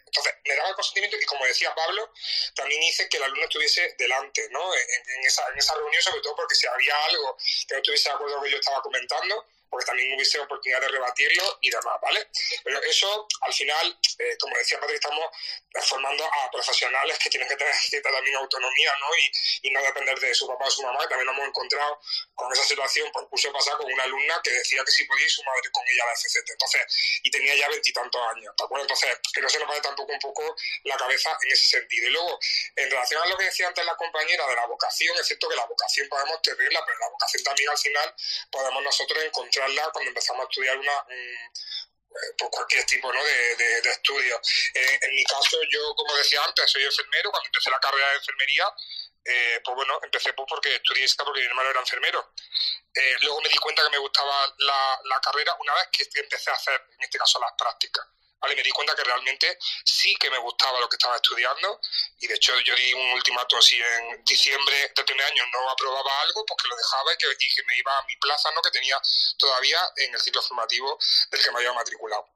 S3: Entonces, me daba el consentimiento y como decía Pablo, también hice que el alumno estuviese delante, ¿no? En, esa, en esa reunión, sobre todo porque si había algo que no estuviese de acuerdo con lo que yo estaba comentando, porque también hubiese oportunidad de rebatirlo y demás, ¿vale? Pero eso, al final, eh, como decía Patrick, estamos formando a profesionales que tienen que tener cierta también autonomía, ¿no? Y, y, no depender de su papá o su mamá, también nos hemos encontrado con esa situación por curso pasado con una alumna que decía que si podía ir su madre con ella a la FCT, entonces, y tenía ya veintitantos años, ¿de acuerdo? Entonces, que no se nos vaya tampoco un poco la cabeza en ese sentido. Y luego, en relación a lo que decía antes la compañera de la vocación, es cierto que la vocación podemos tenerla, pero la vocación también al final podemos nosotros encontrar cuando empezamos a estudiar una, eh, por cualquier tipo ¿no? de, de, estudio. Eh, en mi caso, yo, como decía antes, soy enfermero. Cuando empecé la carrera de enfermería, eh, pues bueno, empecé pues porque estudié esta porque mi hermano era enfermero. luego me di cuenta que me gustaba la, la carrera una vez que empecé a hacer, en este caso, las prácticas. ¿Vale? Me di cuenta que realmente sí que me gustaba lo que estaba estudiando y de hecho yo di un ultimato si en diciembre de primer año no aprobaba algo, pues que lo dejaba y que, que me iba a mi plaza, ¿no? Que tenía todavía en el ciclo formativo del que me había matriculado.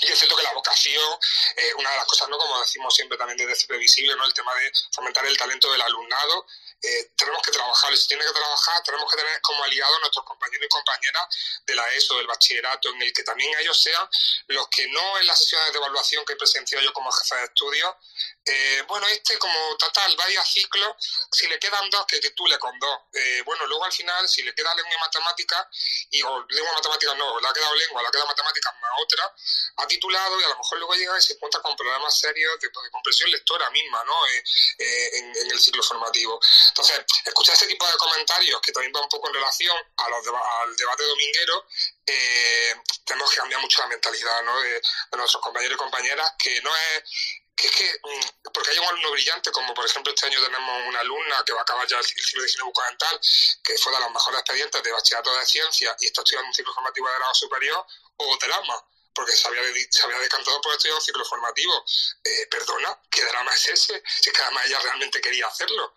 S3: Y es cierto que la vocación, eh, una de las cosas, ¿no? como decimos siempre también desde CP Visible, ¿no? el tema de fomentar el talento del alumnado, eh, tenemos que trabajar, si tiene que trabajar, tenemos que tener como aliados a nuestros compañeros y compañeras de la ESO, del bachillerato, en el que también ellos sean los que no en las sesiones de evaluación que he presenciado yo como jefe de estudios, eh, bueno, este como total, varios ciclos, si le quedan dos, que titule con dos. Eh, bueno, luego al final, si le queda lengua y matemática, y o lengua matemática no, le ha quedado lengua, le ha quedado matemáticas más otra, ha titulado y a lo mejor luego llega y se encuentra con problemas serios de, de comprensión lectora misma, ¿no? en, el ciclo formativo. Entonces, escuchar este tipo de comentarios, que también va un poco en relación a los al debate dominguero, eh, tenemos que cambiar mucho la mentalidad ¿no? de, nuestros compañeros y compañeras, que no es es que, mm, porque hay un alumno brillante, como por ejemplo este año tenemos una alumna que va a acabar ya el ciclo de higiene bucodental, que fue de los mejores expedientes de bachillerato de ciencia y está estudiando un ciclo formativo de grado superior, o drama, porque se había, se había decantado por estudiar un ciclo formativo. Eh, perdona, ¿qué drama es ese? Si es que además ella realmente quería hacerlo.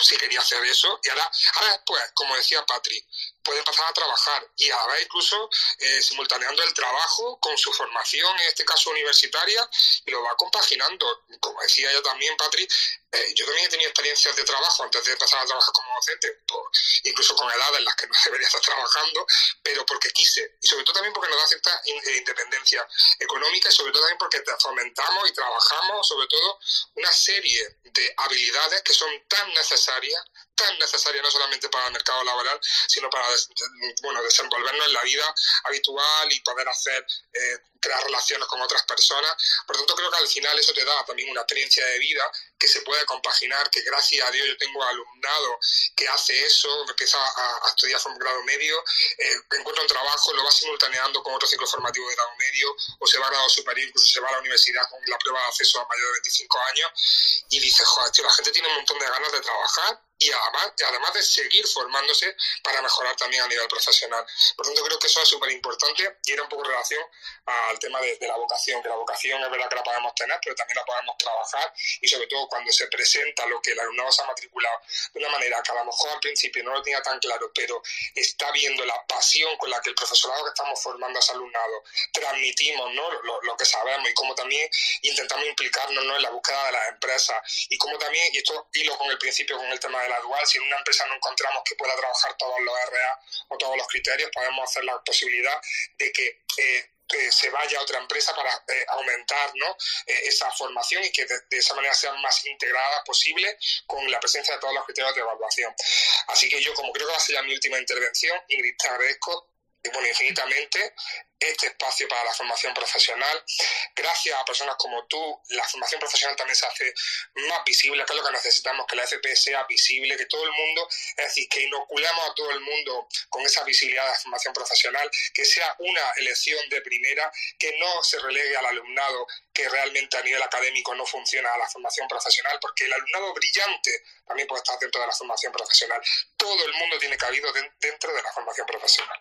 S3: sí quería hacer eso y ahora, ahora después, como decía Patri, puede empezar a trabajar y a la vez incluso eh, simultaneando el trabajo con su formación, en este caso universitaria, y lo va compaginando. Como decía yo también, Patri, eh, yo también he tenido experiencias de trabajo antes de empezar a trabajar como docente, incluso con edades en las que no debería estar trabajando, pero porque quise. Y sobre todo también porque nos da cierta eh, independencia económica y sobre todo también porque fomentamos y trabajamos sobre todo una serie de habilidades que son tan necesarias tan necesaria no solamente para el mercado laboral, sino para bueno, desenvolvernos en la vida habitual y poder hacer, eh, crear relaciones con otras personas. Por lo tanto, creo que al final eso te da también una experiencia de vida que se puede compaginar, que gracias a Dios yo tengo alumnado que hace eso, empieza a, estudiar un grado medio, eh, encuentra un trabajo, lo va simultaneando con otro ciclo formativo de grado medio, o se va a grado superior, incluso se va a la universidad con la prueba de acceso a mayor de 25 años, y dice, joder, la gente tiene un montón de ganas de trabajar y además, además de seguir formándose para mejorar también a nivel profesional. Por lo tanto, creo que eso es súper importante y era un poco relación al tema de, la vocación, que la vocación es verdad que la podemos tener, pero también la podemos trabajar y sobre todo cuando se presenta lo que el alumnado se ha matriculado de una manera que a lo mejor al principio no lo tenía tan claro, pero está viendo la pasión con la que el profesorado que estamos formando a ese alumnado transmitimos ¿no? lo, que sabemos y cómo también intentamos implicarnos ¿no? en la búsqueda de las empresas y cómo también, y esto hilo con el principio, con el tema de la dual, si en una empresa no encontramos que pueda trabajar todos los RA o todos los criterios, podemos hacer la posibilidad de que eh, se vaya a otra empresa para eh, aumentar ¿no? Eh, esa formación y que de, esa manera sean más integradas posible con la presencia de todos los criterios de evaluación. Así que yo, como creo que va a ser ya mi última intervención, Ingrid, te agradezco bueno, infinitamente este espacio para la formación profesional. Gracias a personas como tú, la formación profesional también se hace más visible, que es lo que necesitamos, que la FP sea visible, que todo el mundo, es decir, que inoculemos a todo el mundo con esa visibilidad de la formación profesional, que sea una elección de primera, que no se relegue al alumnado que realmente a nivel académico no funciona a la formación profesional, porque el alumnado brillante también puede estar dentro de la formación profesional. Todo el mundo tiene cabido dentro de la formación profesional.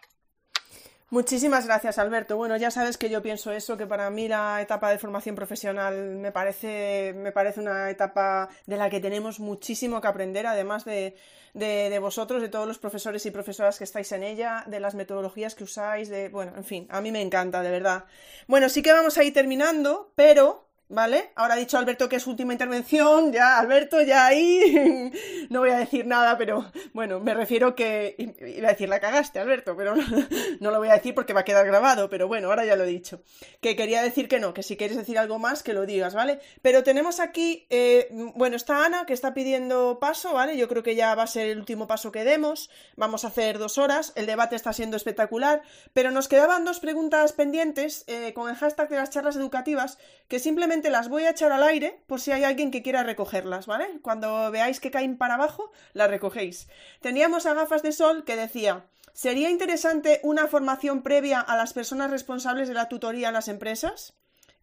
S1: Muchísimas gracias, Alberto. Bueno, ya sabes que yo pienso eso, que para mí la etapa de formación profesional me parece, me parece una etapa de la que tenemos muchísimo que aprender, además de, de, de, vosotros, de todos los profesores y profesoras que estáis en ella, de las metodologías que usáis, de, bueno, en fin, a mí me encanta, de verdad. Bueno, sí que vamos a ir terminando, pero ¿Vale? Ahora ha dicho Alberto que es última intervención, ya Alberto, ya ahí no voy a decir nada, pero bueno, me refiero que iba a decir la cagaste, Alberto, pero no, lo voy a decir porque va a quedar grabado, pero bueno, ahora ya lo he dicho. Que quería decir que no, que si quieres decir algo más, que lo digas, ¿vale? Pero tenemos aquí, eh, bueno, está Ana que está pidiendo paso, ¿vale? Yo creo que ya va a ser el último paso que demos, vamos a hacer dos horas, el debate está siendo espectacular, pero nos quedaban dos preguntas pendientes eh, con el hashtag de las charlas educativas que simplemente las voy a echar al aire por si hay alguien que quiera recogerlas, ¿vale? Cuando veáis que caen para abajo, las recogéis. Teníamos a gafas de sol que decía, ¿sería interesante una formación previa a las personas responsables de la tutoría en las empresas?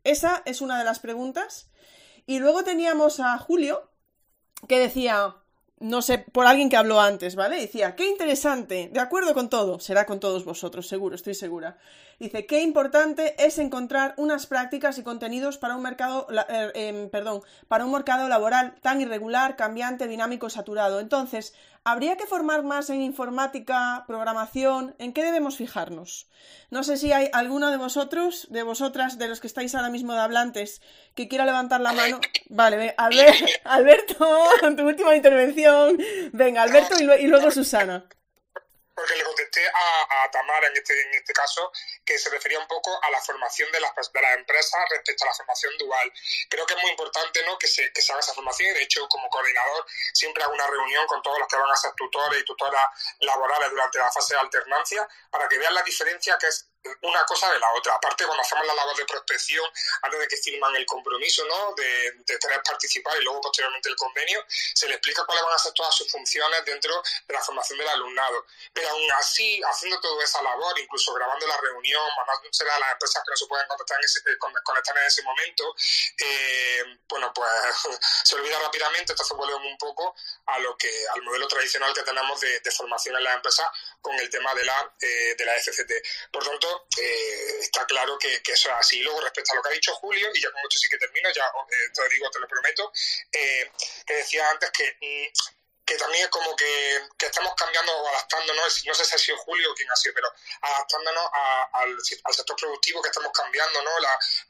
S1: Esa es una de las preguntas. Y luego teníamos a Julio que decía, no sé, por alguien que habló antes, ¿vale? Decía, qué interesante, de acuerdo con todo, será con todos vosotros, seguro, estoy segura. Dice, qué importante es encontrar unas prácticas y contenidos para un mercado, eh, em, perdón, para un mercado laboral tan irregular, cambiante, dinámico, saturado. Entonces, ¿habría que formar más en informática, programación? ¿En qué debemos fijarnos? No sé si hay alguno de vosotros, de vosotras, de los que estáis ahora mismo de hablantes, que quiera levantar la mano. Vale, Alberto, tu última intervención. Venga, Alberto y luego Susana
S3: porque le contesté a, Tamara en este, en este caso que se refería un poco a la formación de las, de las empresas respecto a la formación dual. Creo que es muy importante ¿no? que, se, que se haga esa formación de hecho como coordinador siempre hago una reunión con todos los que van a ser tutores y tutoras laborales durante la fase de alternancia para que vean la diferencia que es una cosa de la otra. Aparte, cuando hacemos la labor de prospección, antes de que firman el compromiso ¿no? de, de tener participar y luego posteriormente el convenio, se le explica cuáles van a ser todas sus funciones dentro de la formación del alumnado. Pero aún así, haciendo toda esa labor, incluso grabando la reunión, mandándose a las empresas que no se pueden conectar en ese, eh, conectar en ese momento, eh, bueno, pues se olvida rápidamente, entonces volvemos un poco a lo que al modelo tradicional que tenemos de, formación en las empresas con el tema de la, eh, de la FCT. Por tanto, eh, está claro que, eso es así. Luego, respecto a lo que ha dicho Julio, y ya con esto sí que termino, ya eh, te lo digo, te lo prometo, eh, que decía antes que mm, que también es como que, que estamos cambiando o adaptándonos, no sé si ha sido Julio o quién ha sido, pero adaptándonos al, sector productivo que estamos cambiando, ¿no?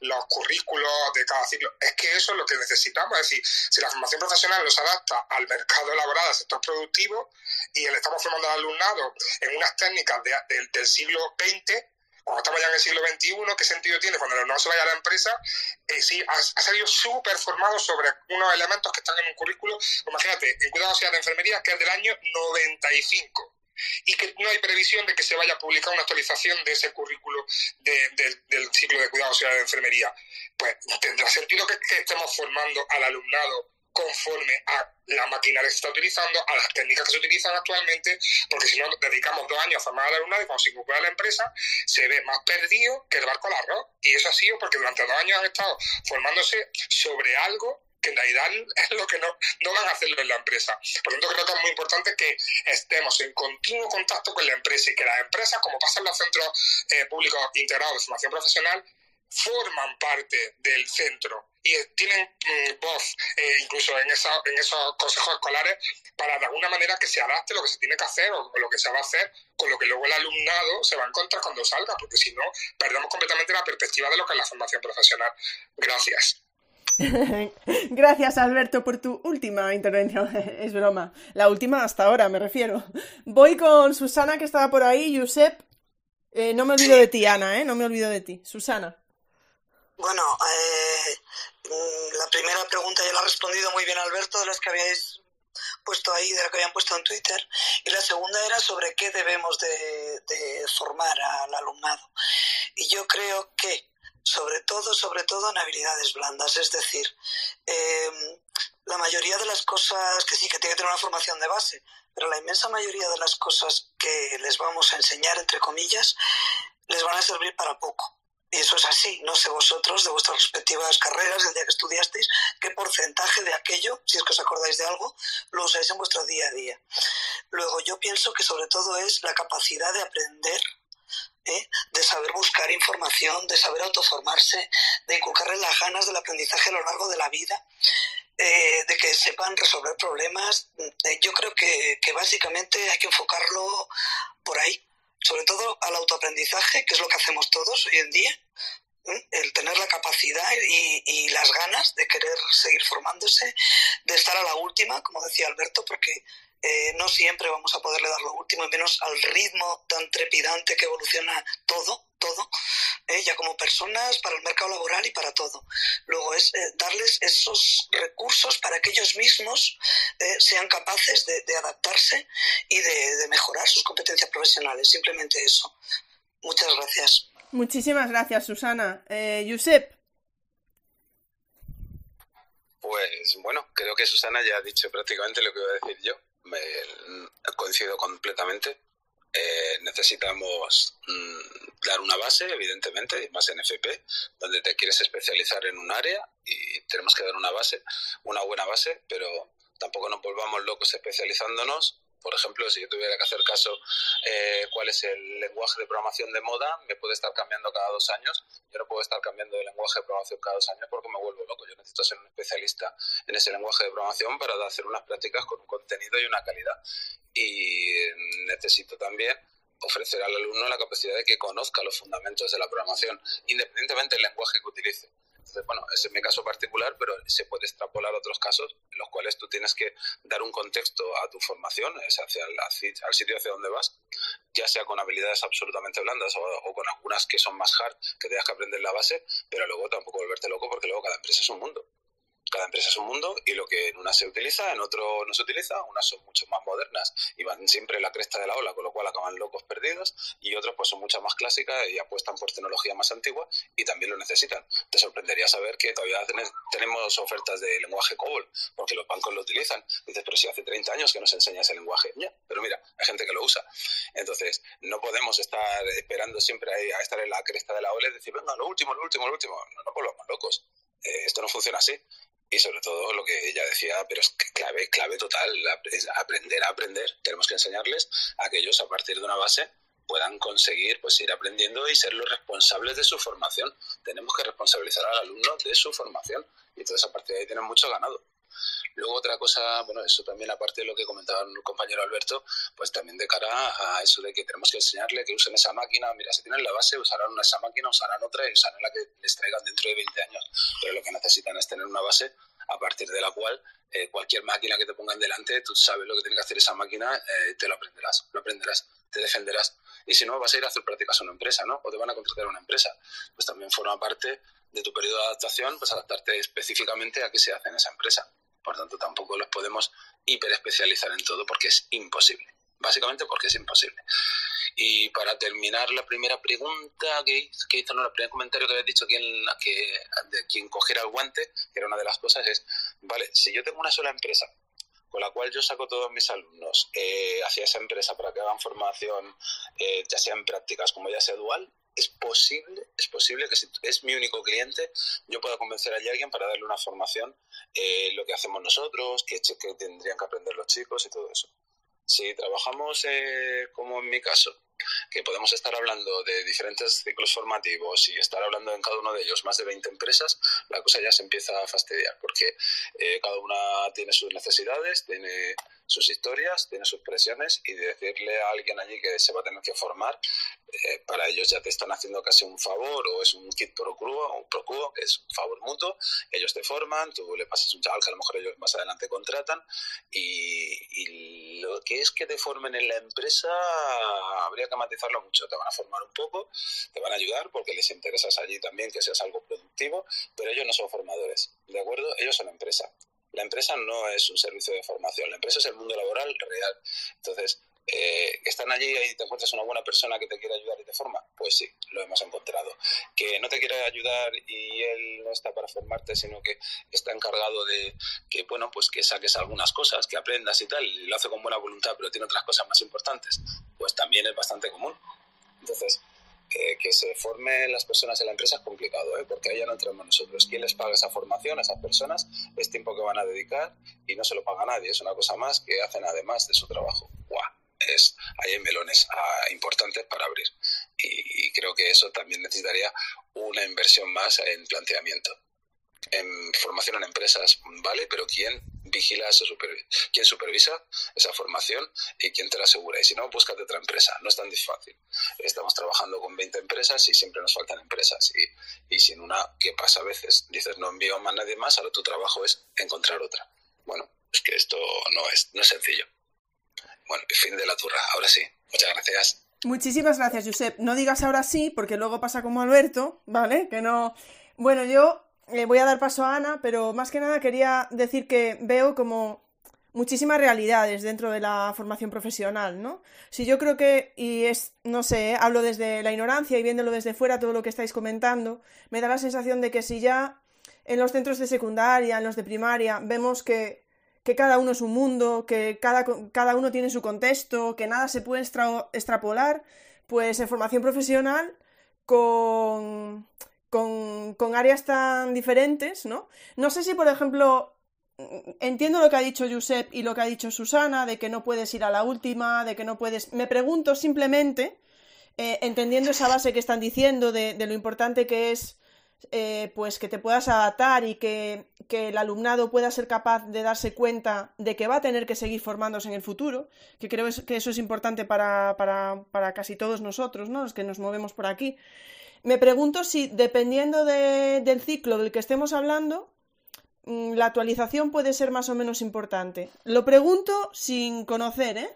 S3: los currículos de cada ciclo. Es que eso es lo que necesitamos, es decir, si la formación profesional nos adapta al mercado laboral, al sector productivo, y le estamos formando al alumnado en unas técnicas del siglo XX, cuando estamos ya en el siglo XXI, ¿qué sentido tiene cuando no se vaya a la empresa? Eh, sí, ha, salido súper formado sobre unos elementos que están en un currículo. Imagínate, en cuidado social de enfermería, que es del año 95 y que no hay previsión de que se vaya a publicar una actualización de ese currículo del ciclo de cuidado social de enfermería. Pues tendrá sentido que estemos formando al alumnado conforme a la maquinaria que se está utilizando, a las técnicas que se utilizan actualmente, porque si no dedicamos dos años a formar al alumnado y cuando se incorpora a la empresa, se ve más perdido que el barco al arroz. Y eso ha sido porque durante dos años han estado formándose sobre algo que en realidad es lo que no, van a hacerlo en la empresa. Por lo tanto, creo que es muy importante que estemos en continuo contacto con la empresa y que las empresas, como pasa en los centros eh, públicos integrados de formación profesional, forman parte del centro y tienen mm, voz eh, incluso en, en esos consejos escolares para de alguna manera que se adapte lo que se tiene que hacer o, lo que se va a hacer con lo que luego el alumnado se va a encontrar cuando salga, porque si no, perdemos completamente la perspectiva de lo que es la formación profesional. Gracias.
S1: Gracias Alberto por tu última intervención. es broma. La última hasta ahora, me refiero. Voy con Susana que estaba por ahí, Josep. Eh, no me olvido de ti, Ana, ¿eh? No me olvido de ti. Susana.
S2: Bueno, eh, la primera pregunta ya la ha respondido muy bien Alberto, de las que habíais puesto ahí, de la que habían puesto en Twitter. Y la segunda era sobre qué debemos de, formar al alumnado. Y yo creo que, sobre todo, sobre todo en habilidades blandas, es decir, em, la mayoría de las cosas, que sí, que tiene que tener una formación de base, pero la inmensa mayoría de las cosas que les vamos a enseñar, entre comillas, les van a servir para poco. Y eso es así. No sé vosotros, de vuestras respectivas carreras, el día que estudiasteis, qué porcentaje de aquello, si es que os acordáis de algo, lo usáis en vuestro día a día. Luego, yo pienso que sobre todo es la capacidad de aprender ¿eh? de saber buscar información, de saber autoformarse, de inculcarle las ganas del aprendizaje a lo largo de la vida, eh, de que sepan resolver problemas. Eh, yo creo que, que, básicamente hay que enfocarlo por ahí sobre todo al autoaprendizaje, que es lo que hacemos todos hoy en día, ¿eh? el tener la capacidad y, las ganas de querer seguir formándose, de estar a la última, como decía Alberto, porque eh, no siempre vamos a poderle dar lo último, y menos al ritmo tan trepidante que evoluciona todo todo, ¿eh? ya como personas, para el mercado laboral y para todo. Luego es eh, darles esos recursos para que ellos mismos eh, sean capaces de, adaptarse y de, mejorar sus competencias profesionales. Simplemente eso. Muchas gracias.
S1: Muchísimas gracias, Susana. Josep.
S5: Pues bueno, creo que Susana ya ha dicho prácticamente lo que iba a decir yo. Me, coincido completamente. Necesitamos mm, dar una base, evidentemente, más en FP, donde te quieres especializar en un área y tenemos que dar una base, una buena base, pero tampoco nos volvamos locos especializándonos. Por ejemplo, si yo tuviera que hacer caso eh, cuál es el lenguaje de programación de moda, me puede estar cambiando cada dos años. Yo no puedo estar cambiando de lenguaje de programación cada dos años porque me vuelvo loco. Yo necesito ser un especialista en ese lenguaje de programación para hacer unas prácticas con un contenido y una calidad. Y necesito también ofrecer al alumno la capacidad de que conozca los fundamentos de la programación, independientemente del lenguaje que utilice. Entonces, bueno, ese es mi caso particular, pero se puede extrapolar a otros casos en los cuales tú tienes que dar un contexto a tu formación, es hacia el, al sitio hacia donde vas, ya sea con habilidades absolutamente blandas o, o, con algunas que son más hard, que tengas que aprender la base, pero luego tampoco volverte loco porque luego cada empresa es un mundo cada empresa es un mundo y lo que en una se utiliza, en otro no se utiliza, unas son mucho más modernas y van siempre en la cresta de la ola, con lo cual acaban locos perdidos y otras pues son mucho más clásicas y apuestan por tecnología más antigua y también lo necesitan. Te sorprendería saber que todavía tenemos ofertas de lenguaje COBOL, porque los bancos lo utilizan. Dices, pero si hace 30 años que nos enseña ese lenguaje, pero mira, hay gente que lo usa. Entonces, no podemos estar esperando siempre a, estar en la cresta de la ola y decir, venga, lo último, lo último, lo último. No nos volvamos locos. Eh, esto no funciona así y sobre todo lo que ella decía, pero es clave, clave total, es aprender a aprender. Tenemos que enseñarles a que ellos a partir de una base puedan conseguir pues ir aprendiendo y ser los responsables de su formación. Tenemos que responsabilizar al alumno de su formación y entonces a partir de ahí tienen mucho ganado. Luego otra cosa, bueno, eso también aparte de lo que comentaba el compañero Alberto, pues también de cara a eso de que tenemos que enseñarle que usen esa máquina, mira, si tienen la base usarán una esa máquina, usarán otra y usarán la que les traigan dentro de 20 años, pero lo que necesitan es tener una base a partir de la cual eh, cualquier máquina que te pongan delante, tú sabes lo que tiene que hacer esa máquina, eh, te lo aprenderás, lo aprenderás, te defenderás. Y si no, vas a ir a hacer prácticas a una empresa, ¿no? O te van a contratar a una empresa. Pues también forma parte de tu periodo de adaptación, pues adaptarte específicamente a qué se hace en esa empresa. Por tanto, tampoco los podemos hiperespecializar en todo porque es imposible. Básicamente porque es imposible. Y para terminar la primera pregunta que, que hizo, no, el primer comentario que había dicho que, de quien cogiera el guante, que era una de las cosas, es, vale, si yo tengo una sola empresa con la cual yo saco todos mis alumnos eh, hacia esa empresa para que hagan formación, eh, ya sea en prácticas como ya sea dual, es posible, es posible que si es mi único cliente, yo pueda convencer a alguien para darle una formación, eh, lo que hacemos nosotros, que, que tendrían que aprender los chicos y todo eso. Si trabajamos eh, como en mi caso, que podemos estar hablando de diferentes ciclos formativos y estar hablando en cada uno de ellos más de 20 empresas, la cosa ya se empieza a fastidiar porque eh, cada una tiene sus necesidades, tiene sus historias, tiene sus presiones y decirle a alguien allí que se va a tener que formar, eh, para ellos ya te están haciendo casi un favor o es un kit pro quo, un pro quo, que es un favor mutuo, ellos te forman, tú le pasas un chaval que a lo mejor ellos más adelante contratan y, y lo que es que te formen en la empresa habría que matizarlo mucho, te van a formar un poco, te van a ayudar porque les interesas allí también que seas algo productivo, pero ellos no son formadores, ¿de acuerdo? Ellos son empresa. La empresa no es un servicio de formación, la empresa es el mundo laboral real. Entonces, eh, están allí y te encuentras una buena persona que te quiere ayudar y te forma, pues sí, lo hemos encontrado. Que no te quiere ayudar y él no está para formarte, sino que está encargado de que, bueno, pues que saques algunas cosas, que aprendas y tal, y lo hace con buena voluntad, pero tiene otras cosas más importantes, pues también es bastante común. Entonces, eh, que se formen las personas en la empresa es complicado, ¿eh? porque ahí ya no entramos nosotros. ¿Quién les paga esa formación a esas personas? Es tiempo que van a dedicar y no se lo paga nadie. Es una cosa más que hacen además de su trabajo. ¡Guau! Es, hay melones ah, importantes para abrir. Y, y creo que eso también necesitaría una inversión más en planteamiento en formación en empresas, ¿vale? Pero ¿quién vigila eso? ¿Quién supervisa esa formación y quién te la asegura? Y si no, búscate otra empresa. No es tan difícil. Estamos trabajando con 20 empresas y siempre nos faltan empresas. Y, y sin una, ¿qué pasa a veces? Dices, no envío más nadie más, ahora tu trabajo es encontrar otra. Bueno, es que esto no es, no es sencillo. Bueno, fin de la turra. Ahora sí. Muchas gracias.
S1: Muchísimas gracias, Josep. No digas ahora sí, porque luego pasa como Alberto, ¿vale? Que no. Bueno, yo le voy a dar paso a Ana, pero más que nada quería decir que veo como muchísimas realidades dentro de la formación profesional, ¿no? Si yo creo que, y es, no sé, hablo desde la ignorancia y viéndolo desde fuera todo lo que estáis comentando, me da la sensación de que si ya en los centros de secundaria, en los de primaria, vemos que, que cada uno es un mundo, que cada, cada, uno tiene su contexto, que nada se puede extra, extrapolar, pues en formación profesional, con con, con, áreas tan diferentes, ¿no? No sé si, por ejemplo, entiendo lo que ha dicho Josep y lo que ha dicho Susana, de que no puedes ir a la última, de que no puedes... Me pregunto simplemente, eh, entendiendo esa base que están diciendo de, lo importante que es eh, pues que te puedas adaptar y que, que, el alumnado pueda ser capaz de darse cuenta de que va a tener que seguir formándose en el futuro, que creo que eso es importante para, para, para casi todos nosotros, ¿no? Los que nos movemos por aquí. Me pregunto si, dependiendo de, del ciclo del que estemos hablando, mm, la actualización puede ser más o menos importante. Lo pregunto sin conocer, ¿eh?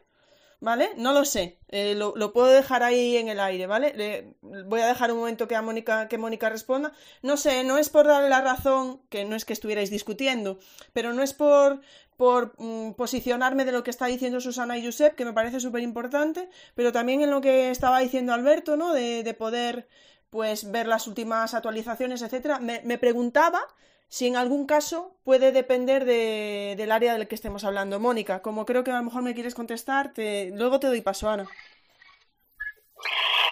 S1: ¿Vale? No lo sé. Eh, lo, puedo dejar ahí en el aire, ¿vale? Le, voy a dejar un momento que Mónica, que Mónica responda. No sé, no es por darle la razón, que no es que estuvierais discutiendo, pero no es por, por mm, posicionarme de lo que está diciendo Susana y Josep, que me parece súper importante, pero también en lo que estaba diciendo Alberto, ¿no? De, de poder pues ver las últimas actualizaciones, etcétera. Me, me preguntaba si en algún caso puede depender de, del área del que estemos hablando. Mónica, como creo que a lo mejor me quieres contestar, te, luego te doy paso, Ana.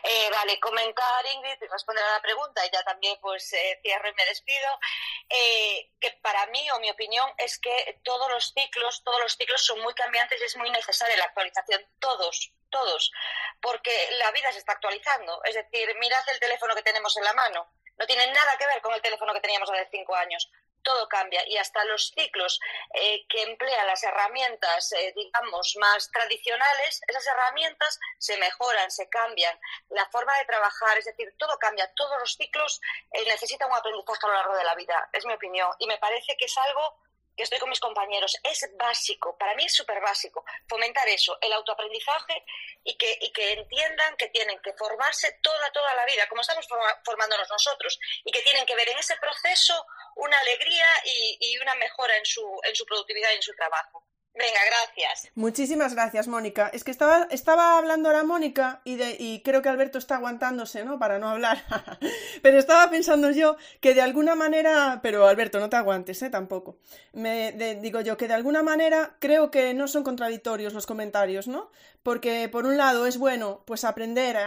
S4: Eh, vale, comentar, Ingrid, responder a la pregunta y ya también pues eh, cierro y me despido. Eh, que para mí, o mi opinión, es que todos los ciclos, todos los ciclos son muy cambiantes y es muy necesaria la actualización, todos, todos, porque la vida se está actualizando. Es decir, mirad el teléfono que tenemos en la mano, no tiene nada que ver con el teléfono que teníamos hace cinco años todo cambia y hasta los ciclos eh, que emplean las herramientas, eh, digamos, más tradicionales, esas herramientas se mejoran, se cambian, la forma de trabajar, es decir, todo cambia, todos los ciclos eh, necesitan un aprendizaje a lo largo de la vida, es mi opinión, y me parece que es algo estoy con mis compañeros, es básico, para mí es súper básico, fomentar eso, el autoaprendizaje y que, y que entiendan que tienen que formarse toda, toda la vida, como estamos formándonos nosotros, y que tienen que ver en ese proceso una alegría y, y una mejora en su, en su productividad y en su trabajo. Venga, gracias.
S1: Muchísimas gracias, Mónica. Es que estaba, estaba hablando ahora Mónica y, de, y creo que Alberto está aguantándose, ¿no? Para no hablar. pero estaba pensando yo que de alguna manera, pero Alberto, no te aguantes, ¿eh? Tampoco. Me digo yo que de alguna manera creo que no son contradictorios los comentarios, ¿no? Porque por un lado es bueno, pues aprender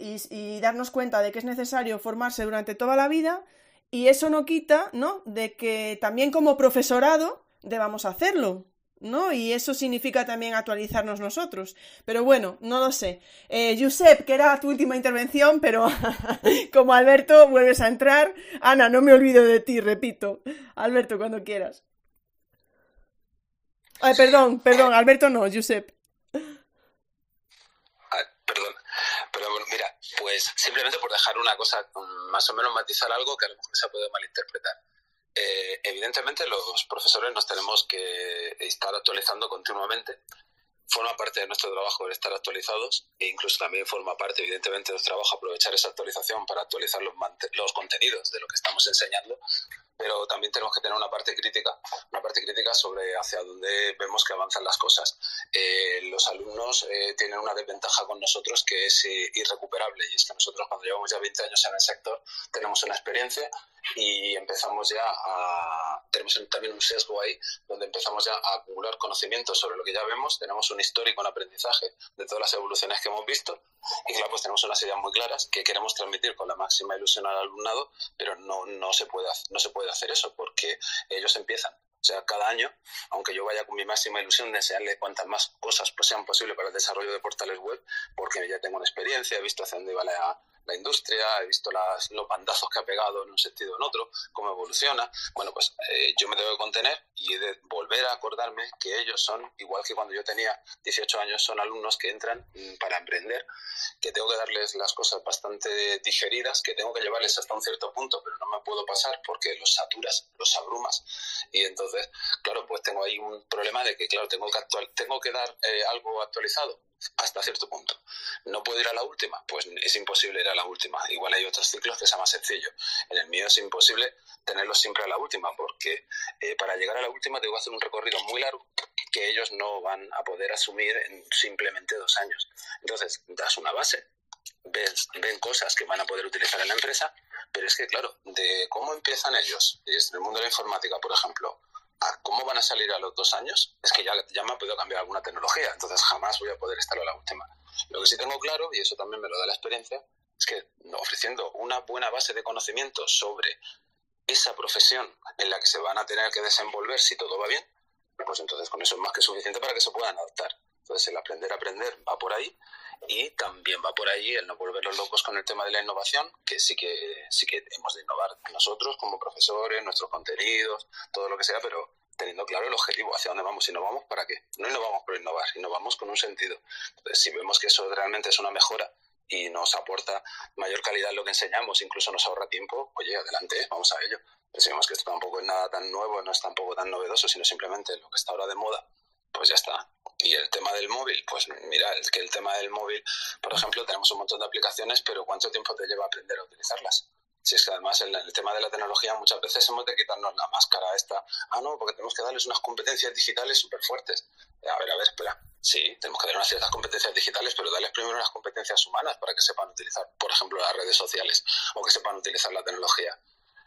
S1: y, y darnos cuenta de que es necesario formarse durante toda la vida y eso no quita, ¿no? De que también como profesorado debamos hacerlo. ¿No? Y eso significa también actualizarnos nosotros. Pero bueno, no lo sé. Eh, Josep, que era tu última intervención, pero como Alberto vuelves a entrar. Ana, no me olvido de ti, repito. Alberto, cuando quieras. Ay, perdón, perdón, Alberto no, Josep.
S5: perdón, pero bueno, mira, pues simplemente por dejar una cosa, más o menos matizar algo que a lo mejor se puede malinterpretar. Eh, evidentemente los profesores nos tenemos que estar actualizando continuamente. Forma parte de nuestro trabajo estar actualizados e incluso también forma parte, evidentemente, de nuestro trabajo aprovechar esa actualización para actualizar los, los contenidos de lo que estamos enseñando pero también tenemos que tener una parte crítica, una parte crítica sobre hacia dónde vemos que avanzan las cosas. Eh, los alumnos eh, tienen una desventaja con nosotros que es eh, irrecuperable y es que nosotros cuando llevamos ya 20 años en el sector tenemos una experiencia y empezamos ya a tenemos también un sesgo ahí donde empezamos ya a acumular conocimientos sobre lo que ya vemos, tenemos un histórico, un aprendizaje de todas las evoluciones que hemos visto y claro, pues tenemos unas ideas muy claras que queremos transmitir con la máxima ilusión al alumnado, pero no, no se puede no se puede hacer eso porque ellos empiezan. O sea, cada año, aunque yo vaya con mi máxima ilusión de enseñarle cuantas más cosas pues, sean posibles para el desarrollo de portales web, porque ya tengo una experiencia, he visto hacia dónde va la, la industria, he visto las, los bandazos que ha pegado en un sentido o en otro, cómo evoluciona. Bueno, pues eh, yo me tengo que contener y he de volver a acordarme que ellos son, igual que cuando yo tenía 18 años, son alumnos que entran mm, para emprender, que tengo que darles las cosas bastante digeridas, que tengo que llevarles hasta un cierto punto, pero no me puedo pasar porque los saturas, los abrumas. Y entonces, claro, pues tengo ahí un problema de que, claro, tengo que, actual, tengo que dar eh, algo actualizado hasta cierto punto. ¿No puedo ir a la última? Pues es imposible ir a la última. Igual hay otros ciclos que sea más sencillo. En el mío es imposible tenerlo siempre a la última, porque eh, para llegar a la última tengo que hacer un recorrido muy largo que ellos no van a poder asumir en simplemente dos años. Entonces, das una base, ven cosas que van a poder utilizar en la empresa, pero es que, claro, de cómo empiezan ellos, en el mundo de la informática, por ejemplo, cómo van a salir a los dos años, es que ya, ya me ha podido cambiar alguna tecnología, entonces jamás voy a poder estar a la última. Lo que sí tengo claro, y eso también me lo da la experiencia, es que ofreciendo una buena base de conocimientos sobre esa profesión en la que se van a tener que desenvolver si todo va bien, pues entonces con eso es más que suficiente para que se puedan adaptar. Entonces el aprender a aprender va por ahí y también va por ahí el no volverlos locos con el tema de la innovación, que sí que sí que hemos de innovar nosotros como profesores, nuestros contenidos, todo lo que sea, pero teniendo claro el objetivo, hacia dónde vamos, y no vamos para qué. No innovamos por innovar, innovamos con un sentido. Entonces, si vemos que eso realmente es una mejora y nos aporta mayor calidad lo que enseñamos, incluso nos ahorra tiempo, oye, adelante, vamos a ello. Si vemos que esto tampoco es nada tan nuevo, no es tampoco tan novedoso, sino simplemente lo que está ahora de moda, pues ya está. Y el tema del móvil, pues mira, es que el tema del móvil, por ejemplo, tenemos un montón de aplicaciones, pero ¿cuánto tiempo te lleva aprender a utilizarlas? Si es que además el tema de la tecnología muchas veces hemos de quitarnos la máscara esta. Ah, no, porque tenemos que darles unas competencias digitales súper fuertes. A ver, a ver, espera. Sí, tenemos que dar unas ciertas competencias digitales, pero darles primero unas competencias humanas para que sepan utilizar, por ejemplo, las redes sociales o que sepan utilizar la tecnología.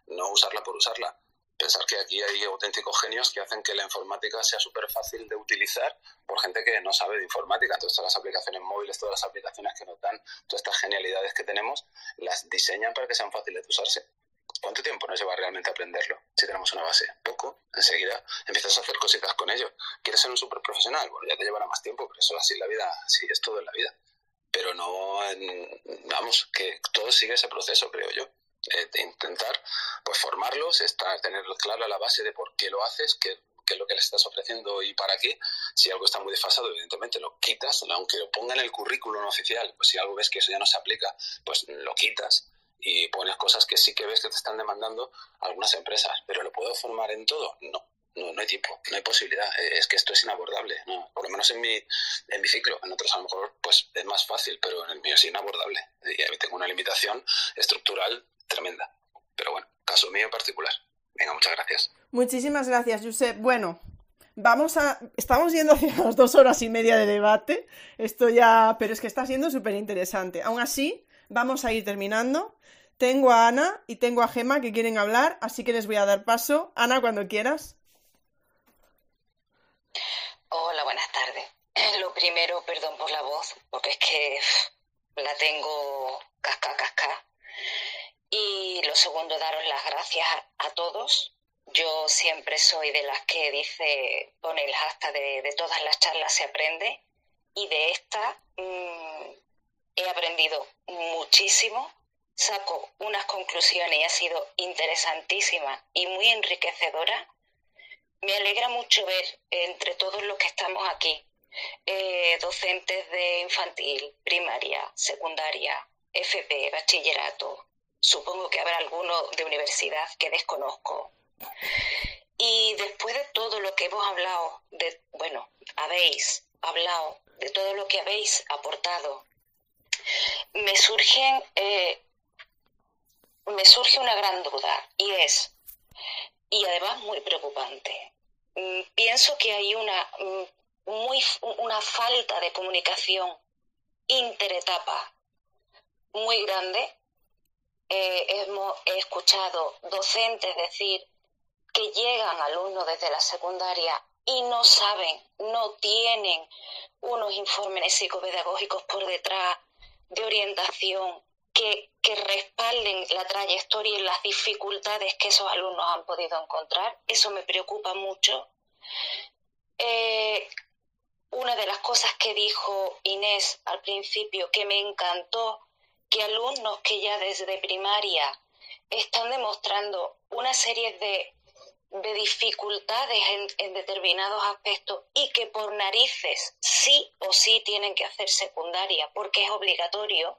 S5: No usarla por usarla pensar que aquí hay auténticos genios que hacen que la informática sea súper fácil de utilizar por gente que no sabe de informática. Entonces, todas las aplicaciones móviles, todas las aplicaciones que nos dan, todas estas genialidades que tenemos, las diseñan para que sean fáciles de usarse. ¿Cuánto tiempo nos lleva realmente aprenderlo? Si tenemos una base, poco, enseguida empiezas a hacer cositas con ello. ¿Quieres ser un súper profesional? Bueno, ya te llevará más tiempo, pero eso así en la vida, así es todo en la vida. Pero no, vamos, que todo sigue ese proceso, creo yo. Eh, de intentar pues formarlos, estar, tener clara la base de por qué lo haces, qué, qué es lo que le estás ofreciendo y para qué. Si algo está muy desfasado, evidentemente lo quitas, aunque lo ponga en el currículum oficial, pues si algo ves que eso ya no se aplica, pues lo quitas y pones cosas que sí que ves que te están demandando algunas empresas. Pero ¿lo puedo formar en todo? No. No, no hay tiempo, no hay posibilidad. Eh, es que esto es inabordable, ¿no? por lo menos en mi, en mi ciclo. En otros a lo mejor pues es más fácil, pero en el mío es inabordable. Y tengo una limitación estructural tremenda. Pero bueno, caso mío en particular. Venga, muchas gracias.
S1: Muchísimas gracias, Josep. Bueno, vamos a. Estamos yendo hacia las dos horas y media de debate. Esto ya. Pero es que está siendo súper interesante. Aún así, vamos a ir terminando. Tengo a Ana y tengo a Gema que quieren hablar, así que les voy a dar paso. Ana, cuando quieras.
S12: Hola, buenas tardes. Lo primero, perdón por la voz, porque es que la tengo casca, casca. Y lo segundo, daros las gracias a, todos. Yo siempre soy de las que dice, pone el hashtag de, todas las charlas se aprende. Y de esta mm, he aprendido muchísimo. Saco unas conclusiones y ha sido interesantísima y muy enriquecedora me alegra mucho ver entre todos los que estamos aquí, eh, docentes de infantil, primaria, secundaria, FP, bachillerato, supongo que habrá alguno de universidad que desconozco. Y después de todo lo que hemos hablado, de, bueno, habéis hablado de todo lo que habéis aportado, me surgen, eh, me surge una gran duda y es, y además muy preocupante. Mm, pienso que hay una, mm, muy, una falta de comunicación interetapa muy grande. Eh, hemos escuchado docentes decir que llegan alumnos desde la secundaria y no saben, no tienen unos informes psicopedagógicos por detrás de orientación que, que, respalden la trayectoria y las dificultades que esos alumnos han podido encontrar. Eso me preocupa mucho. Eh, una de las cosas que dijo Inés al principio que me encantó, que alumnos que ya desde primaria están demostrando una serie de, de dificultades en, en, determinados aspectos y que por narices sí o sí tienen que hacer secundaria porque es obligatorio,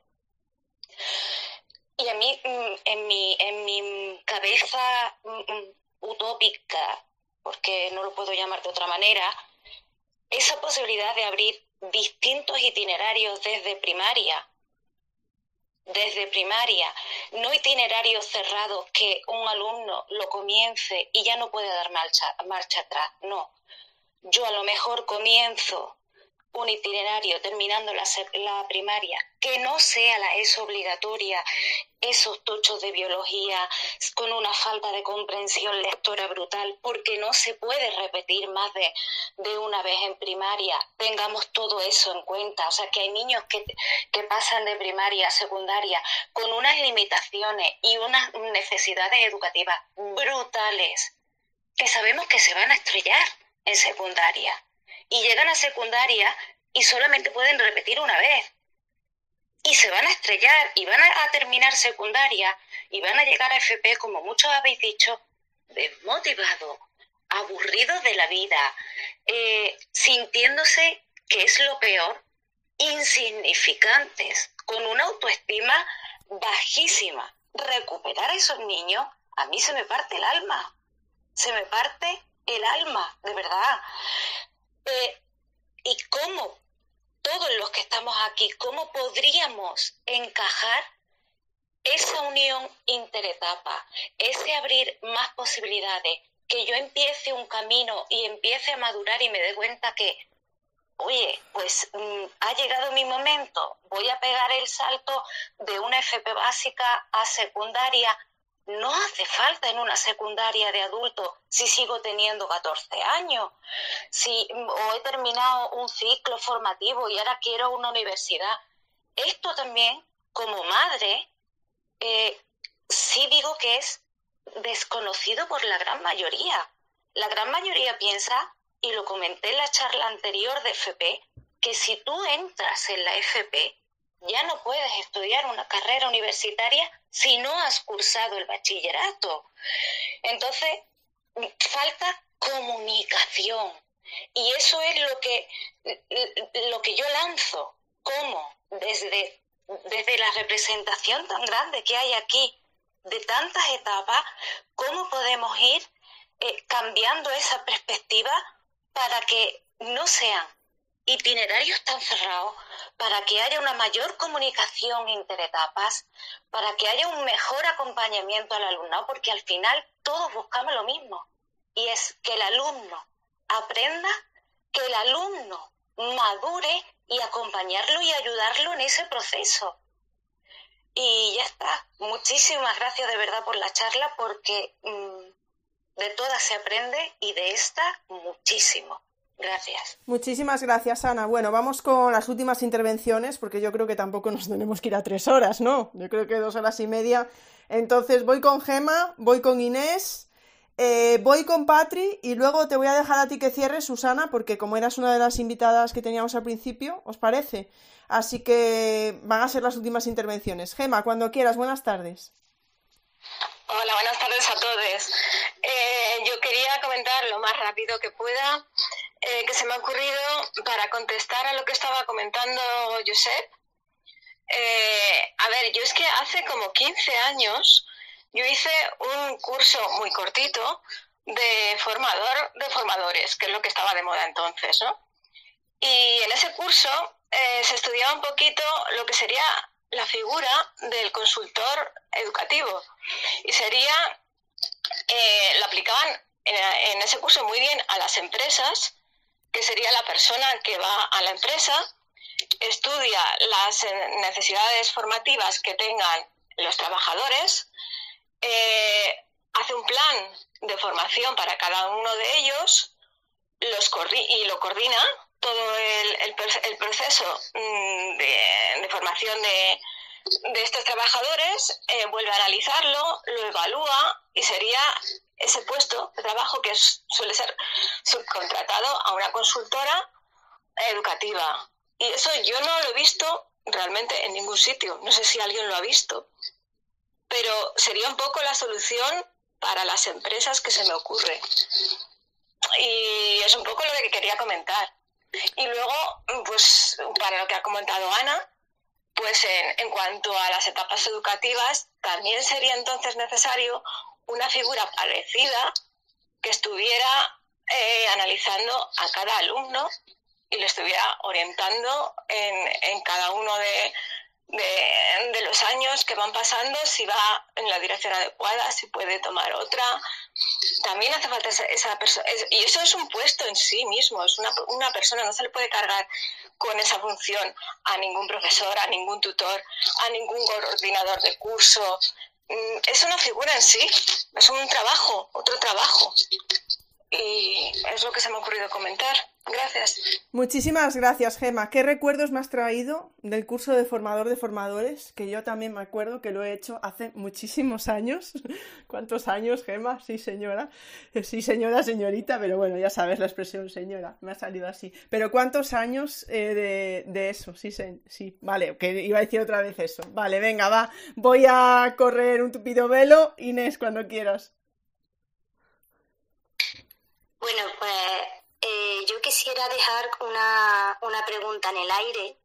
S12: y a mí, mm, en mi, en mi cabeza mm, mm, utópica, porque no lo puedo llamar de otra manera, esa posibilidad de abrir distintos itinerarios desde primaria, desde primaria, no itinerarios cerrados que un alumno lo comience y ya no puede dar marcha, marcha atrás, no. Yo a lo mejor comienzo un itinerario terminando la, la, primaria, que no sea la ESO obligatoria, esos tochos de biología con una falta de comprensión lectora brutal, porque no se puede repetir más de, de una vez en primaria. Tengamos todo eso en cuenta. O sea, que hay niños que, que pasan de primaria a secundaria con unas limitaciones y unas necesidades educativas brutales, que sabemos que se van a estrellar en secundaria y llegan a secundaria y solamente pueden repetir una vez. Y se van a estrellar y van a, terminar secundaria y van a llegar a FP, como muchos habéis dicho, desmotivados, aburridos de la vida, eh, sintiéndose, que es lo peor, insignificantes, con una autoestima bajísima. Recuperar a esos niños, a mí se me parte el alma, se me parte el alma, de verdad. Eh, ¿Y cómo todos los que estamos aquí, cómo podríamos encajar esa unión interetapa, ese abrir más posibilidades, que yo empiece un camino y empiece a madurar y me dé cuenta que, oye, pues mm, ha llegado mi momento, voy a pegar el salto de una FP básica a secundaria no hace falta en una secundaria de adulto si sigo teniendo 14 años, si o he terminado un ciclo formativo y ahora quiero una universidad. Esto también, como madre, eh, sí digo que es desconocido por la gran mayoría. La gran mayoría piensa, y lo comenté en la charla anterior de FP, que si tú entras en la FP,
S13: ya no puedes estudiar una carrera universitaria si no has cursado el bachillerato. Entonces, falta comunicación. Y eso es lo que, lo que yo lanzo. ¿Cómo? Desde, desde la representación tan grande que hay aquí, de tantas etapas, ¿cómo podemos ir eh, cambiando esa perspectiva para que no sean itinerarios tan cerrados, para que haya una mayor comunicación interetapas, para que haya un mejor acompañamiento al alumnado, porque al final todos buscamos lo mismo, y es que el alumno aprenda, que el alumno madure y acompañarlo y ayudarlo en ese proceso. Y ya está. Muchísimas gracias de verdad por la charla porque mm, de todas se aprende y de esta muchísimo. Gracias.
S1: Muchísimas gracias, Ana. Bueno, vamos con las últimas intervenciones, porque yo creo que tampoco nos tenemos que ir a tres horas, ¿no? Yo creo que dos horas y media. Entonces voy con Gema, voy con Inés, eh, voy con Patri y luego te voy a dejar a ti que cierres, Susana, porque como eras una de las invitadas que teníamos al principio, ¿os parece? Así que van a ser las últimas intervenciones. Gema, cuando quieras, buenas tardes.
S13: Hola, buenas tardes a todos. Eh, yo quería comentar lo más rápido que pueda eh, que se me ha ocurrido para contestar a lo que estaba comentando Josep. a ver, yo es que hace como 15 años yo hice un curso muy cortito de formador de formadores, que es lo que estaba de moda entonces, ¿no? Y en ese curso eh, se estudiaba un poquito lo que sería la figura del consultor educativo. Y sería, eh, lo aplicaban en, ese curso muy bien a las empresas, que sería la persona que va a la empresa, estudia las necesidades formativas que tengan los trabajadores, eh, hace un plan de formación para cada uno de ellos los y lo coordina todo el, proceso mm, de, formación de, estos trabajadores, eh, vuelve a analizarlo, lo evalúa y sería ese puesto de trabajo que suele ser subcontratado a una consultora educativa. Y eso yo no lo he visto realmente en ningún sitio. No sé si alguien lo ha visto pero sería un poco la solución para las empresas que se me ocurre. Y es un poco lo que quería comentar. Y luego, pues para lo que ha comentado Ana, pues en, cuanto a las etapas educativas, también sería entonces necesario una figura parecida que estuviera eh, analizando a cada alumno y lo estuviera orientando en cada uno de, de, los años que van pasando, si va en la dirección adecuada, si puede tomar otra. También hace falta esa, persona. Y eso es un puesto en sí mismo, es una, una persona, no se le puede cargar con esa función a ningún profesor, a ningún tutor, a ningún coordinador de curso. Mm, es una figura en sí, es un trabajo, otro trabajo. Y es lo que se me ha ocurrido comentar. Gracias.
S1: Muchísimas gracias, Gema. ¿Qué recuerdos me has traído del curso de formador de formadores? Que yo también me acuerdo que lo he hecho hace muchísimos años. ¿Cuántos años, Gema? Sí, señora. Sí, señora, señorita, pero bueno, ya sabes la expresión señora. Me ha salido así. Pero ¿cuántos años eh, de, eso? Sí, sí, vale, que iba a decir otra vez eso. Vale, venga, va. Voy a correr un tupido velo. Inés, cuando quieras.
S6: Bueno, pues eh, yo quisiera dejar una, una, pregunta en el aire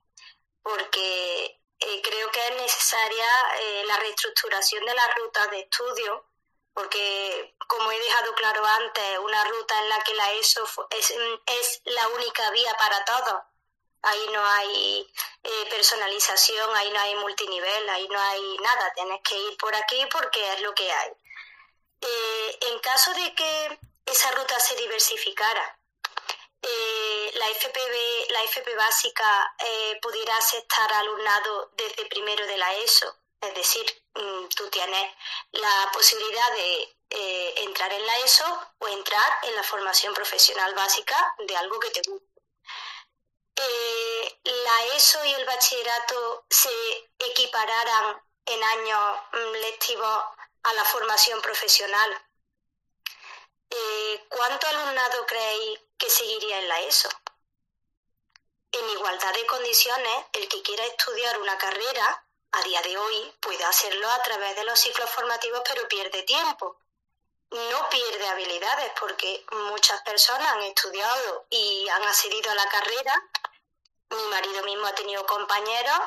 S6: porque eh, creo que es necesaria eh, la reestructuración de las rutas de estudio porque como he dejado claro antes, una ruta en la que la ESO es, es la única vía para todo. Ahí no hay personalización, ahí no hay multinivel, ahí no hay nada. Tienes que ir por aquí porque es lo que hay. en caso de que esa ruta se diversificara eh, la, FP, la FP básica eh, pudiera aceptar alumnado desde primero de la ESO, es decir, mm, tú tienes la posibilidad de eh, entrar en la ESO o entrar en la formación profesional básica de algo que te guste. la ESO y el bachillerato se equipararan en años mm, lectivos a la formación profesional. ¿Cuánto alumnado creéis que seguiría en la ESO. en igualdad de condiciones, el que quiera estudiar una carrera a día de hoy puede hacerlo a través de los ciclos formativos, pero pierde tiempo. No pierde habilidades porque muchas personas han estudiado y han accedido a la carrera. Mi marido mismo ha tenido compañeros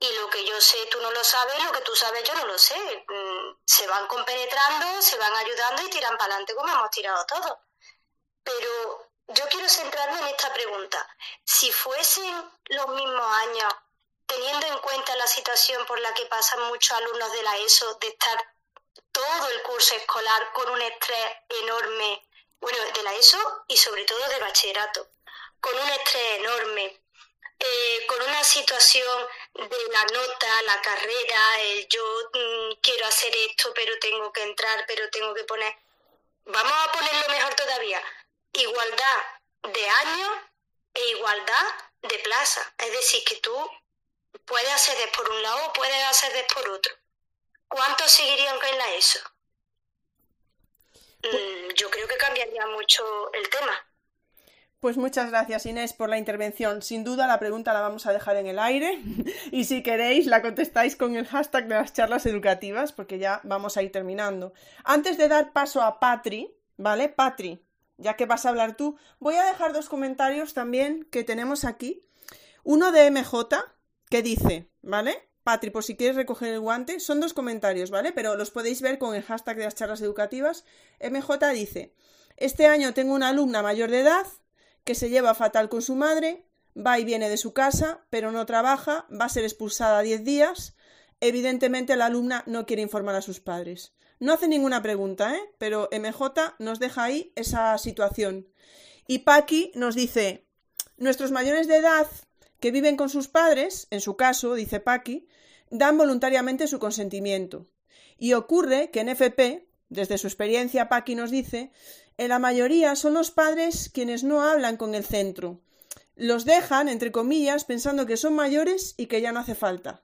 S6: y lo que yo sé tú no lo sabes, lo que tú sabes yo no lo sé. Mm, se van compenetrando, se van ayudando y tiran para adelante como hemos tirado todos. Pero yo quiero centrarme en esta pregunta. Si fuesen los mismos años, teniendo en cuenta la situación por la que pasan muchos alumnos de la ESO, de estar todo el curso escolar con un estrés enorme, bueno, de la ESO y sobre todo de bachillerato, con un estrés enorme, eh, con una situación de la nota, la carrera, el yo mm, quiero hacer esto, pero tengo que entrar, pero tengo que poner. Vamos a ponerlo mejor todavía. Igualdad de años e igualdad de plaza. Es decir, que tú puedes acceder por un lado o puedes acceder por otro. ¿Cuántos seguirían en la ESO? Mm, yo creo que cambiaría mucho el tema.
S1: Pues muchas gracias Inés por la intervención. Sin duda la pregunta la vamos a dejar en el aire y si queréis la contestáis con el hashtag de las charlas educativas porque ya vamos a ir terminando. Antes de dar paso a Patri, ¿vale? Patri, ya que vas a hablar tú, voy a dejar dos comentarios también que tenemos aquí. Uno de MJ que dice, ¿vale? Patri, por si quieres recoger el guante, son dos comentarios, ¿vale? Pero los podéis ver con el hashtag de las charlas educativas. MJ dice, este año tengo una alumna mayor de edad que se lleva fatal con su madre, va y viene de su casa, pero no trabaja, va a ser expulsada 10 días. Evidentemente la alumna no quiere informar a sus padres. No hace ninguna pregunta, ¿eh? Pero MJ nos deja ahí esa situación. Y Paqui nos dice, nuestros mayores de edad que viven con sus padres, en su caso, dice Paqui, dan voluntariamente su consentimiento. Y ocurre que en FP, desde su experiencia, Paqui nos dice, en la mayoría son los padres quienes no hablan con el centro. Los dejan, entre comillas, pensando que son mayores y que ya no hace falta.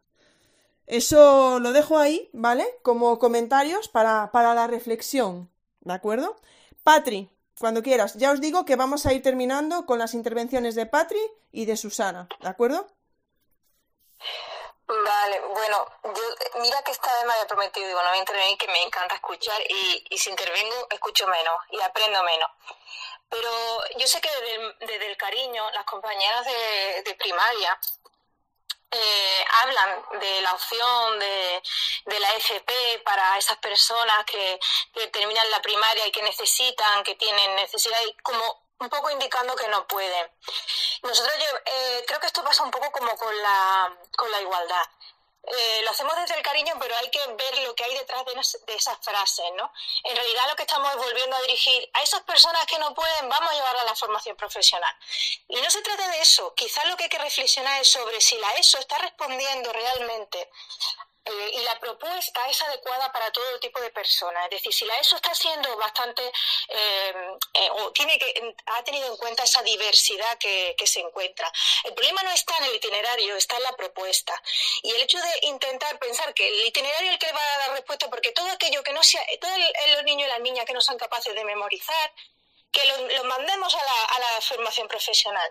S1: Eso lo dejo ahí, ¿vale? Como comentarios para, para la reflexión, ¿de acuerdo? Patri, cuando quieras. Ya os digo que vamos a ir terminando con las intervenciones de Patri y de Susana, ¿de acuerdo?
S11: Vale, bueno, yo, mira que esta vez me había prometido, digo, no voy a intervenir, que me encanta escuchar y, y si intervengo escucho menos y aprendo menos. Pero yo sé que desde, el cariño, las compañeras de, primaria eh, hablan de la opción de, de, la FP para esas personas que, que, terminan la primaria y que necesitan, que tienen necesidad y como un poco indicando que no pueden. Nosotros eh, creo que esto pasa un poco como con la, con la igualdad. Eh, lo hacemos desde el cariño, pero hay que ver lo que hay detrás de, esas frases, ¿no? En realidad lo que estamos es volviendo a dirigir a esas personas que no pueden, vamos a llevarla a la formación profesional. Y no se trata de eso, quizás lo que hay que reflexionar es sobre si la ESO está respondiendo realmente eh, y la propuesta es adecuada para todo tipo de personas. Es decir, si la ESO está siendo bastante, eh, eh, o tiene que, ha tenido en cuenta esa diversidad que, se encuentra. El problema no está en el itinerario, está en la propuesta. Y el hecho de intentar pensar que el itinerario es el que va a dar respuesta, porque todo aquello que no sea, todos los niños y las niñas que no son capaces de memorizar, que los mandemos a la, a la formación profesional.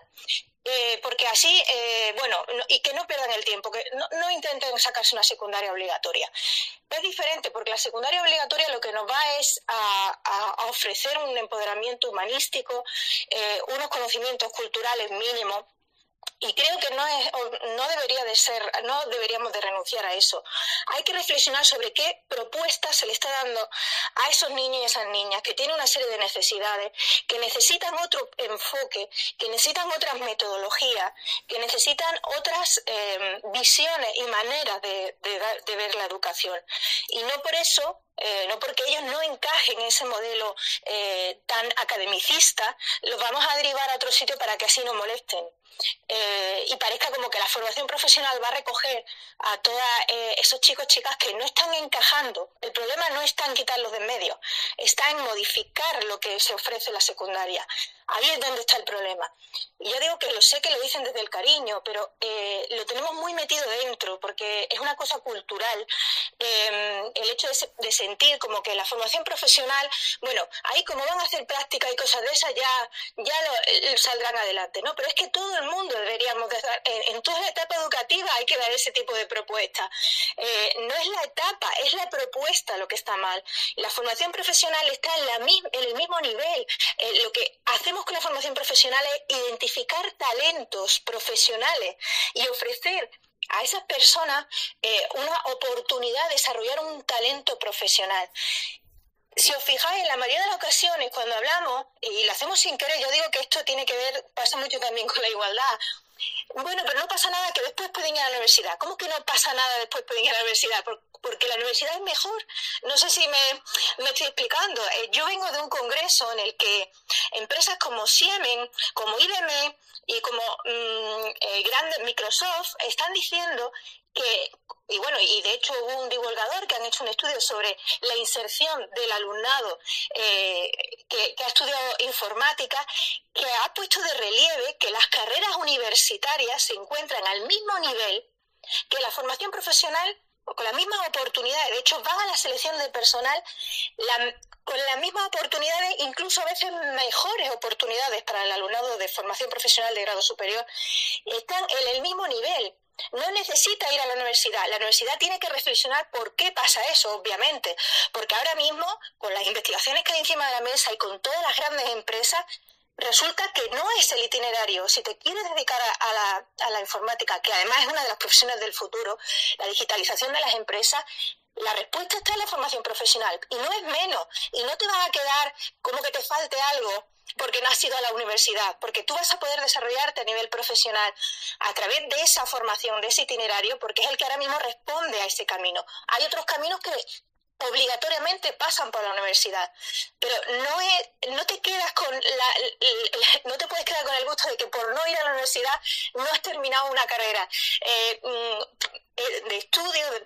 S11: Eh, porque así, eh, bueno, y que no pierdan el tiempo, que no, intenten sacarse una secundaria obligatoria. Es diferente porque la secundaria obligatoria lo que nos va es a, ofrecer un empoderamiento humanístico, eh, unos conocimientos culturales mínimos y creo que no, es, no debería de ser, no deberíamos de renunciar a eso. Hay que reflexionar sobre qué propuestas se le está dando a esos niños y esas niñas que tienen una serie de necesidades, que necesitan otro enfoque, que necesitan otras metodologías, que necesitan otras eh, visiones y maneras de, ver la educación. Y no por eso eh, no porque ellos no encajen en ese modelo eh, tan academicista, los vamos a derivar a otro sitio para que así no molesten. Eh, y parezca como que la formación profesional va a recoger a todos eh, esos chicos chicas que no están encajando. El problema no está en quitarlos de en medio, está en modificar lo que se ofrece en la secundaria. Ahí es donde está el problema. Y yo digo que lo sé que lo dicen desde el cariño, pero eh, lo tenemos muy metido dentro, porque es una cosa cultural. Em, el hecho de, sentir como que la formación profesional, bueno, ahí como van a hacer práctica y cosas de esas, ya, ya eh, saldrán adelante, ¿no? Pero es que todo el mundo deberíamos dar, en, toda la etapa educativa hay que dar ese tipo de propuesta. Eh, no es la etapa, es la propuesta lo que está mal. La formación profesional está en, la, en el mismo nivel. lo que hacemos con la formación profesional es identificar talentos profesionales y ofrecer a esas personas eh, una oportunidad de desarrollar un talento profesional. Si os fijáis, en la mayoría de las ocasiones cuando hablamos, y lo hacemos sin querer, yo digo que esto tiene que ver, pasa mucho también con la igualdad, bueno, pero no pasa nada que después pueden ir a la universidad. ¿Cómo que no pasa nada después pueden ir a la universidad? Porque la universidad es mejor. No sé si me, estoy explicando. Eh, yo vengo de un congreso en el que empresas como Siemens, como IBM y como mm, eh, grandes Microsoft están diciendo que, y bueno, y de hecho hubo un divulgador que han hecho un estudio sobre la inserción del alumnado eh, que, ha estudiado informática, que ha puesto de relieve que las carreras universitarias se encuentran al mismo nivel que la formación profesional con las mismas oportunidades. De hecho, van a la selección de personal con las mismas oportunidades, incluso a veces mejores oportunidades para el alumnado de formación profesional de grado superior. Están en el mismo nivel. No necesita ir a la universidad. La universidad tiene que reflexionar por qué pasa eso, obviamente. Porque ahora mismo, con las investigaciones que hay encima de la mesa y con todas las grandes empresas, resulta que no es el itinerario. Si te quieres dedicar a, la, a, la, informática, que además es una de las profesiones del futuro, la digitalización de las empresas, la respuesta está en la formación profesional. Y no es menos. Y no te vas a quedar como que te falte algo porque no has ido a la universidad, porque tú vas a poder desarrollarte a nivel profesional a través de esa formación, de ese itinerario, porque es el que ahora mismo responde a ese camino. Hay otros caminos que obligatoriamente pasan por la universidad, pero no es, no te quedas con la, no te puedes quedar con el gusto de que por no ir a la universidad no has terminado una carrera. Eh, mm, eh, de estudio, de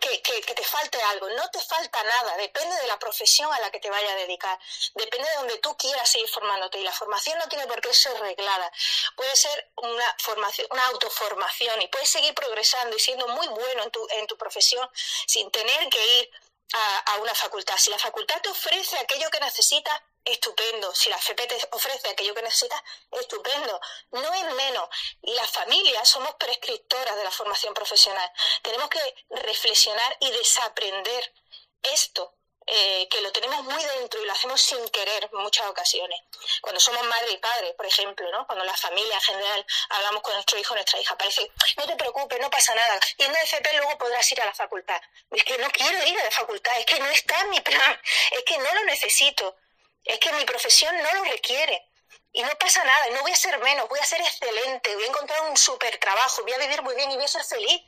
S11: que, que, te falte algo. No te falta nada, depende de la profesión a la que te vaya a dedicar, depende de donde tú quieras seguir formándote. Y la formación no tiene por qué ser reglada, puede ser una formación, una autoformación y puedes seguir progresando y siendo muy bueno en tu, en tu profesión sin tener que ir a, a una facultad. Si la facultad te ofrece aquello que necesitas, estupendo. Si la FP te ofrece aquello que necesitas, estupendo. No es menos. Las familias somos prescriptoras de la formación profesional. Tenemos que reflexionar y desaprender esto. Eh, que lo tenemos muy dentro y lo hacemos sin querer en muchas ocasiones. Cuando somos madre y padre, por ejemplo, ¿no? cuando la familia en general hablamos con nuestro hijo o nuestra hija, parece, no te preocupes, no pasa nada, y en la FP luego podrás ir a la facultad. Es que no quiero ir a la facultad, es que no está en mi plan, es que no lo necesito. Es que mi profesión no lo requiere. Y no pasa nada, no voy a ser menos, voy a ser excelente, voy a encontrar un súper trabajo, voy a vivir muy bien y voy a ser feliz.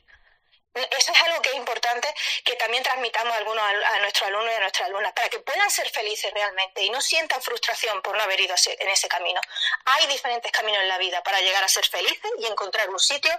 S11: Eso es algo que es importante que también transmitamos a, algunos, a nuestros alumnos y a nuestras alumnas, para que puedan ser felices realmente y no sientan frustración por no haber ido en ese camino. Hay diferentes caminos en la vida para llegar a ser felices y encontrar un sitio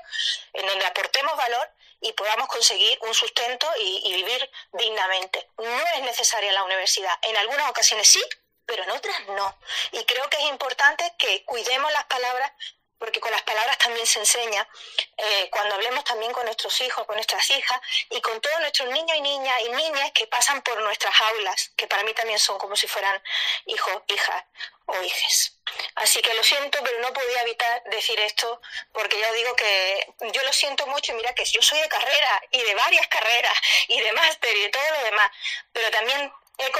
S11: en donde aportemos valor y podamos conseguir un sustento y, y vivir dignamente. No es necesaria la universidad. En algunas ocasiones sí, pero en otras no. Y creo que es importante que cuidemos las palabras porque con las palabras también se enseña, eh, cuando hablemos también con nuestros hijos, con nuestras hijas y con todos nuestros niños y niñas y niñas que pasan por nuestras aulas, que para mí también son como si fueran hijos, hijas o hijes. Así que lo siento, pero no podía evitar decir esto, porque ya digo que yo lo siento mucho y mira que yo soy de carrera y de varias carreras y de máster y de todo lo demás, pero también he,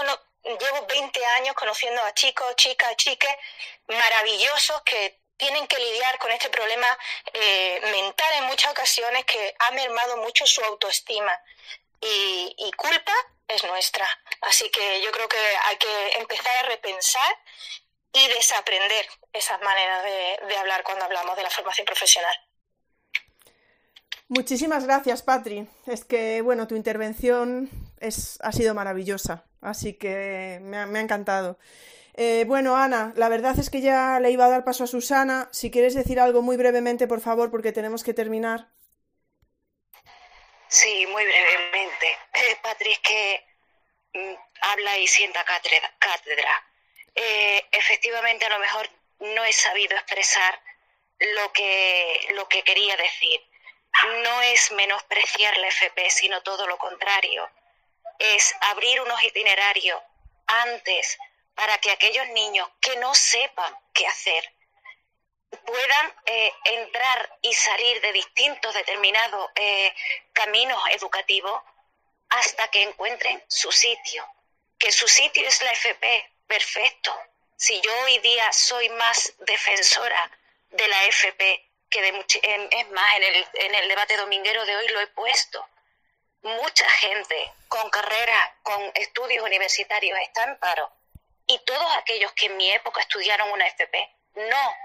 S11: llevo 20 años conociendo a chicos, chicas, chiques maravillosos que tienen que lidiar con este problema eh, mental en muchas ocasiones que ha mermado mucho su autoestima. Y, culpa es nuestra. Así que yo creo que hay que empezar a repensar y desaprender esas maneras de, de hablar cuando hablamos de la formación profesional.
S1: Muchísimas gracias, Patri. Es que, bueno, tu intervención es, ha sido maravillosa, así que me ha, encantado. Eh, bueno, Ana, la verdad es que ya le iba a dar paso a Susana. Si quieres decir algo muy brevemente, por favor, porque tenemos que terminar.
S12: Sí, muy brevemente. Eh, Patri, es que mm, habla y sienta cátedra. Eh, efectivamente, a lo mejor no he sabido expresar lo que, lo que quería decir. No es menospreciar la FP, sino todo lo contrario. Es abrir unos itinerarios antes para que aquellos niños que no sepan qué hacer puedan eh, entrar y salir de distintos determinados eh, caminos educativos hasta que encuentren su sitio. Que su sitio es la FP, perfecto. Si yo hoy día soy más defensora de la FP que de es más, en el, en el debate dominguero de hoy lo he puesto. Mucha gente con carrera, con estudios universitarios está en paro. Y todos aquellos que en mi época estudiaron una FP, no.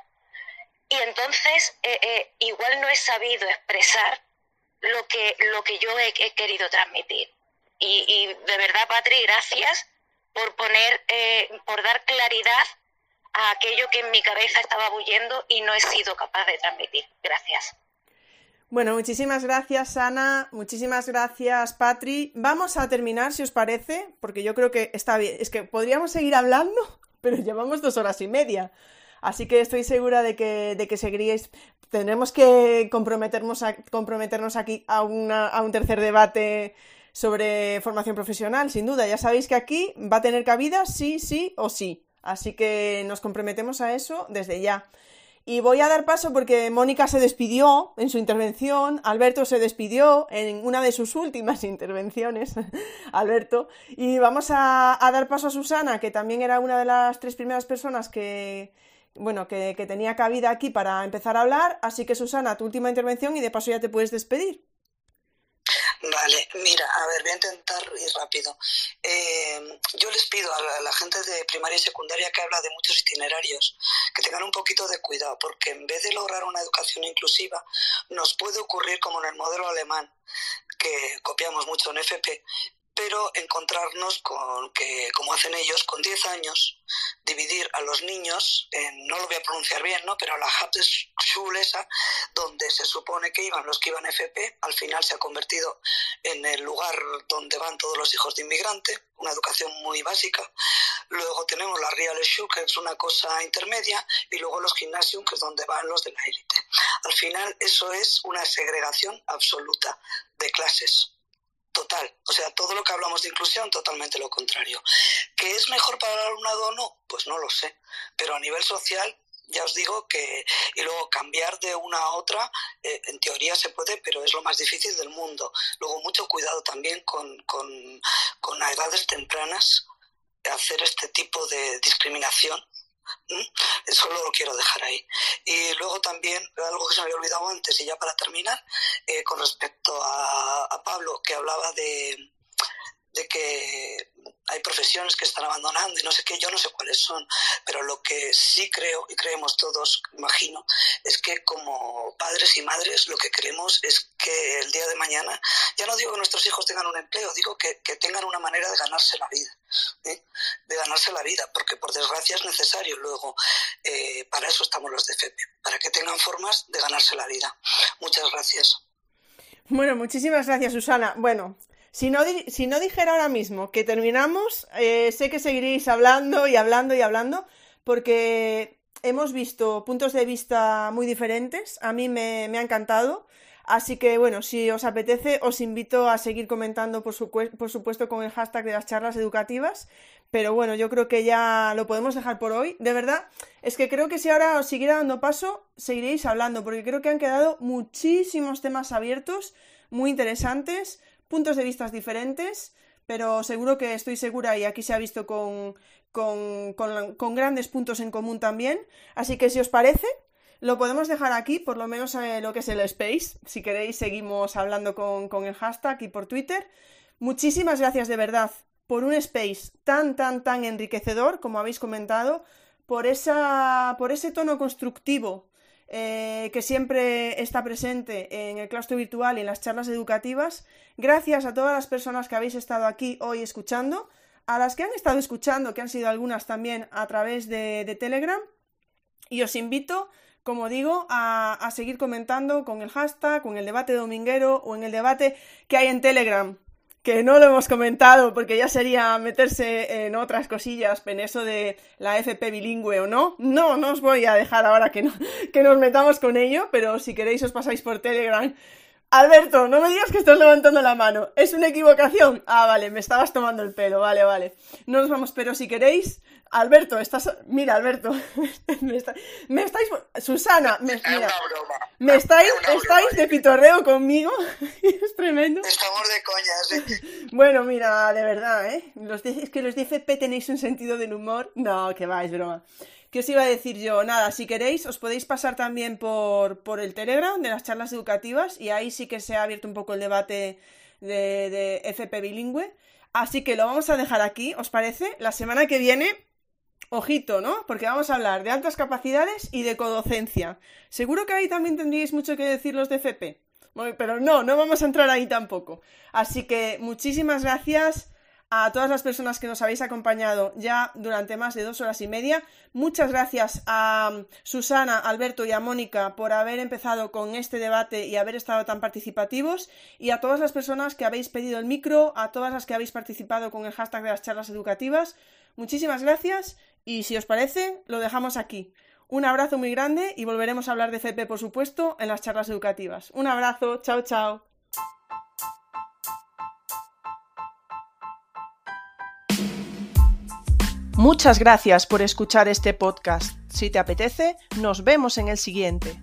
S12: Y entonces eh, eh, igual no he sabido expresar lo que, lo que yo he, querido transmitir. Y, de verdad, Patri, gracias por poner, eh, por dar claridad a aquello que en mi cabeza estaba bullendo y no he sido capaz de transmitir. Gracias.
S1: Bueno, muchísimas gracias, Ana. Muchísimas gracias, Patri. Vamos a terminar, si os parece, porque yo creo que está bien. Es que podríamos seguir hablando, pero llevamos dos horas y media. Así que estoy segura de que, de que seguiríais. Tendremos que comprometernos, comprometernos aquí a, a un tercer debate sobre formación profesional, sin duda. Ya sabéis que aquí va a tener cabida sí, sí o sí. Así que nos comprometemos a eso desde ya. Y voy a dar paso porque Mónica se despidió en su intervención, Alberto se despidió en una de sus últimas intervenciones, Alberto, y vamos a, dar paso a Susana, que también era una de las tres primeras personas que, bueno, que, tenía cabida aquí para empezar a hablar. Así que Susana, tu última intervención y de paso ya te puedes despedir.
S2: Vale, mira, a ver, voy a intentar ir rápido. Eh, yo les pido a la, gente de primaria y secundaria que habla de muchos itinerarios que tengan un poquito de cuidado, porque en vez de lograr una educación inclusiva, nos puede ocurrir como en el modelo alemán, que copiamos mucho en FP, pero encontrarnos con que, como hacen ellos, con 10 años, dividir a los niños, en, no lo voy a pronunciar bien, ¿no? pero a la Hauptschule esa, donde se supone que iban los que iban FP, al final se ha convertido en el lugar donde van todos los hijos de inmigrante, una educación muy básica. Luego tenemos la Real Schule, que es una cosa intermedia, y luego los Gymnasium, que es donde van los de la élite. Al final eso es una segregación absoluta de clases total. O sea, todo lo que hablamos de inclusión, totalmente lo contrario. ¿Que es mejor para el alumnado o no? Pues no lo sé. Pero a nivel social, ya os digo que, y luego cambiar de una a otra, eh, en teoría se puede, pero es lo más difícil del mundo. Luego, mucho cuidado también con, con, con a edades tempranas hacer este tipo de discriminación eso lo quiero dejar ahí. Y luego también, algo que se me había olvidado antes, y ya para terminar, eh, con respecto a, Pablo, que hablaba de, de que hay profesiones que están abandonando y no sé qué, yo no sé cuáles son, pero lo que sí creo y creemos todos, imagino, es que como padres y madres lo que queremos es que el día de mañana, ya no digo que nuestros hijos tengan un empleo, digo que, tengan una manera de ganarse la vida, de ganarse la vida, porque por desgracia es necesario luego, eh, para eso estamos los de FEPE, para que tengan formas de ganarse la vida. Muchas gracias.
S1: Bueno, muchísimas gracias, Susana. Bueno, si no, dijera ahora mismo que terminamos, eh, sé que seguiréis hablando y hablando y hablando, porque hemos visto puntos de vista muy diferentes. A mí me, ha encantado. Así que bueno, si os apetece, os invito a seguir comentando, por, por, supuesto, con el hashtag de las charlas educativas. Pero bueno, yo creo que ya lo podemos dejar por hoy. De verdad, es que creo que si ahora os siguiera dando paso, seguiréis hablando, porque creo que han quedado muchísimos temas abiertos, muy interesantes puntos de vista diferentes, pero seguro que estoy segura y aquí se ha visto con, con, grandes puntos en común también. Así que si os parece, lo podemos dejar aquí, por lo menos eh, lo que es el space. Si queréis, seguimos hablando con, con el hashtag y por Twitter. Muchísimas gracias de verdad por un space tan, tan, tan enriquecedor, como habéis comentado, por, esa, por ese tono constructivo eh, que siempre está presente en el claustro virtual y en las charlas educativas. Gracias a todas las personas que habéis estado aquí hoy escuchando, a las que han estado escuchando, que han sido algunas también a través de, Telegram. Y os invito, como digo, a, a, seguir comentando con el hashtag, con el debate dominguero o en el debate que hay en Telegram, que no lo hemos comentado porque ya sería meterse en otras cosillas en eso de la FP bilingüe o no. No, no os voy a dejar ahora que, no, que nos metamos con ello, pero si queréis os pasáis por Telegram. Alberto, no me digas que estás levantando la mano. ¿Es una equivocación? Ah, vale, me estabas tomando el pelo. Vale, vale. No nos vamos, pero si queréis, Alberto, estás. Mira, Alberto. me, estáis. Susana, me, mira, me estáis, estáis de pitorreo conmigo. es tremendo.
S2: Estamos de coñas.
S1: bueno, mira, de verdad, ¿eh? Los es que los de FP tenéis un sentido del humor. No, que va, es broma. ¿Qué os iba a decir yo? Nada, si queréis, os podéis pasar también por, por el Telegram de las charlas educativas y ahí sí que se ha abierto un poco el debate de, de FP bilingüe. Así que lo vamos a dejar aquí, ¿os parece? La semana que viene Ojito, ¿no? Porque vamos a hablar de altas capacidades y de codocencia. Seguro que ahí también tendríais mucho que decir los de FP. pero no, no vamos a entrar ahí tampoco. Así que muchísimas gracias a todas las personas que nos habéis acompañado ya durante más de dos horas y media. Muchas gracias a Susana, Alberto y a Mónica por haber empezado con este debate y haber estado tan participativos. Y a todas las personas que habéis pedido el micro, a todas las que habéis participado con el hashtag de las charlas educativas. Muchísimas gracias y si os parece, lo dejamos aquí. Un abrazo muy grande y volveremos a hablar de FP, por supuesto, en las charlas educativas. Un abrazo, chao, chao. Muchas gracias por escuchar este podcast. Si te apetece, nos vemos en el siguiente.